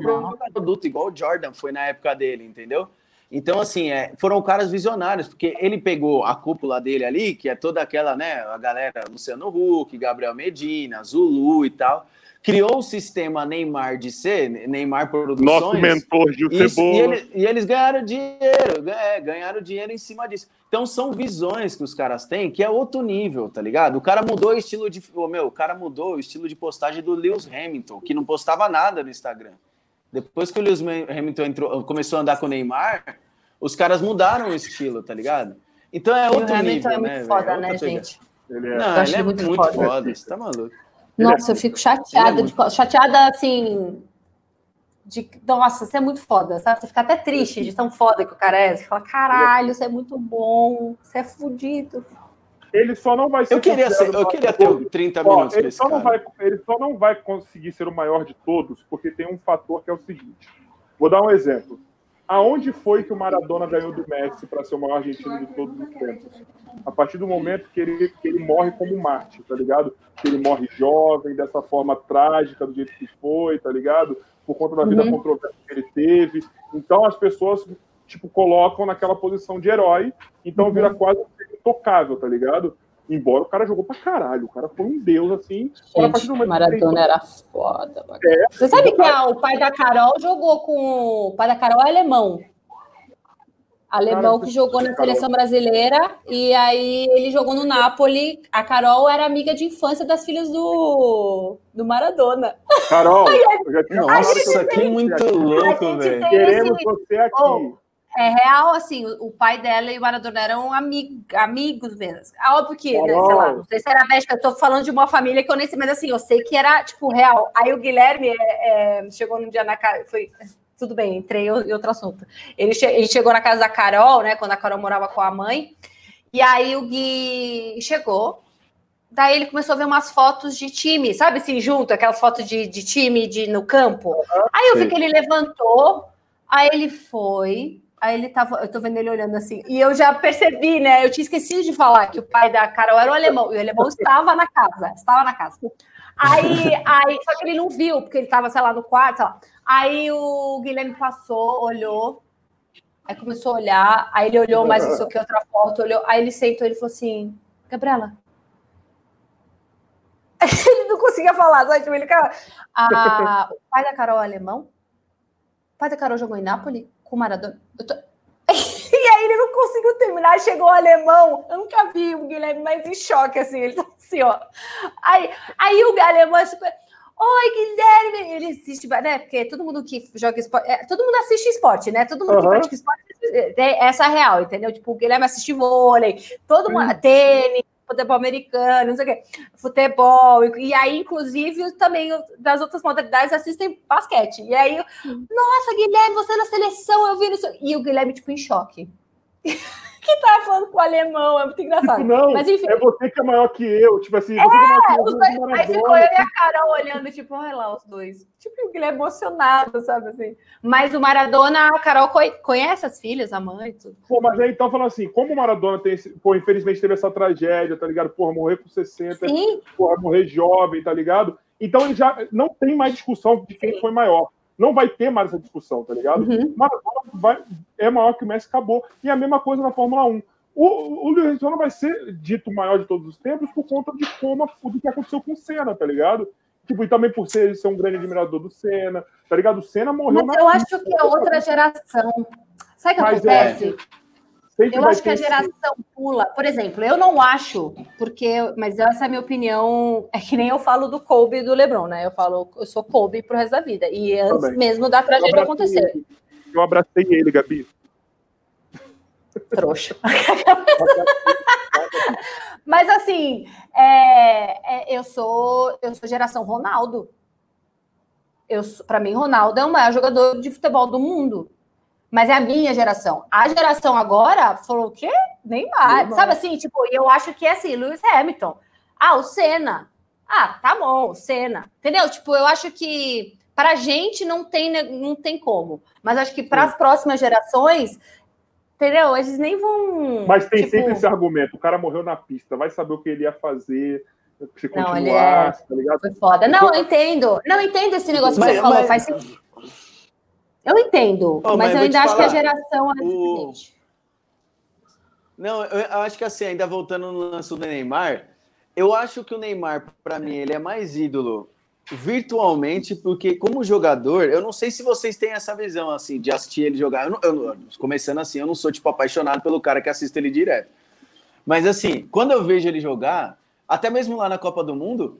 produto, igual o Jordan foi na época dele, entendeu? Então, assim, é, foram caras visionários, porque ele pegou a cúpula dele ali, que é toda aquela, né, a galera Luciano Huck, Gabriel Medina, Zulu e tal, criou o sistema Neymar de ser, Neymar Produções. Nosso mentor, Gil e, Cebola. E, ele, e, eles ganharam dinheiro, é, ganharam dinheiro em cima disso. Então são visões que os caras têm que é outro nível, tá ligado? O cara mudou o estilo de. Oh, meu, o cara mudou o estilo de postagem do Lewis Hamilton, que não postava nada no Instagram. Depois que o Lewis Hamilton entrou, começou a andar com o Neymar, os caras mudaram o estilo, tá ligado? Então é outro nível, é muito né? Foda, é né, gente? Ele é... Não, ele é muito, muito foda. foda. Você tá maluco. Nossa, eu fico chateada, de, chateada assim. De, nossa, você é muito foda, sabe? Você fica até triste de tão foda que o cara é. Você fala, caralho, você é muito bom, você é fudido. Ele só não vai ser. Eu queria, ser, eu queria ter 30 minutos. Ó, ele, só não vai, ele só não vai conseguir ser o maior de todos, porque tem um fator que é o seguinte. Vou dar um exemplo. Aonde foi que o Maradona ganhou do Messi para ser o maior argentino de todos os tempos? A partir do momento que ele, que ele morre como Marte, tá ligado? Que ele morre jovem, dessa forma trágica, do jeito que foi, tá ligado? Por conta da vida uhum. controversa que ele teve. Então as pessoas, tipo, colocam naquela posição de herói, então vira uhum. quase intocável, tá ligado? Embora o cara jogou pra caralho, o cara foi um deus, assim. Gente, o Maradona era foda. É, Você sabe que a, o pai da Carol jogou com. O pai da Carol é alemão. Alemão que jogou na seleção brasileira e aí ele jogou no Napoli. A Carol era amiga de infância das filhas do, do Maradona. Carol, eu já tinha Nossa, isso aqui é muito louco, velho. Queremos você aqui. Oh, é real, assim, o pai dela e o Maradona eram amig amigos mesmo. É óbvio que, né, sei lá, não sei se era médica, eu tô falando de uma família que eu nem sei, mas assim, eu sei que era, tipo, real. Aí o Guilherme é, é, chegou num dia na casa, foi tudo bem, entrei em outro assunto. Ele, che ele, chegou na casa da Carol, né? Quando a Carol morava com a mãe. E aí o Gui chegou. Daí ele começou a ver umas fotos de time, sabe assim, junto, aquelas fotos de, de time de, no campo. Aí eu vi que ele levantou, aí ele foi, aí ele tava, eu tô vendo ele olhando assim, e eu já percebi, né? Eu tinha esquecido de falar que o pai da Carol era o alemão, e o alemão estava na casa, estava na casa. Aí, aí, só que ele não viu, porque ele estava, sei lá, no quarto, sei lá. Aí o Guilherme passou, olhou, aí começou a olhar, aí ele olhou mais isso que outra foto, olhou, aí ele sentou, ele falou assim, Gabriela. Ele não conseguia falar, sabe? Tipo, ele, ah, o pai da Carol é alemão? O pai da Carol jogou em Nápoles com o Maradona? Tô... E aí ele não conseguiu terminar, chegou o alemão. Eu nunca vi o Guilherme mais em choque, assim. Ele tá assim, ó. Aí, aí o alemão é super. Oi, Guilherme! Ele assiste, né? Porque todo mundo que joga esporte. É, todo mundo assiste esporte, né? Todo mundo uhum. que pratica esporte é essa real, entendeu? Tipo, o Guilherme assiste vôlei, todo mundo. Uhum. Tênis, futebol americano, não sei o quê, futebol. E, e aí, inclusive, também das outras modalidades assistem basquete. E aí, nossa, Guilherme, você é na seleção, eu vi isso. E o Guilherme, tipo, em choque. que tava falando com o alemão, é muito engraçado. Tipo, não, Mas, enfim, é você que é maior que eu, tipo assim, você é, que é maior que eu. Dois, aí ficou eu e a Carol olhando, tipo, olha lá os dois. Tipo, o Guilherme emocionado, sabe assim. Mas o Maradona, a Carol conhece as filhas, a mãe, tudo. Pô, mas aí então falando assim, como o Maradona tem esse, pô, infelizmente teve essa tragédia, tá ligado? Porra, morrer com 60, Sim. porra, morrer jovem, tá ligado? Então ele já não tem mais discussão de quem Sim. foi maior. Não vai ter mais essa discussão, tá ligado? Uhum. Maradona vai, é maior que o Messi, acabou. E a mesma coisa na Fórmula 1. O, o Lewis Hamilton vai ser dito maior de todos os tempos por conta de como do que aconteceu com o Senna, tá ligado? Tipo, e também por ser, ser um grande admirador do Senna, tá ligado? O Senna morreu Mas eu acho que é outra geração. Sabe o que Mas é, É, eu acho que a geração pula. Por exemplo, eu não acho, porque, mas essa é a minha opinião. É que nem eu falo do Kobe e do LeBron, né? Eu falo, eu sou Kobe pro resto da vida. E antes Também. mesmo da tragédia acontecer. Ele. Eu abracei ele, Gabi. Trouxa. Mas assim, é, é, eu sou eu sou geração Ronaldo. Eu para mim Ronaldo é o maior jogador de futebol do mundo. Mas é a minha geração. A geração agora falou o quê? Neymar. Neymar. Sabe assim, tipo, eu acho que é assim, Lewis Hamilton. Ah, o Senna. Ah, tá bom, o Senna. Entendeu? Tipo, eu acho que para a gente não tem, não tem como. Mas acho que para as próximas gerações Entendeu? Eles nem vão. Mas tem tipo... sempre esse argumento: o cara morreu na pista, vai saber o que ele ia fazer. Se não, ele é... tá ligado? Foi foda. Não, eu entendo. Não, entendo esse negócio mas, que você mas... falou. Faz sentido. Eu entendo, oh, mas, eu ainda acho falar, que a geração é o... Não, eu acho que assim, ainda voltando no lance do Neymar, eu acho que o Neymar, para mim, ele é mais ídolo virtualmente, porque como jogador, eu não sei se vocês têm essa visão assim de assistir ele jogar. Eu, não, eu começando assim, eu não sou tipo apaixonado pelo cara que assiste ele direto. Mas assim, quando eu vejo ele jogar, até mesmo lá na Copa do Mundo,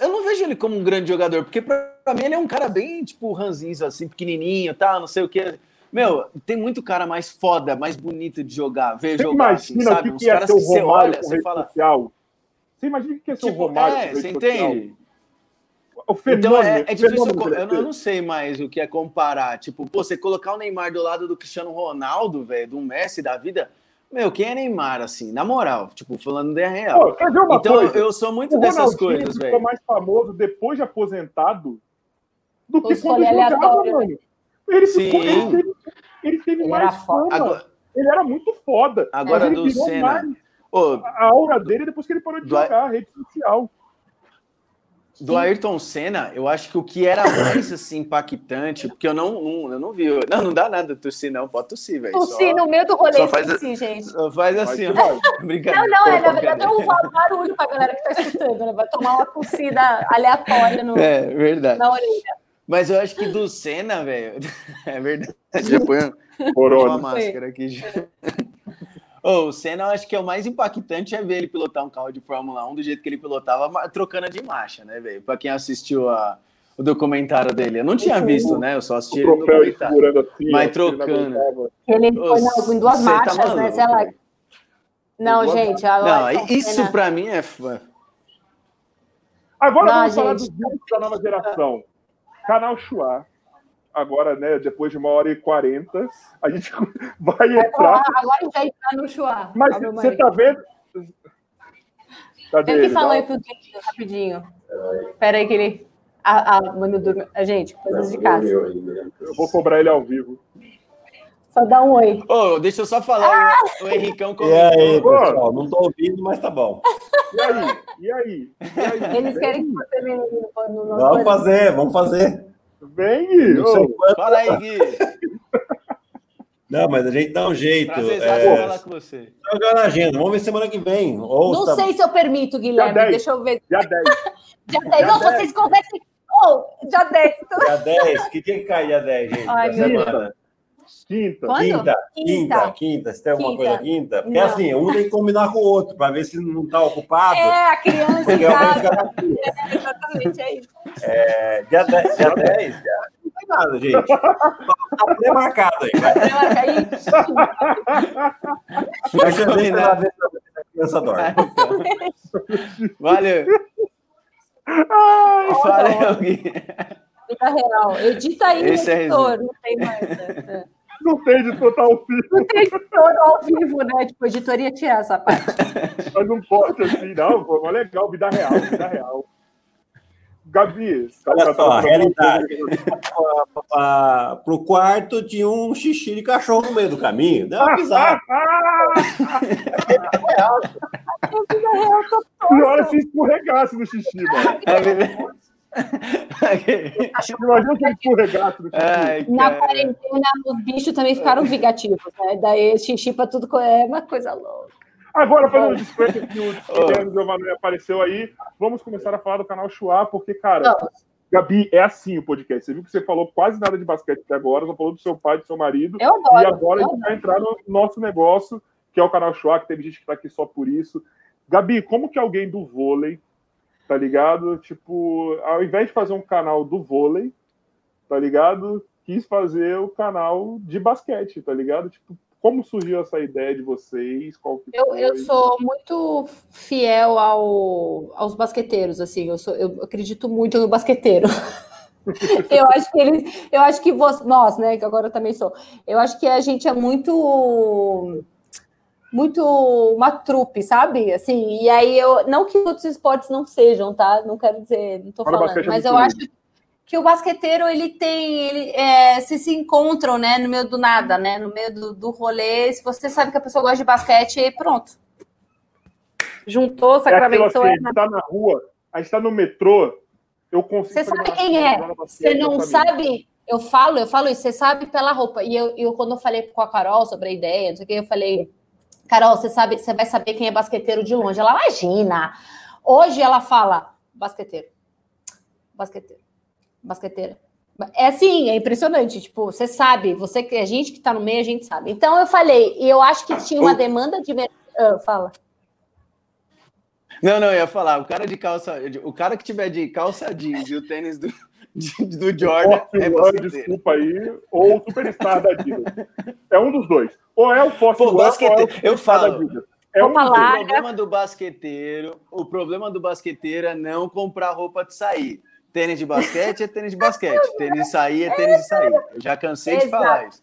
eu não vejo ele como um grande jogador, porque para mim ele é um cara bem tipo ranzinho assim, pequenininho, tá, não sei o que. Meu, tem muito cara mais foda, mais bonito de jogar, ver você jogar assim, sabe? Que Uns que caras que você olha, você fala, social. Você imagina o que é ser tipo, o Romário? É, você entende? O fenômeno, então é, é difícil. Eu, eu, não sei mais o que é comparar. Tipo, pô, você colocar o Neymar do lado do Cristiano Ronaldo, velho, do Messi da vida. Meu, quem é Neymar, assim, na moral, tipo, falando de real. Pô, então, coisa? eu sou muito o dessas coisas, velho. ficou mais famoso depois de aposentado do que quando jogava, né? mano. Ele, ficou, ele teve, ele teve ele mais fama. Agora, ele era muito foda. Agora, do Senna... Mais, a aura dele depois que ele parou de do... jogar, a rede social do Ayrton Senna, eu acho que o que era mais assim, impactante, porque eu não, não, eu não vi. Não, não dá nada tossir, não. Pode tossir, velho. Tossir no meio do rolê, faz, tossir, gente. Só faz assim, ó. Brincadeira. Não, não, é, na verdade é um barulho pra galera que tá escutando, né? Vai tomar uma tossida aleatória no, é, verdade. na orelha. Mas eu acho que do Senna, velho. É verdade. Já põe uma máscara aqui. Já. Oh, o Senna, eu acho que é o mais impactante é ver ele pilotar um carro de Fórmula 1 do jeito que ele pilotava, trocando de marcha, né, velho? Pra quem assistiu a, o documentário dele. Eu não tinha visto, né? Eu só assisti o documentário. Assim, Mas trocando. Ele foi não, em duas tá marchas, tá maluco, né? Sei lá. Não, gente. Não, isso para mim é. Agora não, vamos gente. falar dos vídeos da nova geração. Canal Chua. Agora, né, depois de uma hora e quarenta, a gente vai entrar. Agora já entrar no Chua. Mas você tá vendo? Cadê Tem que falar aí pro rapidinho. Espera aí que ele. A, a, mano, a gente, coisas de casa. Eu vou cobrar ele ao vivo. Só dá um oi. Oh, deixa eu só falar, ah! o, Henricão comentou. E aí, pessoal, não tô ouvindo, mas tá bom. E aí? E aí? E aí? Eles querem que você venha no nosso Vamos fazer, vamos fazer. Vem, Gui. Fala aí, Gui. Não, mas a gente dá um jeito. é... falar com você. Jogar na agenda. Vamos ver semana que vem. Não tá... sei se eu permito, Guilherme. Deixa eu ver. Dia 10. dia 10. Não, vocês conversem. Oh, dia 10. Dia 10. Que dia que cai dia 10, gente? Ai, meu Deus. Quinta. Quando? Quinta, quinta, quinta. Se tem alguma quinta. coisa quinta. Porque não. assim, um tem que combinar com o outro, para ver se não está ocupado. É, a criança. É, exatamente, é isso. É, dia 10, dia 10, já. Não tem nada, gente. Tá pré-marcado aí. Vai ser bem, né? A criança dorme. Valeu. Ai, Valeu, Gui. Vida real. Edita aí, Esse é editor. É não tem mais. Né? Não tem editor tá ao vivo. Não tem editor ao vivo, né? Tipo, editoria tinha essa parte. Mas não pode assim, não, pô. Mas legal, vida real, vida real. Gabi, olha só, a realidade. Para o quarto tinha um xixi de cachorro no meio do caminho. Deu uma pisada. E olha se escorregasse no xixi, mano. É Imagina que no xixi. Na quarentena, os bichos também ficaram vingativos, né? Daí xixi para tudo é uma coisa louca. Agora, fazendo desconto que o Guilherme oh. apareceu aí, vamos começar a falar do canal Chua, porque, cara, Não. Gabi, é assim o podcast. Você viu que você falou quase nada de basquete até agora, só falou do seu pai, do seu marido. Eu adoro, e agora a gente vai entrar no nosso negócio, que é o canal Chua, que teve gente que está aqui só por isso. Gabi, como que alguém do vôlei tá ligado? Tipo, ao invés de fazer um canal do vôlei, tá ligado? Quis fazer o canal de basquete, tá ligado? Tipo, como surgiu essa ideia de vocês? Qual eu, eu sou muito fiel ao, aos basqueteiros, assim, eu, sou, eu acredito muito no basqueteiro. eu acho que eles, eu acho que você, nós, né, que agora eu também sou, eu acho que a gente é muito muito uma trupe, sabe? Assim, e aí eu não que outros esportes não sejam, tá? Não quero dizer, não tô falando, mas eu acho que o basqueteiro ele tem, ele é, se se encontram, né, no meio do nada, né, no meio do, do rolê. Se você sabe que a pessoa gosta de basquete, pronto. Juntou, é sacramentou. É assim, a gente tá na rua, a gente tá no metrô, eu consigo. Você sabe quem é? Você não sabe? Eu falo, eu falo isso, você sabe pela roupa. E eu, eu quando eu falei com a Carol sobre a ideia, não sei o que, eu falei Carol, você sabe, você vai saber quem é basqueteiro de longe. Ela imagina. Hoje ela fala basqueteiro. Basqueteiro. Basqueteira. É assim, é impressionante. Tipo, você sabe, você que a gente que está no meio, a gente sabe. Então eu falei, e eu acho que tinha uma demanda de ah, fala. Não, não, eu ia falar, o cara de calça, o cara que tiver de calça jeans e o tênis do, de, do Jordan é Desculpa aí, ou o superstar da Adidas. É um dos dois. Ou é o Fossil Pô, basquete... é eu falo, É um o problema do basqueteiro, o problema do basqueteiro é não comprar roupa de sair. Tênis de basquete é tênis de basquete, tênis de sair é tênis de sair. Eu já cansei Exato. de falar isso.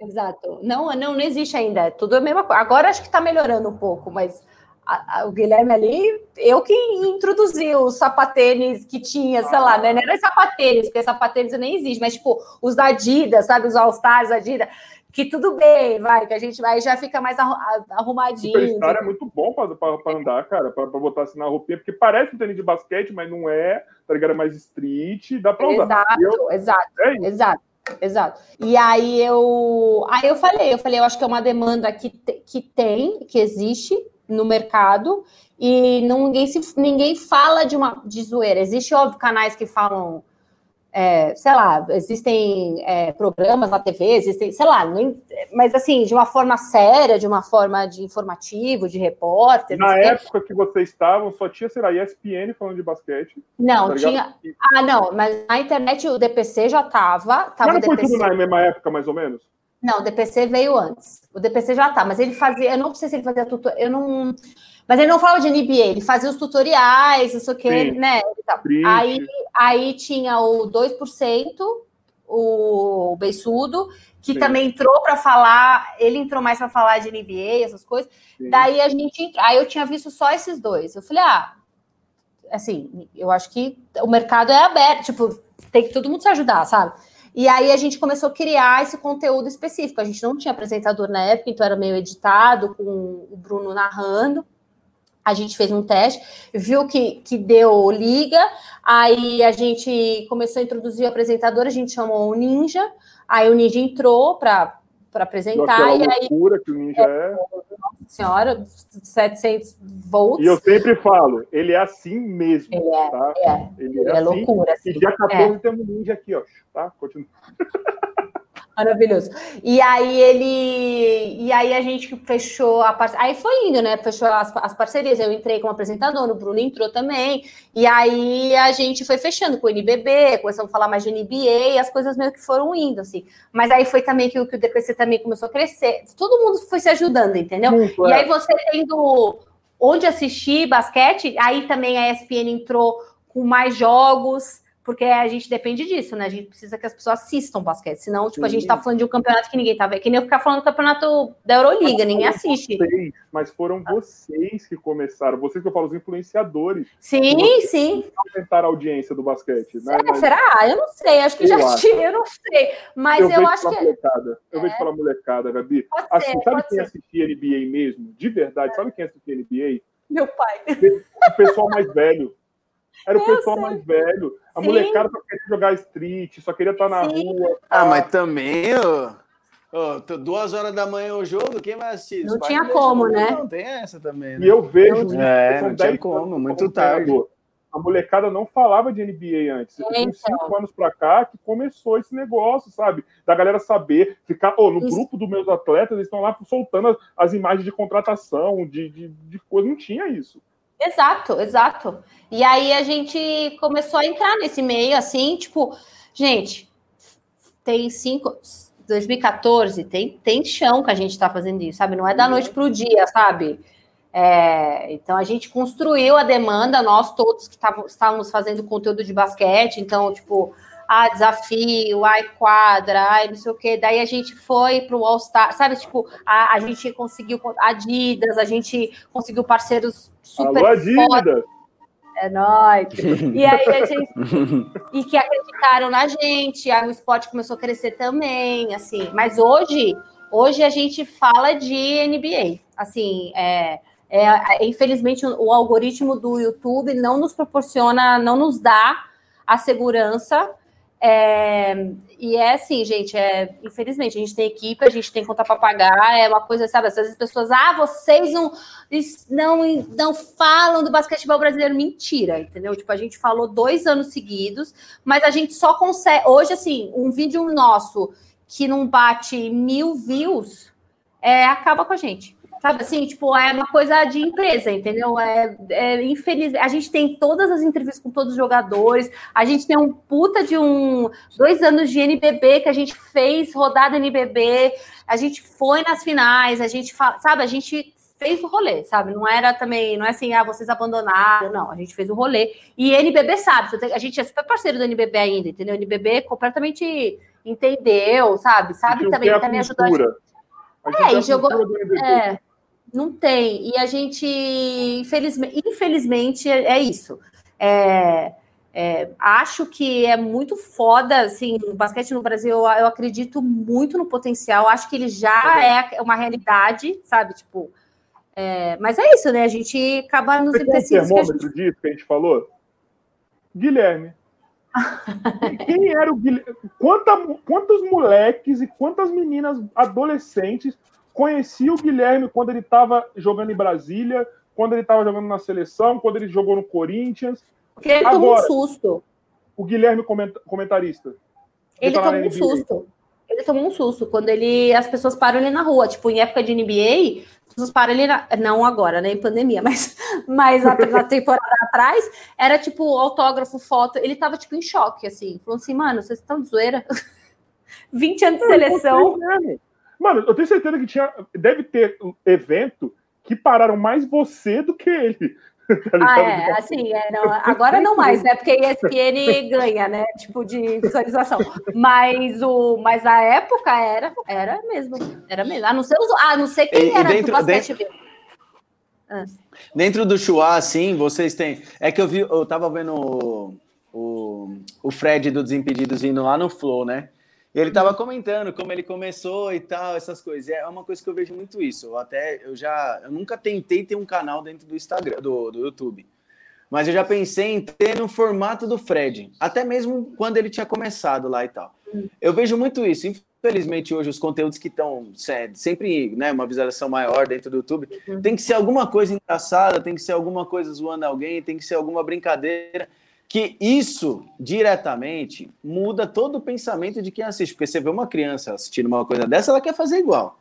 Exato. Não, não, não existe ainda. É tudo a mesma coisa. Agora acho que está melhorando um pouco, mas a, a, o Guilherme ali, eu que introduzi os sapatênis que tinha, sei lá, né? Não era sapatênis, porque sapatênis nem existe, mas tipo, os da Adidas, sabe? Os All-Stars Adidas, que tudo bem, vai, que a gente vai já fica mais arrumadinho. O Superstar é muito bom para andar, cara, para botar assim na roupinha, porque parece um tênis de basquete, mas não é, tá ligado? É mais street, dá para usar. Exato, eu... exato, é exato. Exato. E aí eu, aí eu falei, eu falei, eu acho que é uma demanda que, que tem, que existe, no mercado e ninguém, se, ninguém fala de uma de zoeira. Existe, óbvio, canais que falam é, sei lá, existem é, programas na TV, existem, sei lá, nem, mas assim, de uma forma séria, de uma forma de informativo, de repórter. Na época que vocês estavam, só tinha, sei lá, ESPN falando de basquete. Não, tá tinha. Ah, não, mas na internet o DPC já estava. Tava mas não foi tudo na mesma época, mais ou menos? Não, o DPC veio antes. O DPC já tá, mas ele fazia, eu não sei se ele fazia tutor, eu não. Mas ele não falava de NBA, ele fazia os tutoriais, isso que, né? Aí, aí tinha o 2%, o Beiçudo, que Sim. também entrou para falar, ele entrou mais para falar de NBA, essas coisas. Sim. Daí a gente, aí eu tinha visto só esses dois. Eu falei, ah, assim, eu acho que o mercado é aberto, tipo, tem que todo mundo se ajudar, sabe? E aí a gente começou a criar esse conteúdo específico. A gente não tinha apresentador na época, então era meio editado, com o Bruno narrando. A gente fez um teste, viu que, que deu liga, aí a gente começou a introduzir o apresentador, a gente chamou o Ninja, aí o Ninja entrou para apresentar. e aí, loucura que o Ninja é. é senhora, 700 volts. E eu sempre falo, ele é assim mesmo. Ele é, tá? é, ele é, é assim, loucura. Assim. E dia 14 é. temos ninja aqui, ó. Tá? Continua. Maravilhoso. E aí ele. E aí a gente fechou a parceria. Aí foi indo, né? Fechou as, as parcerias. Eu entrei como apresentador, o Bruno entrou também. E aí a gente foi fechando com o NBB, começamos a falar mais de NBA, e as coisas meio que foram indo, assim. Mas aí foi também que, que o DPC também começou a crescer. Todo mundo foi se ajudando, entendeu? Muito, e é. aí você tendo onde assistir basquete, aí também a ESPN entrou com mais jogos porque a gente depende disso, né? A gente precisa que as pessoas assistam basquete, senão, tipo, a gente tá falando de um campeonato que ninguém tá vendo, que nem eu ficar falando do campeonato da Euroliga, mas ninguém assiste. Vocês, mas foram vocês que começaram, vocês que eu falo, os influenciadores. Sim, sim. Aumentar a audiência do basquete, né? mas... Será? Eu não sei, acho que eu já tinha, eu não sei, mas eu, eu acho que... Molecada. Eu é. vejo falar molecada, Gabi. Pode assim, ser, sabe quem ser. assistia NBA mesmo? De verdade, é. sabe quem assistia NBA? Meu pai. O pessoal mais velho. Era o eu pessoal sei. mais velho. A Sim. molecada só queria jogar street, só queria estar na Sim. rua. Ah, mas também, ó. Oh, duas horas da manhã o jogo, quem vai assistir? Não tinha como, né? Não, tem essa também. Né? E eu vejo. É, não tinha como, muito tarde. A molecada não falava de NBA antes. É, Tem cinco então. anos pra cá que começou esse negócio, sabe? Da galera saber ficar. Oh, no isso. grupo dos meus atletas, eles estão lá soltando as, as, imagens de contratação, de, de, de coisa. Não tinha isso. Exato, exato. E aí a gente começou a entrar nesse meio, assim, tipo, gente, tem cinco. 2014, tem, tem chão que a gente está fazendo isso, sabe? Não é da uhum. noite para o dia, sabe? É, então a gente construiu a demanda, nós todos que estávamos fazendo conteúdo de basquete, então, tipo, ah, desafio, ai, quadra, ai, não sei o quê. Daí a gente foi para o All Star, sabe? Tipo, a, a gente conseguiu Adidas, a gente conseguiu parceiros super Alô, Adidas! É nóis. E aí a gente. e que acreditaram na gente, aí o esporte começou a crescer também, assim. Mas hoje, hoje a gente fala de NBA. Assim, é, é, infelizmente, o, o algoritmo do YouTube não nos proporciona, não nos dá a segurança é, e é assim, gente, é, infelizmente, a gente tem equipe, a gente tem conta para pagar, é uma coisa, sabe? Às vezes as pessoas, ah, vocês não, não, não falam do basquetebol brasileiro. Mentira, entendeu? Tipo, a gente falou dois anos seguidos, mas a gente só consegue. Hoje, assim, um vídeo nosso que não bate mil views é, acaba com a gente. Sabe assim, tipo, é uma coisa de empresa, entendeu? É, é infeliz. A gente tem todas as entrevistas com todos os jogadores, a gente tem um puta de um dois anos de NBB que a gente fez rodada NBB, a gente foi nas finais, a gente sabe, a gente fez o rolê, sabe? Não era também, não é assim, ah, vocês abandonaram, não, a gente fez o rolê. E NBB sabe, a gente é super parceiro do NBB ainda, entendeu? O NBB completamente entendeu, sabe? Sabe também, também ajudou a gente. É, e jogou. É, não tem. E a gente, infelizmente, infelizmente é, é isso. É, é, acho que é muito foda, assim, o basquete no Brasil, eu, eu, acredito muito no potencial, acho que ele já é uma realidade, sabe, tipo, é, mas é isso, né, a gente acaba nos empecilhos... Tem um termômetro gente... disso que a gente falou? Guilherme. Quem era o Guilherme? Quanta, quantos moleques e quantas meninas adolescentes Conheci o Guilherme quando ele estava jogando em Brasília, quando ele estava jogando na seleção, quando ele jogou no Corinthians. Porque ele Agora, tomou um susto. o Guilherme comenta, comentarista. Ele tá tomou um susto. Ele tomou um susto quando ele, as pessoas param ele na rua. Tipo, em época de NBA, as pessoas param ele na, não agora, né, em pandemia, mas, mas na, na temporada atrás, era tipo autógrafo, foto. Ele tava tipo em choque, assim. Falou assim, mano, vocês estão de zoeira? 20 anos de seleção. Mano, eu tenho certeza que tinha. Deve ter um evento que pararam mais você do que ele. Tá? Ah, é, assim, é, não, agora não mais, né? Porque ESPN ganha, né? Tipo de visualização. Mas o, mas a época era, era mesmo, era mesmo. A não ser, os, a não ser quem E- era dentro- do basquete mesmo. Dentro do Chua, assim, vocês têm. É que eu vi, eu tava vendo o, o, o Fred do Desimpedidos indo lá no Flow, né? Ele tava comentando como ele começou e tal, essas coisas. É uma coisa que eu vejo muito isso. Eu até eu já. Eu nunca tentei ter um canal dentro do Instagram, do, do YouTube. Mas eu já pensei em ter no formato do Fred. Até mesmo quando ele tinha começado lá e tal. Eu vejo muito isso. Infelizmente, hoje, os conteúdos que estão sempre né, uma visualização maior dentro do YouTube, tem que ser alguma coisa engraçada, tem que ser alguma coisa zoando alguém, tem que ser alguma brincadeira. Que isso, diretamente, muda todo o pensamento de quem assiste. Porque você vê uma criança assistindo uma coisa dessa, ela quer fazer igual.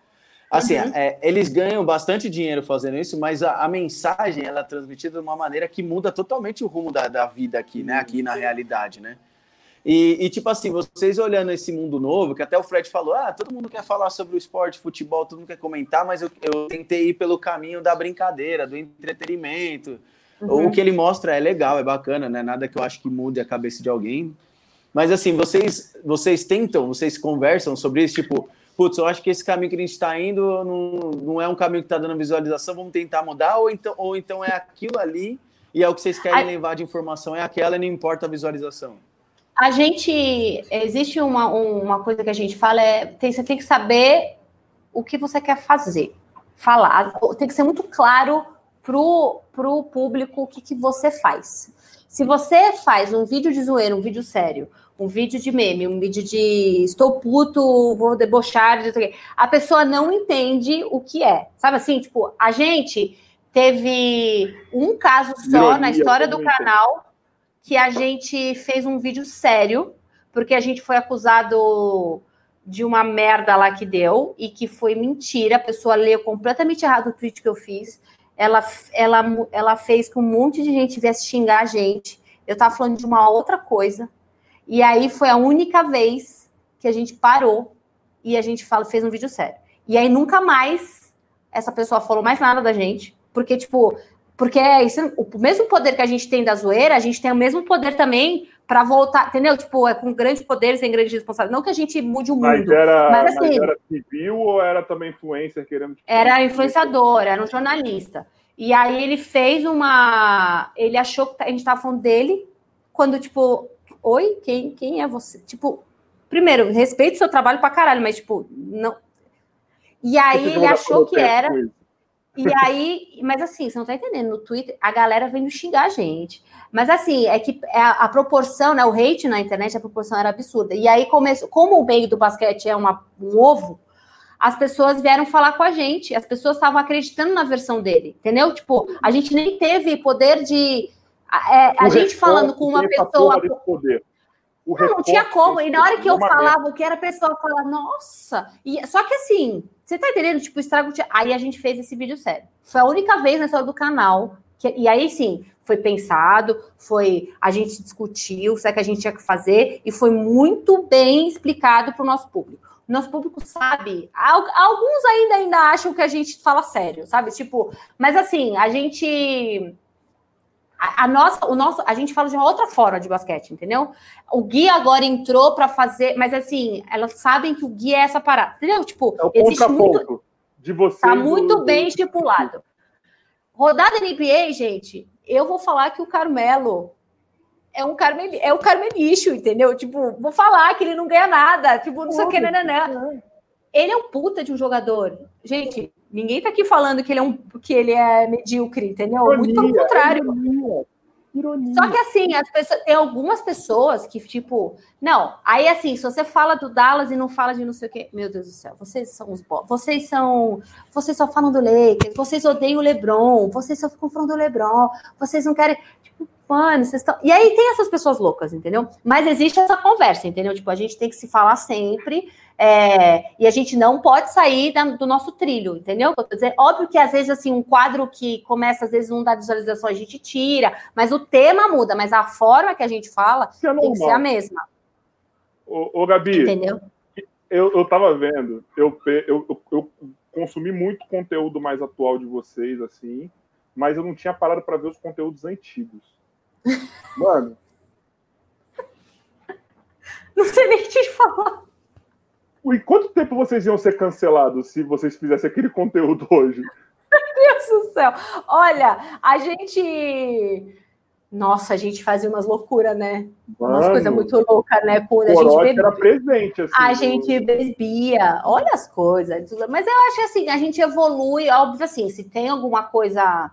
Assim, é, eles ganham bastante dinheiro fazendo isso, mas a, a mensagem ela é transmitida de uma maneira que muda totalmente o rumo da, da vida aqui, né? Aqui na realidade, né? E, e, tipo assim, vocês olhando esse mundo novo, que até o Fred falou, ah, todo mundo quer falar sobre o esporte, futebol, todo mundo quer comentar, mas eu, eu tentei ir pelo caminho da brincadeira, do entretenimento. O que ele mostra é legal, é bacana, né? Nada que eu acho que mude a cabeça de alguém. Mas assim, vocês, vocês tentam, vocês conversam sobre isso, tipo, putz, eu acho que esse caminho que a gente está indo não, não é um caminho que está dando visualização, vamos tentar mudar, ou então, ou então é aquilo ali e é o que vocês querem Ai. levar de informação, é aquela e não importa a visualização. A gente. Existe uma, um- uma coisa que a gente fala: é tem, você tem que saber o que você quer fazer. Falar. Tem que ser muito claro pro, pro público o que, que você faz. Se você faz um vídeo de zoeira, um vídeo sério, um vídeo de meme, um vídeo de estou puto, vou debochar, o a pessoa não entende o que é. Sabe assim, tipo, a gente teve um caso só na história do canal que a gente fez um vídeo sério, porque a gente foi acusado de uma merda lá que deu e que foi mentira. A pessoa leu completamente errado o tweet que eu fiz. Ela, ela, ela fez que um monte de gente viesse xingar a gente. Eu tava falando de uma outra coisa. E aí foi a única vez que a gente parou e a gente fala, fez um vídeo sério. E aí nunca mais essa pessoa falou mais nada da gente, porque, tipo, porque é isso, o mesmo poder que a gente tem da zoeira, a gente tem o mesmo poder também para voltar, entendeu? Tipo, é com grandes poderes, tem grandes responsabilidades. Não que a gente mude o Mas mundo. era, Mas, mas assim- era civil ou era também influencer querendo. Era influenciador, era um jornalista. E aí ele fez uma. Ele achou que a gente estava falando dele, quando, tipo, oi, quem, quem é você? Tipo, primeiro, respeite seu trabalho pra caralho, mas, tipo, não. E aí ele achou que era. E aí, mas assim, você não tá entendendo, no Twitter a galera vem xingar a gente. Mas assim, é que a, a proporção, né? O hate na internet, a proporção era absurda. E aí, começou, como o meio do basquete é uma, um ovo, as pessoas vieram falar com a gente. As pessoas estavam acreditando na versão dele, entendeu? Tipo, a gente nem teve poder de. A, é, a O gente falando com uma pessoa. poder. Não, não tinha como. E na hora que eu é falava o que era, a pessoa fala, nossa. E, só que assim, você tá entendendo? Tipo, estrago. Aí a gente fez esse vídeo sério. Foi a única vez na história do canal. Que, e aí sim, foi pensado, foi. A gente discutiu, sabe que a gente tinha que fazer, e foi muito bem explicado para o nosso público. O nosso público sabe. al- Alguns ainda, ainda acham que a gente fala sério, sabe? Tipo, mas assim, a gente. A, a nossa, o nosso, a gente fala de uma outra forma de basquete, entendeu? O Gui agora entrou para fazer, mas assim, elas sabem que o Gui é essa parada, entendeu? Tipo, É o existe muito, de você. tá muito bem estipulado. Rodada NBA, gente, eu vou falar que o Carmelo é um Carmeli, é o Carmelicho, entendeu? Tipo, vou falar que ele não ganha nada, tipo, não sei o que, nananã. Ele é um puta de um jogador. Gente, ninguém tá aqui falando que ele é um que ele é medíocre, entendeu? Muito pelo contrário. Ironia. Só que assim, as pessoas, tem algumas pessoas que, tipo, não, aí assim, se você fala do Dallas e não fala de não sei o quê, meu Deus do céu, vocês são os bo... vocês são, vocês só falam do Lakers, vocês odeiam o LeBron, vocês só ficam falando do LeBron, vocês não querem, tipo, Mano, vocês estão. E aí tem essas pessoas loucas, entendeu? Mas existe essa conversa, entendeu? Tipo, a gente tem que se falar sempre. É... E a gente não pode sair da, do nosso trilho, entendeu? Dizer, óbvio que às vezes assim um quadro que começa às vezes não dá visualização a gente tira, mas o tema muda, mas a forma que a gente fala é tem que ser a mesma. Ô, ô Gabi, entendeu? Eu, eu tava vendo, eu, eu, eu, eu consumi muito conteúdo mais atual de vocês, assim, mas eu não tinha parado para ver os conteúdos antigos. Mano. Não sei nem te falar. E quanto tempo vocês iam ser cancelados se vocês fizessem aquele conteúdo hoje? Meu Deus do céu. Olha, a gente. Nossa, a gente fazia umas loucuras, né? Mano, umas coisas muito loucas, né? Quando a gente bebia. era presente, assim. A gente bebia. Olha as coisas. Mas eu acho que assim, a gente evolui, óbvio assim, se tem alguma coisa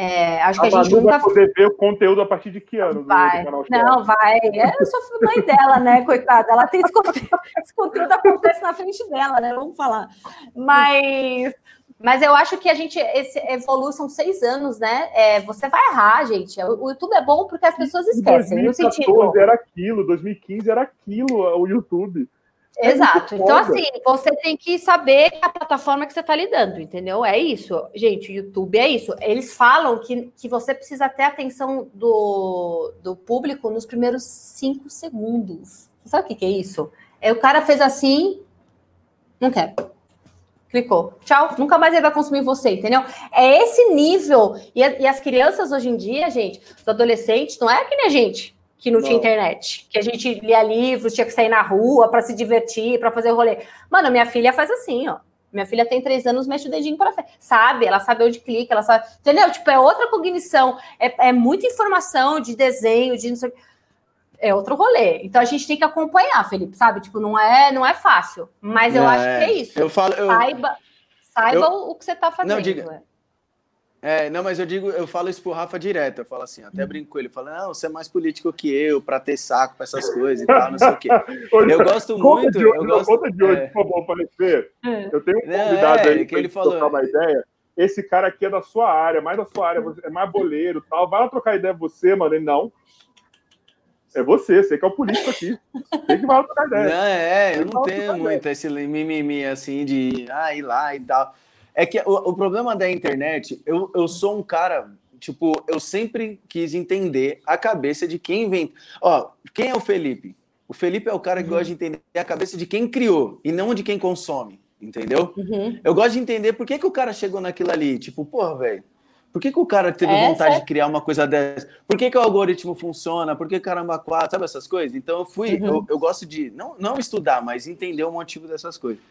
é, acho a que a gente nunca vai poder ver o conteúdo a partir de que ano? Vai. Não, vai. É, eu sou mãe dela, né, coitada. Ela tem esse conteúdo, esse conteúdo acontece na frente dela, né? Vamos falar. Mas, mas eu acho que a gente esse evolui são seis anos, né? É, você vai errar, gente. O YouTube é bom porque as pessoas esquecem. 2014 no sentido... era aquilo, 2015 era aquilo, o YouTube. É Exato. Então, assim, você tem que saber a plataforma que você está lidando, entendeu? É isso. Gente, o YouTube é isso. Eles falam que, que você precisa ter atenção do, do público nos primeiros cinco segundos. Você sabe o que, que é isso? É o cara fez assim, não quer. Clicou. Tchau. Nunca mais ele vai consumir você, entendeu? É esse nível. E, e as crianças hoje em dia, gente, os adolescentes, não é que nem a gente que não, não, tinha internet, que a gente lia livros, tinha que sair na rua para se divertir, para fazer o rolê. Mano, minha filha faz assim, ó. Minha filha tem três anos, mexe o dedinho para frente. Sabe, ela sabe onde clica, ela sabe. Entendeu? Tipo, é outra cognição. É, é muita informação de desenho, de não sei é outro rolê. Então a gente tem que acompanhar, Felipe, sabe? Tipo, não é, não é fácil. Mas eu é, acho que é isso. Eu falo, eu, saiba, saiba eu, o que você está fazendo. Não, diga, é, não, mas eu digo, eu falo isso pro Rafa direto, eu falo assim, até brinco com ele, falo, não, você é mais político que eu, pra ter saco pra essas coisas e tal, não sei o quê. Eu gosto muito. De hoje, eu gosto, conta de hoje, é... por favor, aparecer. É. Eu tenho um convidado é, aí que ele falou, trocar uma ideia. Esse cara aqui é da sua área, mais da sua área, é mais boleiro tal. Vai lá trocar ideia com você, mano. Ele não. É você, você que é o político aqui. Tem que vai lá trocar ideia. Não, é, eu não tenho muito esse mimimi assim de ah, ir lá e tal. É que o, o problema da internet, eu, eu sou um cara tipo, eu sempre quis entender a cabeça de quem inventa. Ó, quem é o Felipe? O Felipe é o cara que uhum. gosta de entender a cabeça de quem criou e não de quem consome, entendeu? Uhum. Eu gosto de entender por que, que o cara chegou naquilo ali. Tipo, porra, velho, por que, que o cara teve é, vontade de criar uma coisa dessa? Por que, que o algoritmo funciona? Por que caramba quatro? Sabe essas coisas? Então eu fui, uhum. eu, eu gosto de não, não estudar, mas entender o motivo dessas coisas.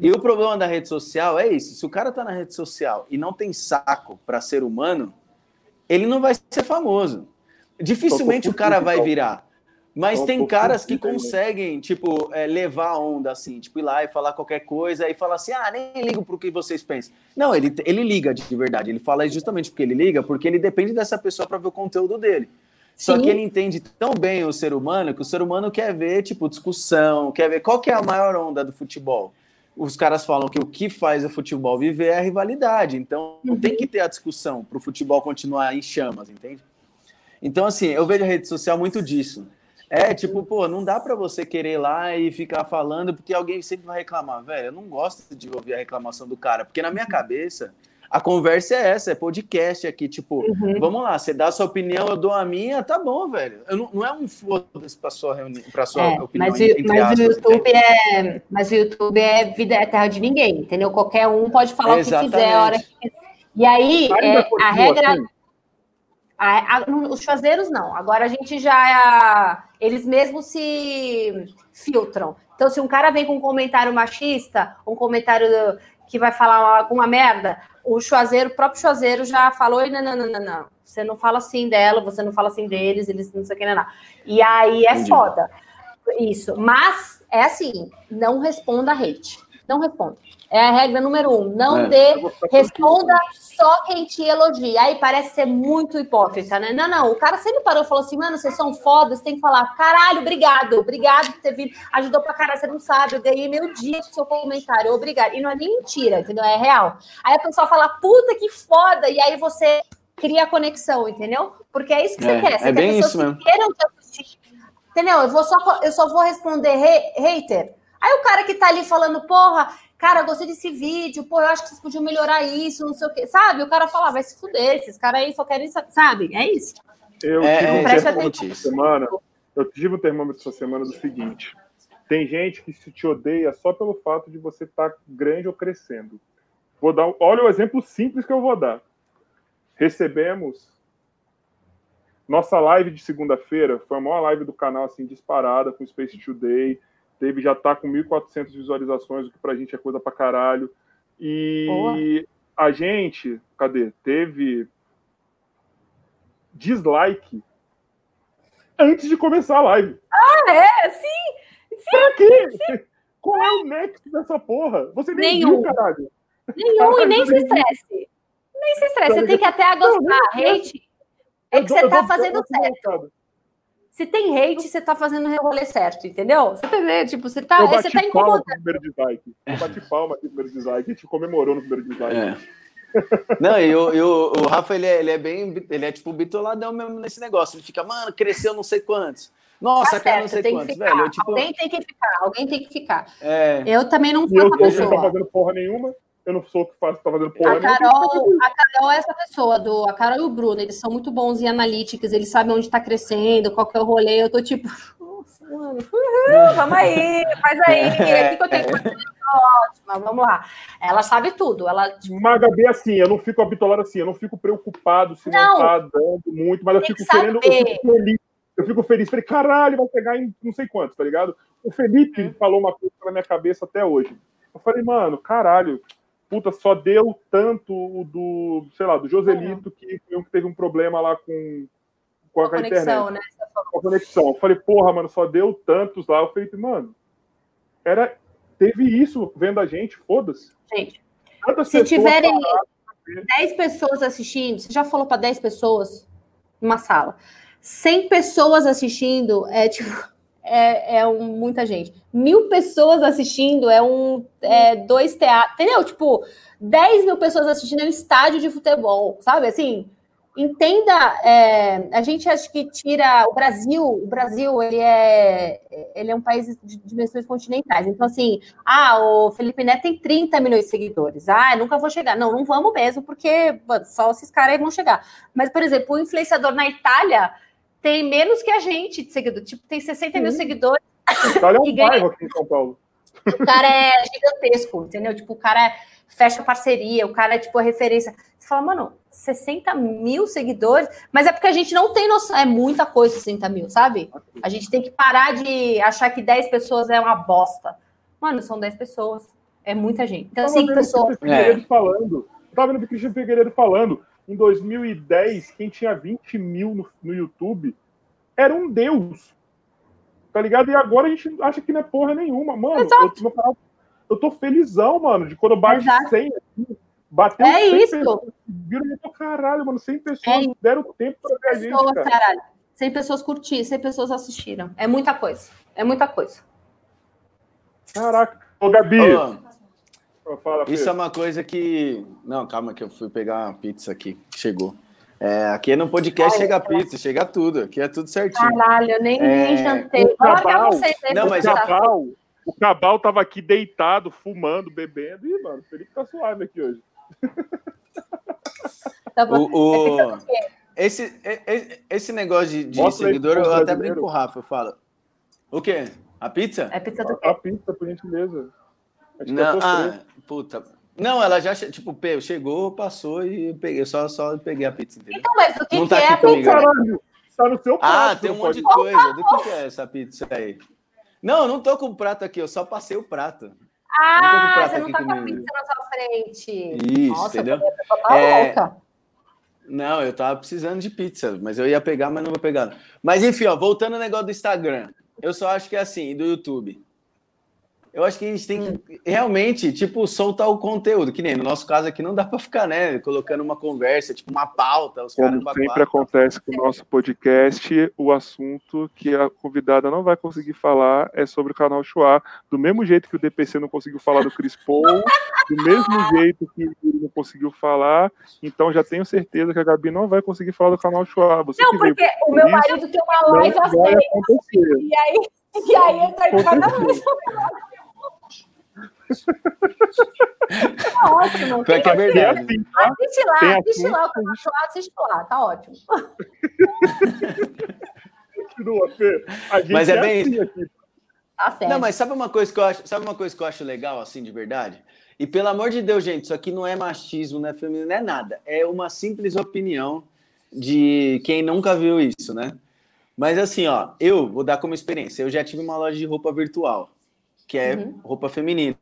E o problema da rede social é isso: se o cara tá na rede social e não tem saco para ser humano, ele não vai ser famoso. Dificilmente o cara vai virar. Mas tem caras que conseguem, tipo, é, levar a onda, assim, tipo, ir lá e falar qualquer coisa e falar assim, ah, nem ligo pro que vocês pensam. Não, ele, ele liga de verdade. Ele fala justamente porque ele liga, porque ele depende dessa pessoa para ver o conteúdo dele. Sim. Só que ele entende tão bem o ser humano que o ser humano quer ver, tipo, discussão, quer ver qual que é a maior onda do futebol os caras falam que o que faz o futebol viver é a rivalidade. Então, uhum. tem que ter a discussão para o futebol continuar em chamas, entende? Então, assim, eu vejo a rede social muito disso. É tipo, pô, não dá para você querer ir lá e ficar falando, porque alguém sempre vai reclamar, velho. Eu não gosto de ouvir a reclamação do cara, porque na minha cabeça a conversa é essa, é podcast aqui, tipo, uhum. vamos lá, você dá a sua opinião, eu dou a minha, tá bom, velho. Eu não, não é um foda-se pra sua reunião, pra sua é, opinião. Mas, o, mas aspas, o YouTube é. Mas o YouTube é vida é terra de ninguém, entendeu? Qualquer um pode falar Exatamente. o que quiser, a hora que E aí, é, a regra. Assim. A, a, os chazeiros não. Agora a gente já. Eles mesmos se filtram. Então, se um cara vem com um comentário machista, um comentário que vai falar alguma merda, o Chuazeiro, o próprio Chuazeiro já falou, não, não, não, não, não, você não fala assim dela, você não fala assim deles, eles não sei o que, não, não. E aí é Entendi. foda. Isso. Mas é assim, não responda hate. Não responda. É a regra número um. Não é, dê, responda só quem te elogia. Aí parece ser muito hipócrita, né? Não, não. O cara sempre parou e falou assim: mano, vocês são fodas, tem que falar, caralho, obrigado, obrigado por ter vindo, ajudou pra caralho, você não sabe, eu ganhei meu dia com seu comentário, obrigado. E não é nem mentira, entendeu? É real. Aí a pessoa fala, puta que foda, e aí você cria conexão, entendeu? Porque é isso que É, você quer. Você é quer bem pessoas isso mesmo. que queiram te assistir. Entendeu? Eu, vou só, eu só vou responder ha- hater. Aí o cara que tá ali falando, porra, cara, gostei desse vídeo, pô, eu acho que vocês podiam melhorar isso, não sei o quê. Sabe? O cara fala, "Ah, vai se fuder, esses caras aí só querem, sa- sabe? É isso. Eu É, tive é, um presta termômetro essa semana. Eu tive um termômetro essa semana do seguinte: tem gente que se te odeia só pelo fato de você estar grande ou crescendo. Vou dar, um- olha o exemplo simples que eu vou dar. Recebemos nossa live de segunda-feira, foi a maior live do canal assim disparada com o Space Today. Teve já tá com 1.400 visualizações, o que pra gente é coisa pra caralho. E a gente, cadê? Teve dislike antes de começar a live. É, sim, Pra quê? Qual é o nexo dessa porra? Você nem Nenhum. viu, caralho. nenhum e nem se estresse. Nem se estresse. Você tem que até gostar. Hate é que você tá fazendo certo. Se tem hate, você tá fazendo o rolê certo, entendeu? Você tá, entendendo? tipo, você tá, Eu você tá palma incomodando. no primeiro dislike. Eu bati palma aqui no primeiro dislike. A gente comemorou no primeiro dislike. É. Não, e o, e o, o Rafa, ele é, ele é bem, ele é tipo bitoladão mesmo nesse negócio. Ele fica, mano, cresceu não sei quantos. Nossa, Tá cara, não certo, sei tem que quantos, velho. Eu, tipo, Alguém tem que ficar, alguém tem que ficar. é, Eu também não sou eu essa tô, não tá pessoa. fazendo porra nenhuma. Eu não sou o que faz, tá fazendo porra A. Carol, a Carol é essa pessoa, do, a Carol e o Bruno, eles são muito bons em analytics, eles sabem onde tá crescendo, qual que é o rolê. Eu tô tipo, nossa, mano, uhul, vamos aí, faz aí, o que, que eu tenho que fazer? Ótima, vamos lá. Ela sabe tudo, ela tipo, Mas, Gabi, assim, eu não fico habitolado assim, eu não fico preocupado se não, Não. tá dando muito, mas eu fico que querendo, eu fico feliz. Eu fico feliz, falei, caralho, vai pegar em não sei quantos, tá ligado? O Felipe Uhum. falou uma coisa na minha cabeça até hoje. Eu falei, mano, caralho, puta, só deu tanto o do, sei lá, do Joselito, que foi um que teve um problema lá com, com a, a internet conexão, né? Você falou. a conexão. Eu falei, porra, mano, só deu tantos lá. O Felipe, mano, era, teve isso vendo a gente, foda-se. Gente, se tiverem pararam? 10 pessoas assistindo, você já falou para 10 pessoas numa sala. 100 pessoas assistindo é tipo é, é um, muita gente. Mil pessoas assistindo é um é, dois teatros, entendeu? Tipo, 10 mil pessoas assistindo é um estádio de futebol, sabe? Assim, entenda. é, a gente acha que tira o Brasil. O Brasil ele é ele é um país de dimensões continentais. Então assim, ah, o Felipe Neto tem 30 milhões de seguidores. Ah, nunca vou chegar. Não, não vamos mesmo, porque mano, só esses caras aí vão chegar. Mas, por exemplo, o influenciador na Itália tem menos que a gente de seguidor. Tipo, tem 60 mil Sim. seguidores. Itália é um ganha- bairro aqui em São Paulo. O cara é gigantesco, entendeu? Tipo, o cara fecha parceria, o cara é tipo a referência. Você fala, mano, 60 mil seguidores, mas é porque a gente não tem noção, é muita coisa 60 mil, sabe? A gente tem que parar de achar que 10 pessoas é uma bosta. Mano, são 10 pessoas, é muita gente. Então, Eu tava 5 vendo o pessoas. Christian Figueiredo falando. Eu tava vendo o Christian Figueiredo falando. Em 2010, quem tinha 20 mil no, no YouTube era um deus. Tá ligado? E agora a gente acha que não é porra nenhuma. Mano, eu, Exato. no canal- eu tô felizão, mano, de quando eu bate Exato. 100 aqui. Bateu É 100 isso. pessoas. Viram, eu tô caralho, mano. 100 pessoas É deram tempo pra ver a gente, pessoas, cara. caralho. 100 pessoas curtiram, 100 pessoas assistiram. É muita coisa. É muita coisa. Caraca. Ô, Gabi. Ô, Fala, isso é uma coisa que. Não, calma, que eu fui pegar uma pizza aqui. Chegou. É, aqui no podcast chega pizza, chega tudo. Aqui é tudo certinho. Caralho, eu nem, É, nem jantei. Cabal- vocês Não, mas o jantar. Cabal, o Cabal tava aqui deitado, fumando, bebendo. Ih, mano, o Felipe tá suave aqui hoje. Tá bom. O, É o- quê? esse, e- e- esse negócio de, de seguidor, eu até brinco com o Rafa, eu falo. O quê? A pizza? É pizza do A, quê? a pizza, por gentileza. Acho Não, tô ah, puta. Não, ela já, tipo, chegou, passou e eu peguei, só, só peguei a pizza, entendeu? Então, mas o que, que tá é a pizza? né? Caralho, tá no seu prato. Ah, tem um monte de coisa. Do que, que é essa pizza aí? Não, eu não tô com o prato aqui, eu só passei o prato. Ah, prato você não tá com a pizza na sua frente. Isso, Nossa, entendeu? tá É, louca. Não, eu tava precisando de pizza, mas eu ia pegar, mas não vou pegar. Mas enfim, ó, voltando ao negócio do Instagram. Eu só acho que é assim, do YouTube. Eu acho que a gente tem que realmente, tipo, soltar o conteúdo, que nem no nosso caso aqui não dá para ficar, né, colocando uma conversa, tipo, uma pauta, os Como caras sempre acontece com o nosso podcast, o assunto que a convidada não vai conseguir falar é sobre o canal Chua, do mesmo jeito que o DPC não conseguiu falar do Chris Paul, do mesmo jeito que ele não conseguiu falar, então já tenho certeza que a Gabi não vai conseguir falar do canal Chua. Você Não, que veio porque o meu isso, marido tem uma live às vai 10. acontecer. E aí, e aí ele tá em cada um. Tá ótimo. Pior que é É verdade. assim, tá? Assiste lá, Tem assiste lá, o Chua, assiste lá, tá ótimo. Continua, Fê. A gente Mas é bem assim aqui. Tá certo. Não, mas sabe uma coisa que eu acho, sabe uma coisa que eu acho legal assim de verdade? E pelo amor de Deus, gente, isso aqui não é machismo, não é feminino, não é nada. É uma simples opinião de quem nunca viu isso, né? Mas assim, ó, eu vou dar como experiência. Eu já tive uma loja de roupa virtual, que é Uhum. roupa feminina.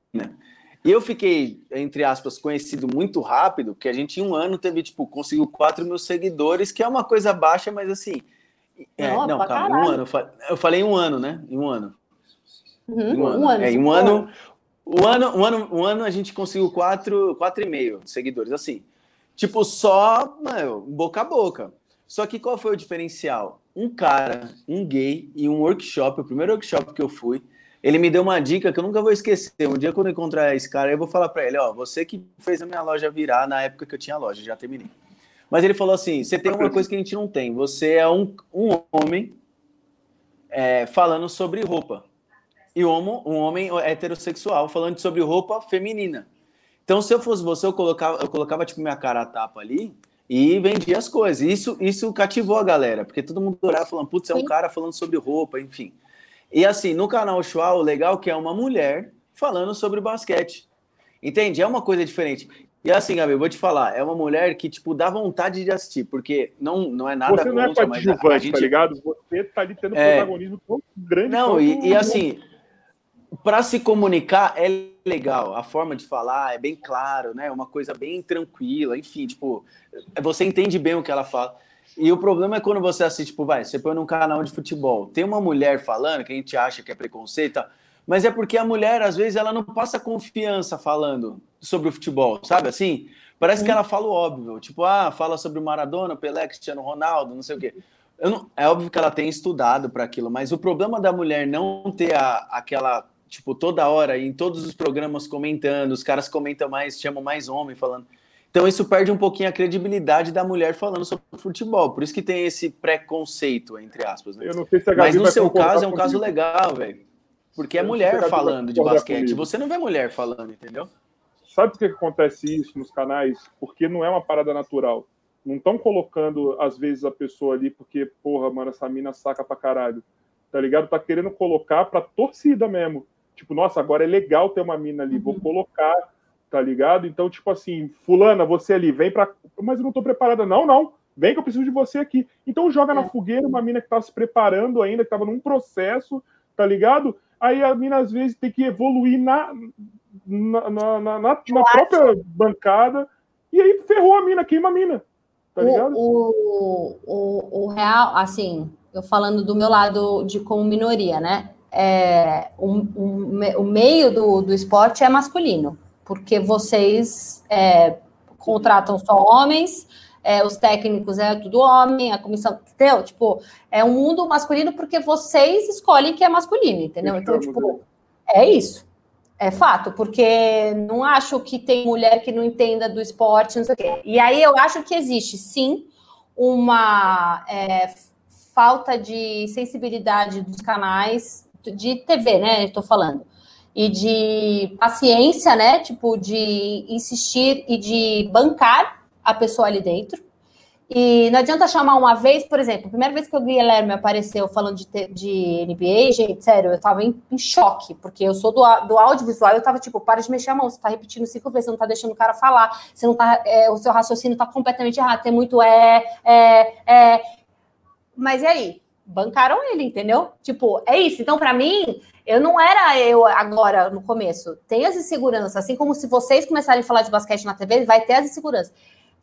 E eu fiquei, entre aspas, conhecido muito rápido, porque a gente em um ano teve, tipo, conseguiu 4 mil seguidores, que é uma coisa baixa, mas assim. é, Não, não, calma, em um caralho. ano. eu fa- Eu falei um ano, né? Em um ano. Uhum, um ano. Um ano. É, em um ano, um ano, um ano, um ano a gente conseguiu quatro, quatro e meio seguidores, assim. Tipo, só, mano, boca a boca. Só que qual foi o diferencial? Um cara, um gay, e um workshop, o primeiro workshop que eu fui, ele me deu uma dica que eu nunca vou esquecer. Um dia, quando eu encontrar esse cara, eu vou falar pra ele: Ó, você que fez a minha loja virar na época que eu tinha loja, já terminei. Mas ele falou assim: você tem uma coisa que a gente não tem. Você é um, um homem é, falando sobre roupa e homo, um homem heterossexual falando sobre roupa feminina. Então, se eu fosse você, eu colocava, eu colocava tipo minha cara a tapa ali e vendia as coisas. Isso, isso cativou a galera, porque todo mundo orava falando, putz, é um cara falando sobre roupa, enfim. E assim, no canal Chua, o legal é que é uma mulher falando sobre basquete. Entende? É uma coisa diferente. E assim, Gabi, eu vou te falar, é uma mulher que, tipo, dá vontade de assistir, porque não, não é nada Você não é contra, mas a- coadjuvante, gente tá ligado? Você tá ali tendo É. protagonismo tão grande. Não, e, e assim, para se comunicar é legal, a forma de falar é bem claro, né? Uma coisa bem tranquila, enfim, tipo, você entende bem o que ela fala. E o problema é quando você assiste, tipo, vai, você põe num canal de futebol, tem uma mulher falando que a gente acha que é preconceito, mas é porque a mulher, às vezes, ela não passa confiança falando sobre o futebol, sabe assim? Parece que ela fala o óbvio, tipo, ah, fala sobre o Maradona, Pelé, Cristiano Ronaldo, não sei o quê. Não- é óbvio que ela tem estudado para aquilo, mas o problema da mulher não ter a- aquela, tipo, toda hora, em todos os programas comentando, os caras comentam mais, chamam mais homem falando. Então isso perde um pouquinho a credibilidade da mulher falando sobre futebol. Por isso que tem esse preconceito, entre aspas. Né? Eu não sei se a Gabi Mas no seu caso é um comigo. caso legal, velho. Porque é mulher falando de basquete. comigo. Você não vê mulher falando, entendeu? Sabe por que que acontece isso nos canais? Porque não é uma parada natural. Não estão colocando, às vezes, a pessoa ali porque, porra, mano, essa mina saca pra caralho. Tá ligado? Tá querendo colocar pra torcida mesmo. Tipo, nossa, agora é legal ter uma mina ali, vou colocar, tá ligado? Então, tipo assim, fulana, você ali, vem pra. Mas eu não tô preparada. Não, não. Vem que eu preciso de você aqui. Então joga na fogueira uma mina que tá se preparando ainda, que tava num processo, tá ligado? Aí a mina, às vezes, tem que evoluir na, na, na, na, na- própria bancada. E aí ferrou a mina, queima a mina. Tá ligado? O, o, o, real, assim, eu falando do meu lado de como minoria, né? É, o, o, o meio do, do esporte é masculino, porque vocês é, contratam só homens, é, os técnicos é tudo homem, a comissão, entendeu? Tipo, é um mundo masculino porque vocês escolhem que é masculino, entendeu? Então, tipo, é isso. É fato, porque não acho que tem mulher que não entenda do esporte, não sei o quê. E aí eu acho que existe, sim, uma é, falta de sensibilidade dos canais de TV, né? Estou falando. E de paciência, né? Tipo, de insistir e de bancar a pessoa ali dentro. E não adianta chamar uma vez, por exemplo, a primeira vez que o Guilherme apareceu falando de, de NBA, gente, sério, eu tava em, em choque, porque eu sou do, do audiovisual, eu tava tipo, para de mexer a mão, você tá repetindo cinco vezes, você não tá deixando o cara falar, você não tá, é, o seu raciocínio tá completamente errado, tem muito é, é, é. Mas e aí? Bancaram ele, entendeu? Tipo, é isso. Então, para mim, eu não era eu agora no começo. Tem as inseguranças, assim como se vocês começarem a falar de basquete na TV, vai ter as inseguranças.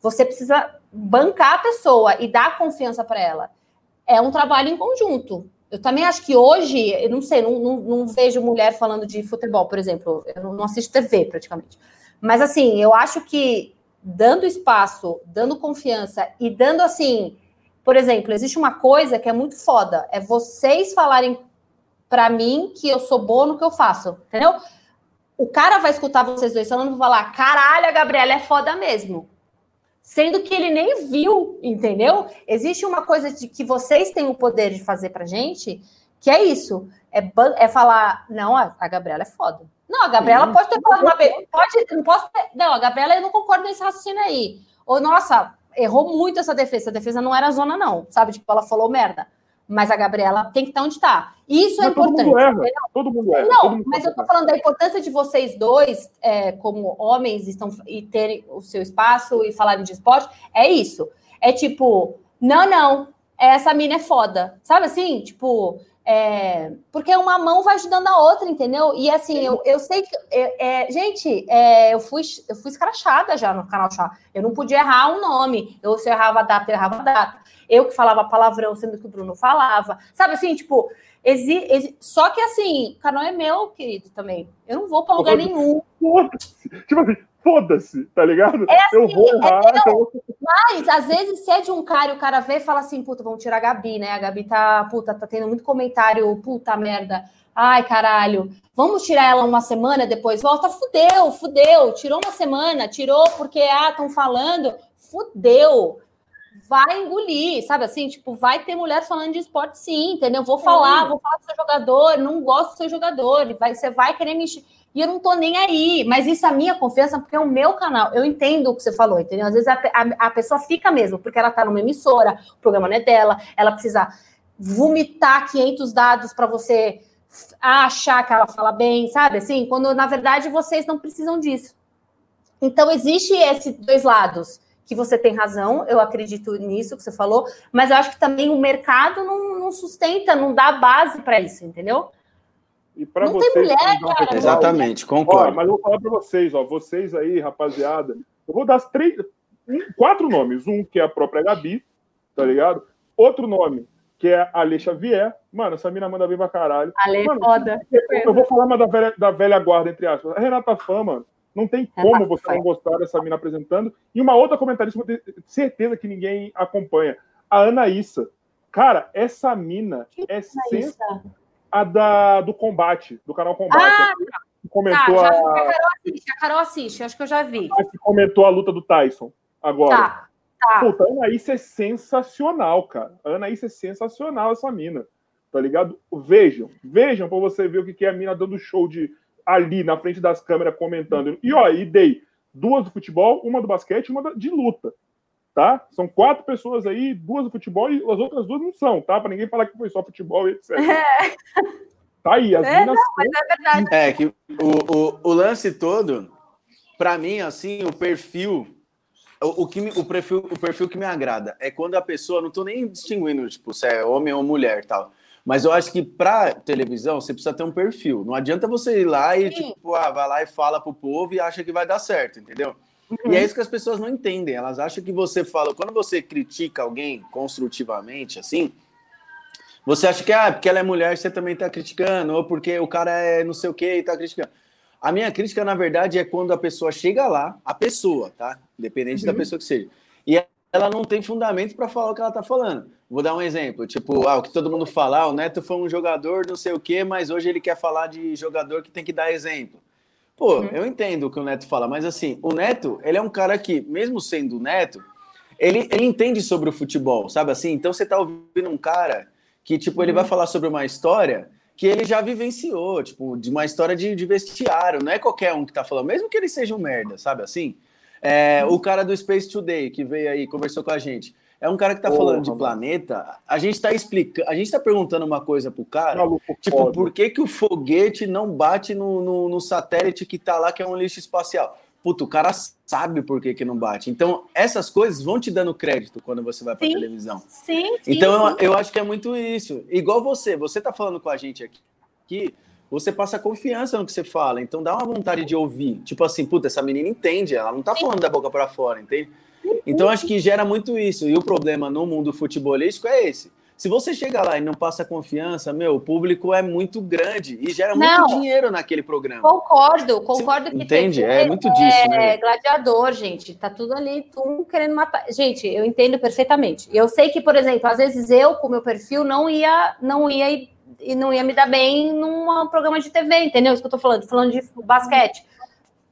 Você precisa bancar a pessoa e dar confiança para ela. É um trabalho em conjunto. Eu também acho que hoje, eu não sei, não, não, não vejo mulher falando de futebol, por exemplo. Eu não, assisto TV praticamente. Mas assim, eu acho que dando espaço, dando confiança e dando assim, por exemplo, existe uma coisa que é muito foda, é vocês falarem para mim que eu sou boa no que eu faço, entendeu? O cara vai escutar vocês dois falando e falar: caralho, a Gabriela é foda mesmo. Sendo que ele nem viu, entendeu? Existe uma coisa de que vocês têm o poder de fazer pra gente, que é isso: é, é falar, não, a, a Gabriela é foda. Não, a Gabriela pode ter falado uma vez. Pode, não posso ter, Não, a Gabriela, eu não concordo nesse raciocínio aí. Ou, nossa, errou muito essa defesa. A defesa não era zona, não. Sabe? Tipo, ela falou merda mas a Gabriela tem que estar onde está. Isso é mas é importante. Todo mundo erra, todo mundo erra. Não, todo mundo mas eu estou falando da importância de vocês dois, é, como homens, estão e terem o seu espaço e falarem de esporte. É isso. É tipo, não, não, essa mina é foda. Sabe assim? Tipo, é, porque uma mão vai ajudando a outra, entendeu? E assim, eu, eu sei que. É, é, gente, é, eu, fui, eu fui escrachada já no canal Chá. Eu não podia errar um nome. Eu, se eu errava a data, eu errava a data. Eu que falava palavrão, sendo que o Bruno falava. Sabe assim, tipo, exi, exi, só que assim, o canal é meu, querido, também. Eu não vou para lugar nenhum. Tipo assim, foda-se, tá ligado? É assim, eu vou é errar. É, então... Mas, às vezes, se é de um cara e o cara vê e fala assim, puta, vamos tirar a Gabi, né? A Gabi tá, puta, tá tendo muito comentário, puta merda. Ai, caralho, vamos tirar ela uma semana, depois volta. Fudeu, fudeu. Tirou uma semana, tirou porque, ah, estão falando. Fudeu. Vai engolir, sabe assim? Tipo, vai ter mulher falando de esporte sim, entendeu? Vou falar, vou falar do seu jogador, não gosto do seu jogador. Vai, você vai querer me e eu não tô nem aí, mas isso é a minha confiança, porque é o meu canal. Eu entendo o que você falou, entendeu? Às vezes a, a, a pessoa fica mesmo, porque ela tá numa emissora, o programa não é dela, ela precisa vomitar 500 dados para você achar que ela fala bem, sabe? Assim, quando na verdade vocês não precisam disso. Então, existe esses dois lados, que você tem razão, eu acredito nisso que você falou, mas eu acho que também o mercado não, não sustenta, não dá base para isso, entendeu? E para vocês. Tem mulher, cara. Exatamente, concordo. Ó, mas eu vou falar para vocês, ó, vocês aí, rapaziada. Eu vou dar três, quatro nomes. Um que é a própria Gabi, tá ligado? Outro nome que é a Ale Xavier. Mano, essa mina manda bem pra caralho. Ale mano, foda. Eu vou falar uma da velha, da velha guarda, entre aspas. A Renata Fã, mano. Não tem como você não gostar dessa mina apresentando. E uma outra comentarista, eu tenho certeza que ninguém acompanha. A Anaísa. Cara, essa mina que é a da, do combate, do canal Combate. Ah, que comentou tá, já, a... a Carol assiste, a Carol assiste, acho que eu já vi. A que comentou a luta do Tyson agora. Tá, tá. Puta, a Anaís é sensacional, cara. A Anaís é sensacional, essa mina. Tá ligado? Vejam, vejam pra você ver o que é a mina dando show de ali na frente das câmeras comentando. E ó, e dei duas do futebol, uma do basquete e uma de luta tá? São quatro pessoas aí, duas do futebol e as outras duas não são, tá? Para ninguém falar que foi só futebol e etc. É. Tá aí, as é, minas. Não, mas é verdade. É que o, o, o lance todo, para mim, assim, o perfil. O, o, que me, o, perfil, o perfil que me agrada é quando a pessoa, não tô nem distinguindo, tipo, se é homem ou mulher tal. Mas eu acho que para televisão você precisa ter um perfil. Não adianta você ir lá e, Sim. tipo, ah, vai lá e fala pro povo e acha que vai dar certo, entendeu? Uhum. E é isso que as pessoas não entendem. Elas acham que você fala, quando você critica alguém construtivamente, assim, você acha que, ah, porque ela é mulher, você também está criticando, ou porque o cara é não sei o que e está criticando. A minha crítica, na verdade, é quando a pessoa chega lá, a pessoa, tá? Independente uhum. da pessoa que seja. Ela não tem fundamento para falar o que ela está falando. Vou dar um exemplo, tipo, ah, o que todo mundo fala, ah, o Neto foi um jogador não sei o quê, mas hoje ele quer falar de jogador que tem que dar exemplo. Pô, uhum. eu entendo o que o Neto fala, mas assim, o Neto, ele é um cara que, mesmo sendo Neto, ele, ele entende sobre o futebol, sabe assim? Então você tá ouvindo um cara que, tipo, ele vai uhum. falar sobre uma história que ele já vivenciou, tipo, de uma história de, de vestiário, não é qualquer um que tá falando, mesmo que ele seja um merda, sabe assim? É, o cara do Space Today, que veio aí, conversou com a gente. É um cara que tá oh, falando de planeta. A gente tá explicando, a gente tá perguntando uma coisa pro cara. Maluco, tipo, foda. por que, que o foguete não bate no, no, no, satélite que tá lá, que é um lixo espacial? Puta, o cara sabe por que, que não bate. Então, essas coisas vão te dando crédito quando você vai pra sim, televisão. Sim, sim Então, sim. Eu, eu acho que é muito isso. Igual você, você tá falando com a gente aqui, aqui você passa confiança no que você fala. Então dá uma vontade de ouvir. Tipo assim, puta, essa menina entende, ela não tá falando da boca para fora, entende? Então acho que gera muito isso. E o problema no mundo futebolístico é esse. Se você chega lá e não passa confiança, meu, o público é muito grande e gera muito Não. dinheiro naquele programa. Concordo, concordo que Entende? tem É muito disso, né? É, gladiador, gente. Tá tudo ali, um querendo matar. Gente, eu entendo perfeitamente. Eu sei que, por exemplo, às vezes eu, com o meu perfil, não ia, não ia e não ia me dar bem num programa de TV, entendeu? Isso que eu tô falando, tô falando de basquete.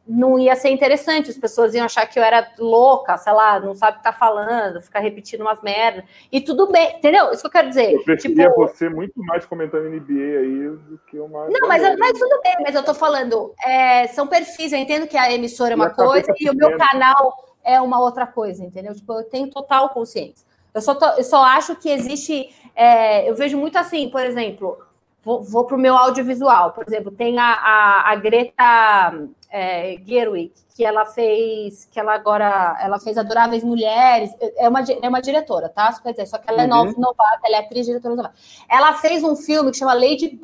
Não ia ser interessante, as pessoas iam achar que eu era louca, sei lá, não sabe o que tá falando, ficar repetindo umas merdas. E tudo bem, entendeu? Isso que eu quero dizer. Eu preferia Tipo, você muito mais comentando NBA aí do que uma. Não, mas, mas tudo bem, mas eu tô falando, é, são perfis, eu entendo que a emissora é uma coisa e o meu canal é uma outra coisa, entendeu? Tipo, eu tenho total consciência. Eu só, tô- eu só acho que existe. É, eu vejo muito assim, por exemplo, vou, vou para o meu audiovisual, por exemplo, tem a, a, a Greta é, Gerwig, que ela fez, que ela agora ela fez Adoráveis Mulheres, é uma, é uma diretora, tá? Só dizer, só que ela é Uhum. nova, novata, ela é atriz, diretora novata. Ela fez um filme que chama Lady,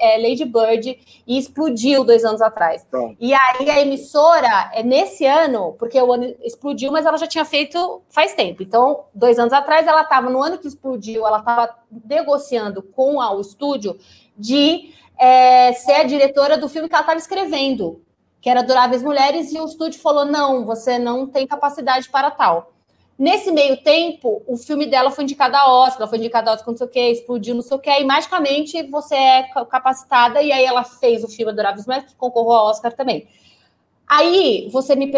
é, Lady Bird e explodiu dois anos atrás. Então. E aí a emissora, é nesse ano, porque o ano explodiu, mas ela já tinha feito faz tempo. Então, dois anos atrás, ela estava, no ano que explodiu, ela estava negociando com a- o estúdio de é, ser a diretora do filme que ela estava escrevendo, que era Adoráveis Mulheres, e o estúdio falou: não, você não tem capacidade para tal. Nesse meio tempo, o filme dela foi indicado a Oscar, ela foi indicada a Oscar, não sei o que, explodiu, não sei o que, e magicamente você é ca- capacitada, e aí ela fez o filme Adoráveis Mulheres, que concorreu ao Oscar também. Aí você me.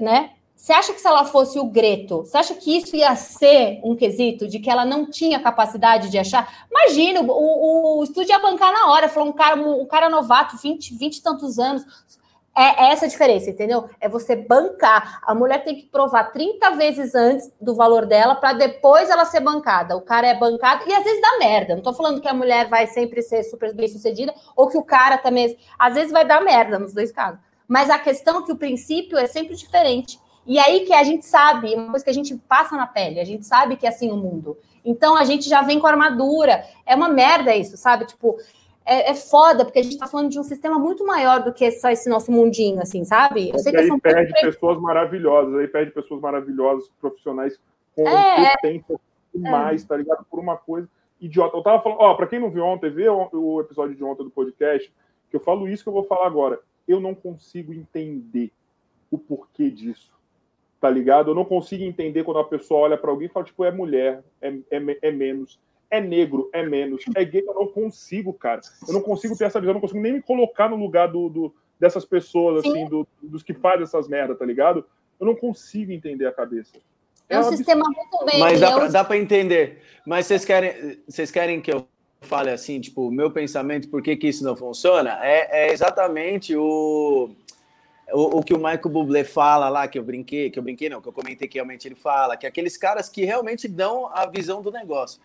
Né? Você acha que se ela fosse o Greto, você acha que isso ia ser um quesito de que ela não tinha capacidade de achar? Imagina, o, o, o estúdio ia bancar na hora, falou um cara, um, cara novato, 20, 20 e tantos anos. É, é essa a diferença, entendeu? É você bancar. A mulher tem que provar 30 vezes antes do valor dela para depois ela ser bancada. O cara é bancado e às vezes dá merda. Não tô falando que a mulher vai sempre ser super bem sucedida ou que o cara também. Às vezes vai dar merda nos dois casos. Mas a questão é que o princípio é sempre diferente. E aí que a gente sabe, uma coisa que a gente passa na pele, a gente sabe que é assim o mundo. Então a gente já vem com armadura. É uma merda isso, sabe? Tipo, é, é foda, porque a gente tá falando de um sistema muito maior do que só esse nosso mundinho, assim, sabe? Eu sei que aí perde pessoas maravilhosas, aí perde pessoas maravilhosas, profissionais com É, potência demais, tá ligado? Por uma coisa idiota. Eu tava falando, ó, pra quem não viu ontem, vê o, episódio de ontem do podcast, que eu falo isso que eu vou falar agora. Eu não consigo entender o porquê disso. Tá ligado? Eu não consigo entender quando a pessoa olha pra alguém e fala, tipo, é mulher, é, é, é menos, é negro, é menos, é gay. Eu não consigo, cara. Eu não consigo ter essa visão, eu não consigo nem me colocar no lugar do, do- dessas pessoas, Sim. assim, do- dos que fazem essas merdas, tá ligado? Eu não consigo entender a cabeça. é um uma sistema muito bem. Mas dá é pra, um- dá pra entender. Mas vocês querem, vocês querem que eu fale assim, tipo, o meu pensamento, por que, que isso não funciona? É, é exatamente o, o, o que o Michael Bublé fala lá, que eu brinquei, que eu brinquei não, que eu comentei que realmente ele fala, que é aqueles caras que realmente dão a visão do negócio.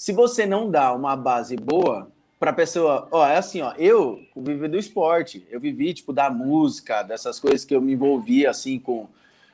Se você não dá uma base boa pra pessoa, ó, é assim, ó, eu vivi do esporte, eu vivi, tipo, da música, dessas coisas que eu me envolvia, assim, com,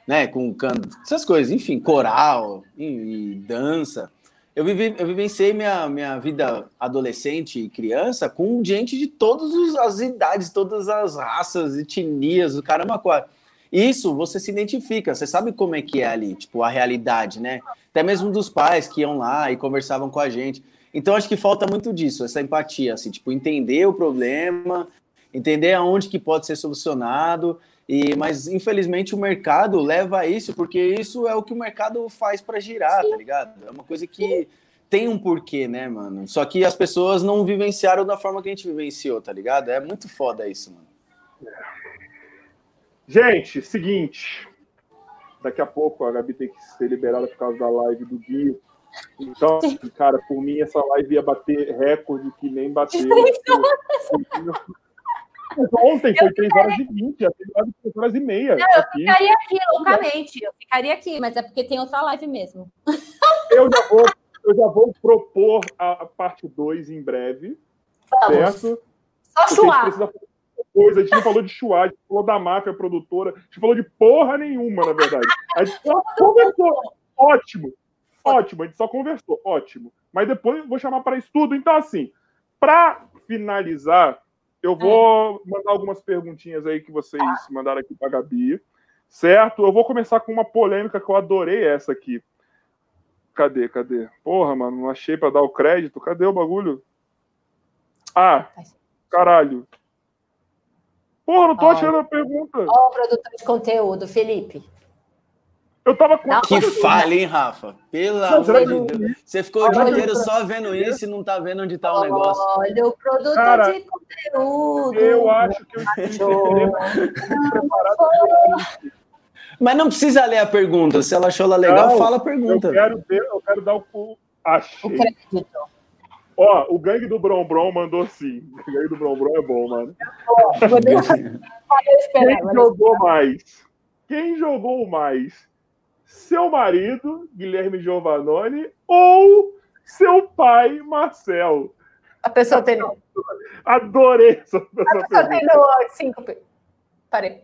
né, com canto, essas coisas, enfim, coral e, e dança. Eu, vivi, eu vivenciei minha, minha vida adolescente e criança com gente de todas as idades, todas as raças, etnias, o caramba, quatro. Isso você se identifica, você sabe como é que é ali, tipo, a realidade, né? Até mesmo dos pais que iam lá e conversavam com a gente. Então, acho que falta muito disso, essa empatia, assim, tipo, entender o problema, entender aonde que pode ser solucionado e, mas infelizmente o mercado leva a isso, porque isso é o que o mercado faz para girar, tá ligado? É uma coisa que tem um porquê, né, mano? Só que as pessoas não vivenciaram da forma que a gente vivenciou, tá ligado? É muito foda isso, mano. Gente, seguinte. Daqui a pouco a Gabi tem que ser liberada por causa da live do Gui. Então, cara, por mim essa live ia bater recorde que nem bateu. Ontem foi 3 horas e 20, já teve live de 3 horas e meia. Não, eu aqui. ficaria aqui loucamente, eu ficaria aqui, mas é porque tem outra live mesmo. Eu já vou, eu já vou propor a, a parte 2 em breve, Vamos. certo? Só a chuar. Coisa. A gente não falou de Chua, a gente falou da máfia produtora, a gente falou de porra nenhuma, na verdade. A gente só conversou. Ótimo. Ótimo, a gente só conversou. Ótimo. Mas depois eu vou chamar para isso tudo. Então, assim, para finalizar, eu vou mandar algumas perguntinhas aí que vocês mandaram aqui para Gabi. Certo? Eu vou começar com uma polêmica que eu adorei essa aqui. Cadê, cadê? Porra, mano, não achei pra dar o crédito. Cadê o bagulho? Ah, caralho. Porra, não tô achando a pergunta. Ó, o produtor de conteúdo, Felipe. Eu tava com. Que falha, hein, Rafa? Pelo Mas amor eu- de Deus. Você ficou o dia inteiro eu- só vendo isso e não tá vendo onde tá o negócio. Olha, o produtor Cara, de conteúdo. Eu acho que eu preparado. Mas não precisa ler a pergunta. Se ela achou ela legal, Não, fala a Eu pergunta. quero ver, eu quero dar o. o- O Achei. crédito. Ó, o gangue do Brom Brom mandou sim. O gangue do Brom Brom é bom, mano. Vou deixar- Quem jogou mais? Quem jogou mais? Seu marido, Guilherme Giovanoni, ou seu pai, Marcel? A pessoa tem. A Adorei essa, pessoa pergunta. tem no cinco. Parei.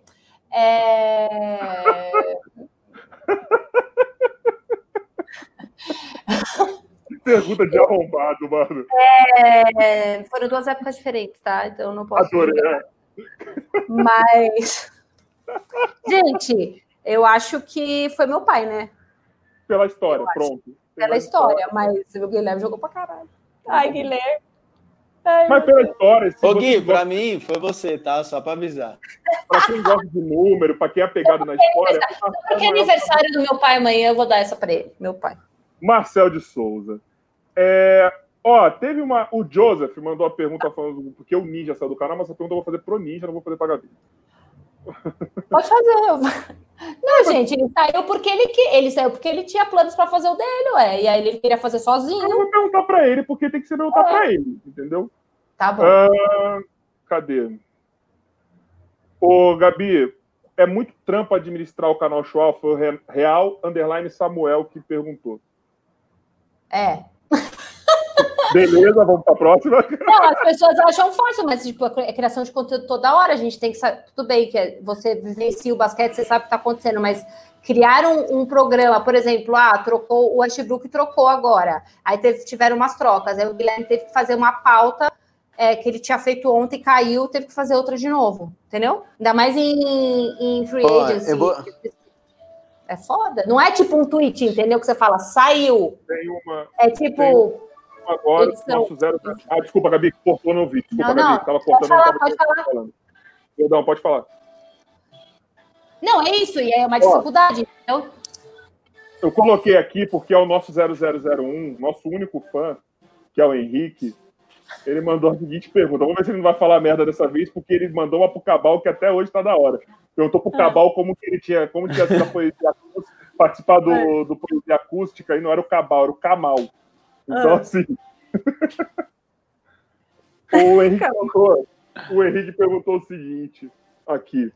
É... Pergunta de arrombado, mano. é, Foram duas épocas diferentes, tá? Então eu não posso. Adorei. Mas. Gente, eu acho que foi meu pai, né? Pela história, Eu pronto. Pela história, mas o Guilherme jogou pra caralho. Ai, Guilherme. Ai, Mas pela história, Ô, Gui, gosta- pra mim foi você, tá? Só pra avisar. pra quem gosta de número, pra quem é apegado na história, Porque é aniversário do meu pai amanhã, eu vou dar essa pra ele, meu pai. Marcel de Souza. É, ó, teve uma. O Joseph mandou a pergunta falando do- porque o Ninja saiu do canal, mas essa pergunta eu vou fazer pro Ninja, não vou fazer pra Gabi. Pode fazer. eu- Não, gente, ele saiu porque ele que ele saiu porque ele tinha planos pra fazer o dele, ué. E aí ele queria fazer Eu sozinho. vou perguntar pra ele, porque tem que ser perguntar pra ele, entendeu? Tá bom. Ah, cadê? Ô, Gabi, é muito trampo administrar o canal Show, foi o Re- Real Underline Samuel que perguntou. É. Beleza, vamos pra próxima. Não, as pessoas acham fácil, mas tipo, é criação de conteúdo toda hora. A gente tem que saber. Tudo bem que é- você vivencia o basquete, você sabe o que está acontecendo, mas criar um, um programa, por exemplo, ah, trocou o Westbrook trocou agora. Aí teve, tiveram umas trocas. Aí o Guilherme teve que fazer uma pauta é, que ele tinha feito ontem, caiu, teve que fazer outra de novo. Entendeu? Ainda mais em, em free agency. eu vou- É foda. Não é tipo um tweet, entendeu? Que você fala, saiu. Tem uma É tipo. Tem- agora, Edição. nosso zero. Ah, desculpa, Gabi, cortou no vídeo. Desculpa, Não, Gabi, não. tava Pode cortando, falar, não tava pode falar. falando. Perdão, pode falar. Não, é isso, e é uma Ó. dificuldade, entendeu? Eu coloquei aqui porque é o nosso 0001, nosso único fã, que é o Henrique. Ele mandou a seguinte pergunta. Vamos ver se ele não vai falar merda dessa vez, porque ele mandou uma pro Cabal que até hoje tá da hora. Perguntou pro Cabal como que ele tinha, como tinha sido a poesia acústica, participar do, do poesia acústica, e não era o Cabal, era o Camal. Então, Ah. assim. o, Henrique perguntou, o Henrique perguntou o seguinte aqui.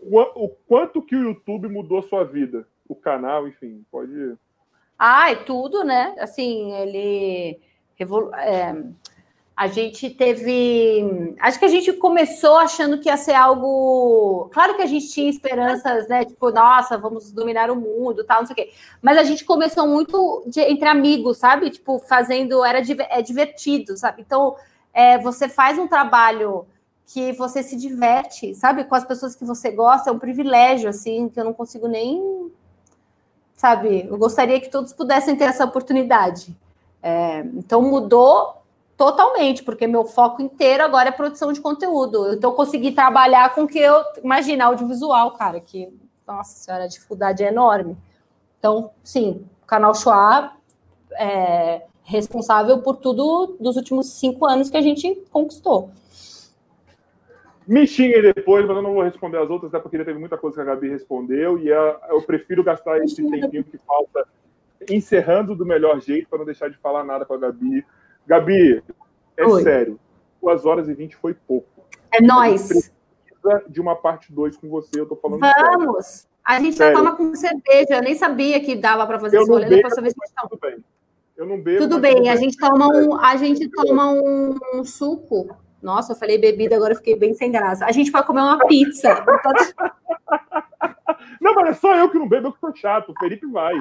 O quanto que o YouTube mudou sua vida? O canal, enfim, pode. Ai, tudo, né? Assim, ele. revolu- é, a gente teve. Acho que a gente começou achando que ia ser algo. Claro que a gente tinha esperanças, né? Tipo, nossa, vamos dominar o mundo, tal, não sei o quê. Mas a gente começou muito de- entre amigos, sabe? Tipo, fazendo. Era é divertido, sabe? Então, é, você faz um trabalho que você se diverte, sabe? Com as pessoas que você gosta, é um privilégio, assim, que eu não consigo nem sabe? Eu gostaria que todos pudessem ter essa oportunidade. É, então mudou totalmente, porque meu foco inteiro agora é produção de conteúdo. Então eu consegui trabalhar com o que eu imagina audiovisual, cara, que nossa senhora, a dificuldade é enorme. Então, sim, o canal Shoah é responsável por tudo dos últimos cinco anos que a gente conquistou. Me xinguem depois, mas eu não vou responder as outras, até porque teve muita coisa que a Gabi respondeu, e a- eu prefiro gastar esse tempinho que falta encerrando do melhor jeito, para não deixar de falar nada com a Gabi. Gabi, é Oi. sério, 2 horas e 20 foi pouco. É nós. Precisa de uma parte 2 com você, eu tô falando sério. Vamos. A gente Sério. vai tomar com cerveja. Eu nem sabia que dava para fazer não rolê. bebo, Depois vez toma. Tudo bem. Eu não bebo. Tudo bem, a gente toma um, a gente toma um, um suco. Nossa, eu falei bebida, agora eu fiquei bem sem graça. A gente vai comer uma pizza. Não, mas é só eu que não bebo, eu que tô chato. O Felipe vai.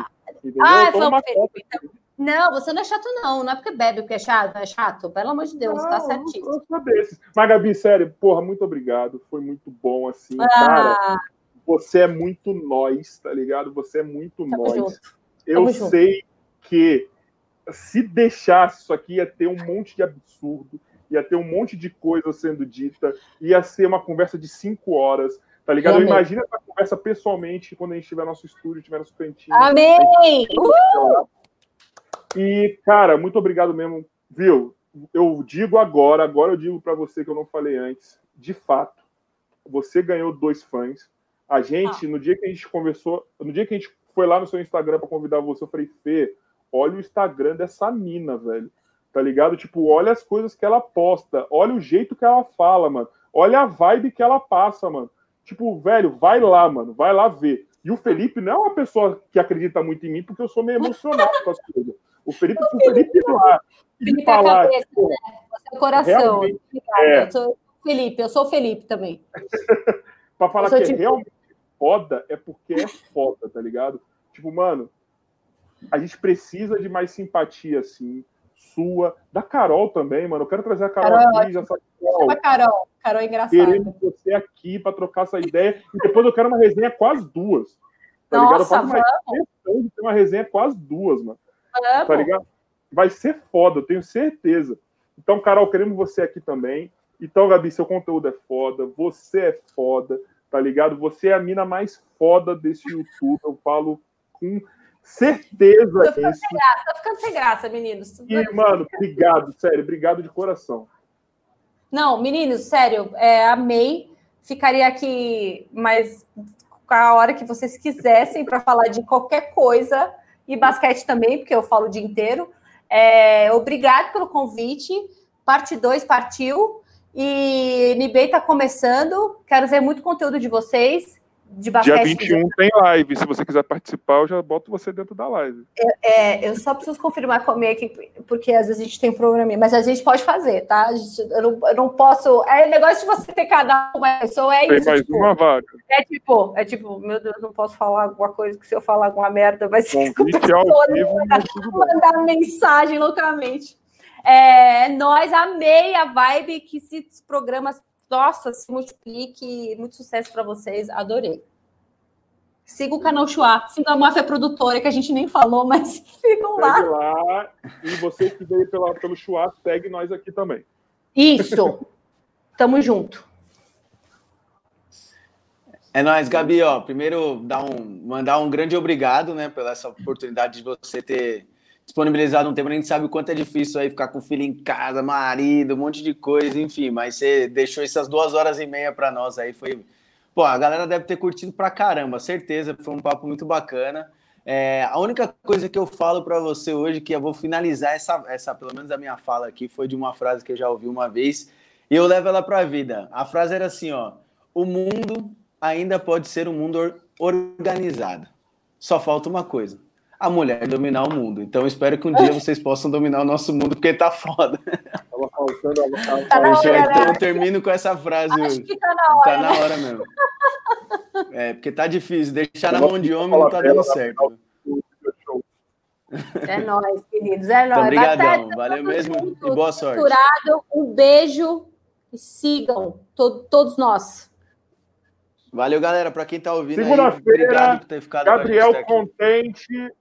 Entendeu? Ah, vamos, copa. Felipe, então. Não, você não é chato, não. Não é porque bebe, porque é chato, é chato. Pelo amor de Deus, tá Não, certíssimo. Eu sou desses. Mas, Gabi, sério, porra, muito obrigado. Foi muito bom, assim. Cara, Ah, você é muito nós, tá ligado? Você é muito Tamo nós. junto. Eu Tamo junto. sei porque se deixasse isso aqui ia ter um monte de absurdo, ia ter um monte de coisa sendo dita, ia ser uma conversa de cinco horas, tá ligado? Eu imagino essa conversa pessoalmente quando a gente tiver nosso estúdio, tiver nosso cantinho. Amém! Uh! E, cara, muito obrigado mesmo, viu? Eu digo agora, agora eu digo para você que eu não falei antes, de fato, você ganhou dois fãs. A gente, ah. no dia que a gente conversou, no dia que a gente foi lá no seu Instagram para convidar você, eu falei, Fê, olha o Instagram dessa mina, velho. Tá ligado? Tipo, olha as coisas que ela posta, olha o jeito que ela fala, mano. Olha a vibe que ela passa, mano. Tipo, velho, vai lá, mano, vai lá ver. E o Felipe não é uma pessoa que acredita muito em mim, porque eu sou meio emocionado com as coisas. O Felipe, o Felipe lá. Felipe falar, cabeça, tipo, né? Você é o coração. É. Eu sou Felipe, eu sou o Felipe também. pra falar que é tipo... é realmente foda, é porque é foda, tá ligado? Tipo, mano, a gente precisa de mais simpatia, assim, sua, da Carol também, mano. Eu quero trazer a Carol, Carol aqui, já sabe. Chama Carol, Carol é engraçada. Querendo você aqui para trocar essa ideia. E depois eu quero uma resenha com as duas. Tá Nossa, ligado? Eu faço uma questão de ter uma resenha com as duas, mano. Vamos. Tá ligado? Vai ser foda, eu tenho certeza. Então, Carol, queremos você aqui também. Então, Gabi, seu conteúdo é foda, você é foda, tá ligado? Você é a mina mais foda desse YouTube, eu falo com certeza tô ficando isso. Sem graça, tô ficando sem graça, meninos. E, mano, obrigado, sério, obrigado de coração. Não, meninos, sério, é, amei. Ficaria aqui mais a hora que vocês quisessem para falar de qualquer coisa e basquete também, porque eu falo o dia inteiro. É, obrigado pelo convite. Parte 2 partiu. E Nibei está começando. Quero ver muito conteúdo de vocês de basquete. Dia 21 tem live. Se você quiser participar, eu já boto você dentro da live. É, é, eu só preciso confirmar com a minha equipe, porque às vezes a gente tem um programa, mas a gente pode fazer, tá? Gente, eu, não, eu, não, posso. É negócio de você ter cada uma pessoa, é tem isso. Tem mais tipo, uma vaga. É tipo, é tipo, meu Deus, não posso falar alguma coisa, que se eu falar alguma merda, vai ser. Vivo, mandar, mandar mensagem loucamente. É, nós amei a vibe que esses programas nossa, se multiplique, muito sucesso para vocês, adorei. Siga o canal Chua, siga a Máfia Produtora, que a gente nem falou, mas sigam lá. Segue lá. E você que veio pela, pelo Chua, segue nós aqui também. Isso. Tamo junto. É nóis, Gabi. Ó, primeiro, dar um, mandar um grande obrigado né, pela essa oportunidade de você ter disponibilizado um tempo, a gente sabe o quanto é difícil aí ficar com o filho em casa, marido, um monte de coisa, enfim, mas você deixou essas duas horas e meia para nós aí, foi... Pô, a galera deve ter curtido pra caramba, certeza, foi um papo muito bacana. É, a única coisa que eu falo para você hoje, que eu vou finalizar essa, essa, pelo menos a minha fala aqui, foi de uma frase que eu já ouvi uma vez, e eu levo ela pra vida. A frase era assim, ó, o mundo ainda pode ser um mundo organizado. Só falta uma coisa, a mulher dominar o mundo. Então espero que um dia vocês possam dominar o nosso mundo, porque tá foda. Tava faltando a tá hora, Então eu termino com essa frase. Acho que tá na hora. Tá na hora mesmo. É, porque tá difícil. Deixar na mão de homem não tá dando certo. É nóis, queridos. É nóis. Obrigadão. Valeu mesmo junto, e boa sorte. Um beijo e sigam to todos nós. Valeu, galera. Para quem tá ouvindo Segunda-feira, Gabriel Contente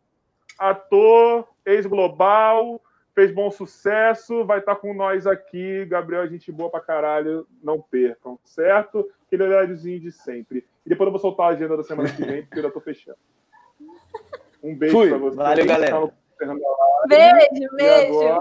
ator, ex-global, fez bom sucesso, vai estar com nós aqui. Gabriel, gente boa pra caralho, não percam, certo? Aquele horáriozinho de sempre. E depois eu vou soltar a agenda da semana que vem, porque eu já tô fechando. Um beijo Fui. pra vocês. Valeu, galera. Beijo, beijo.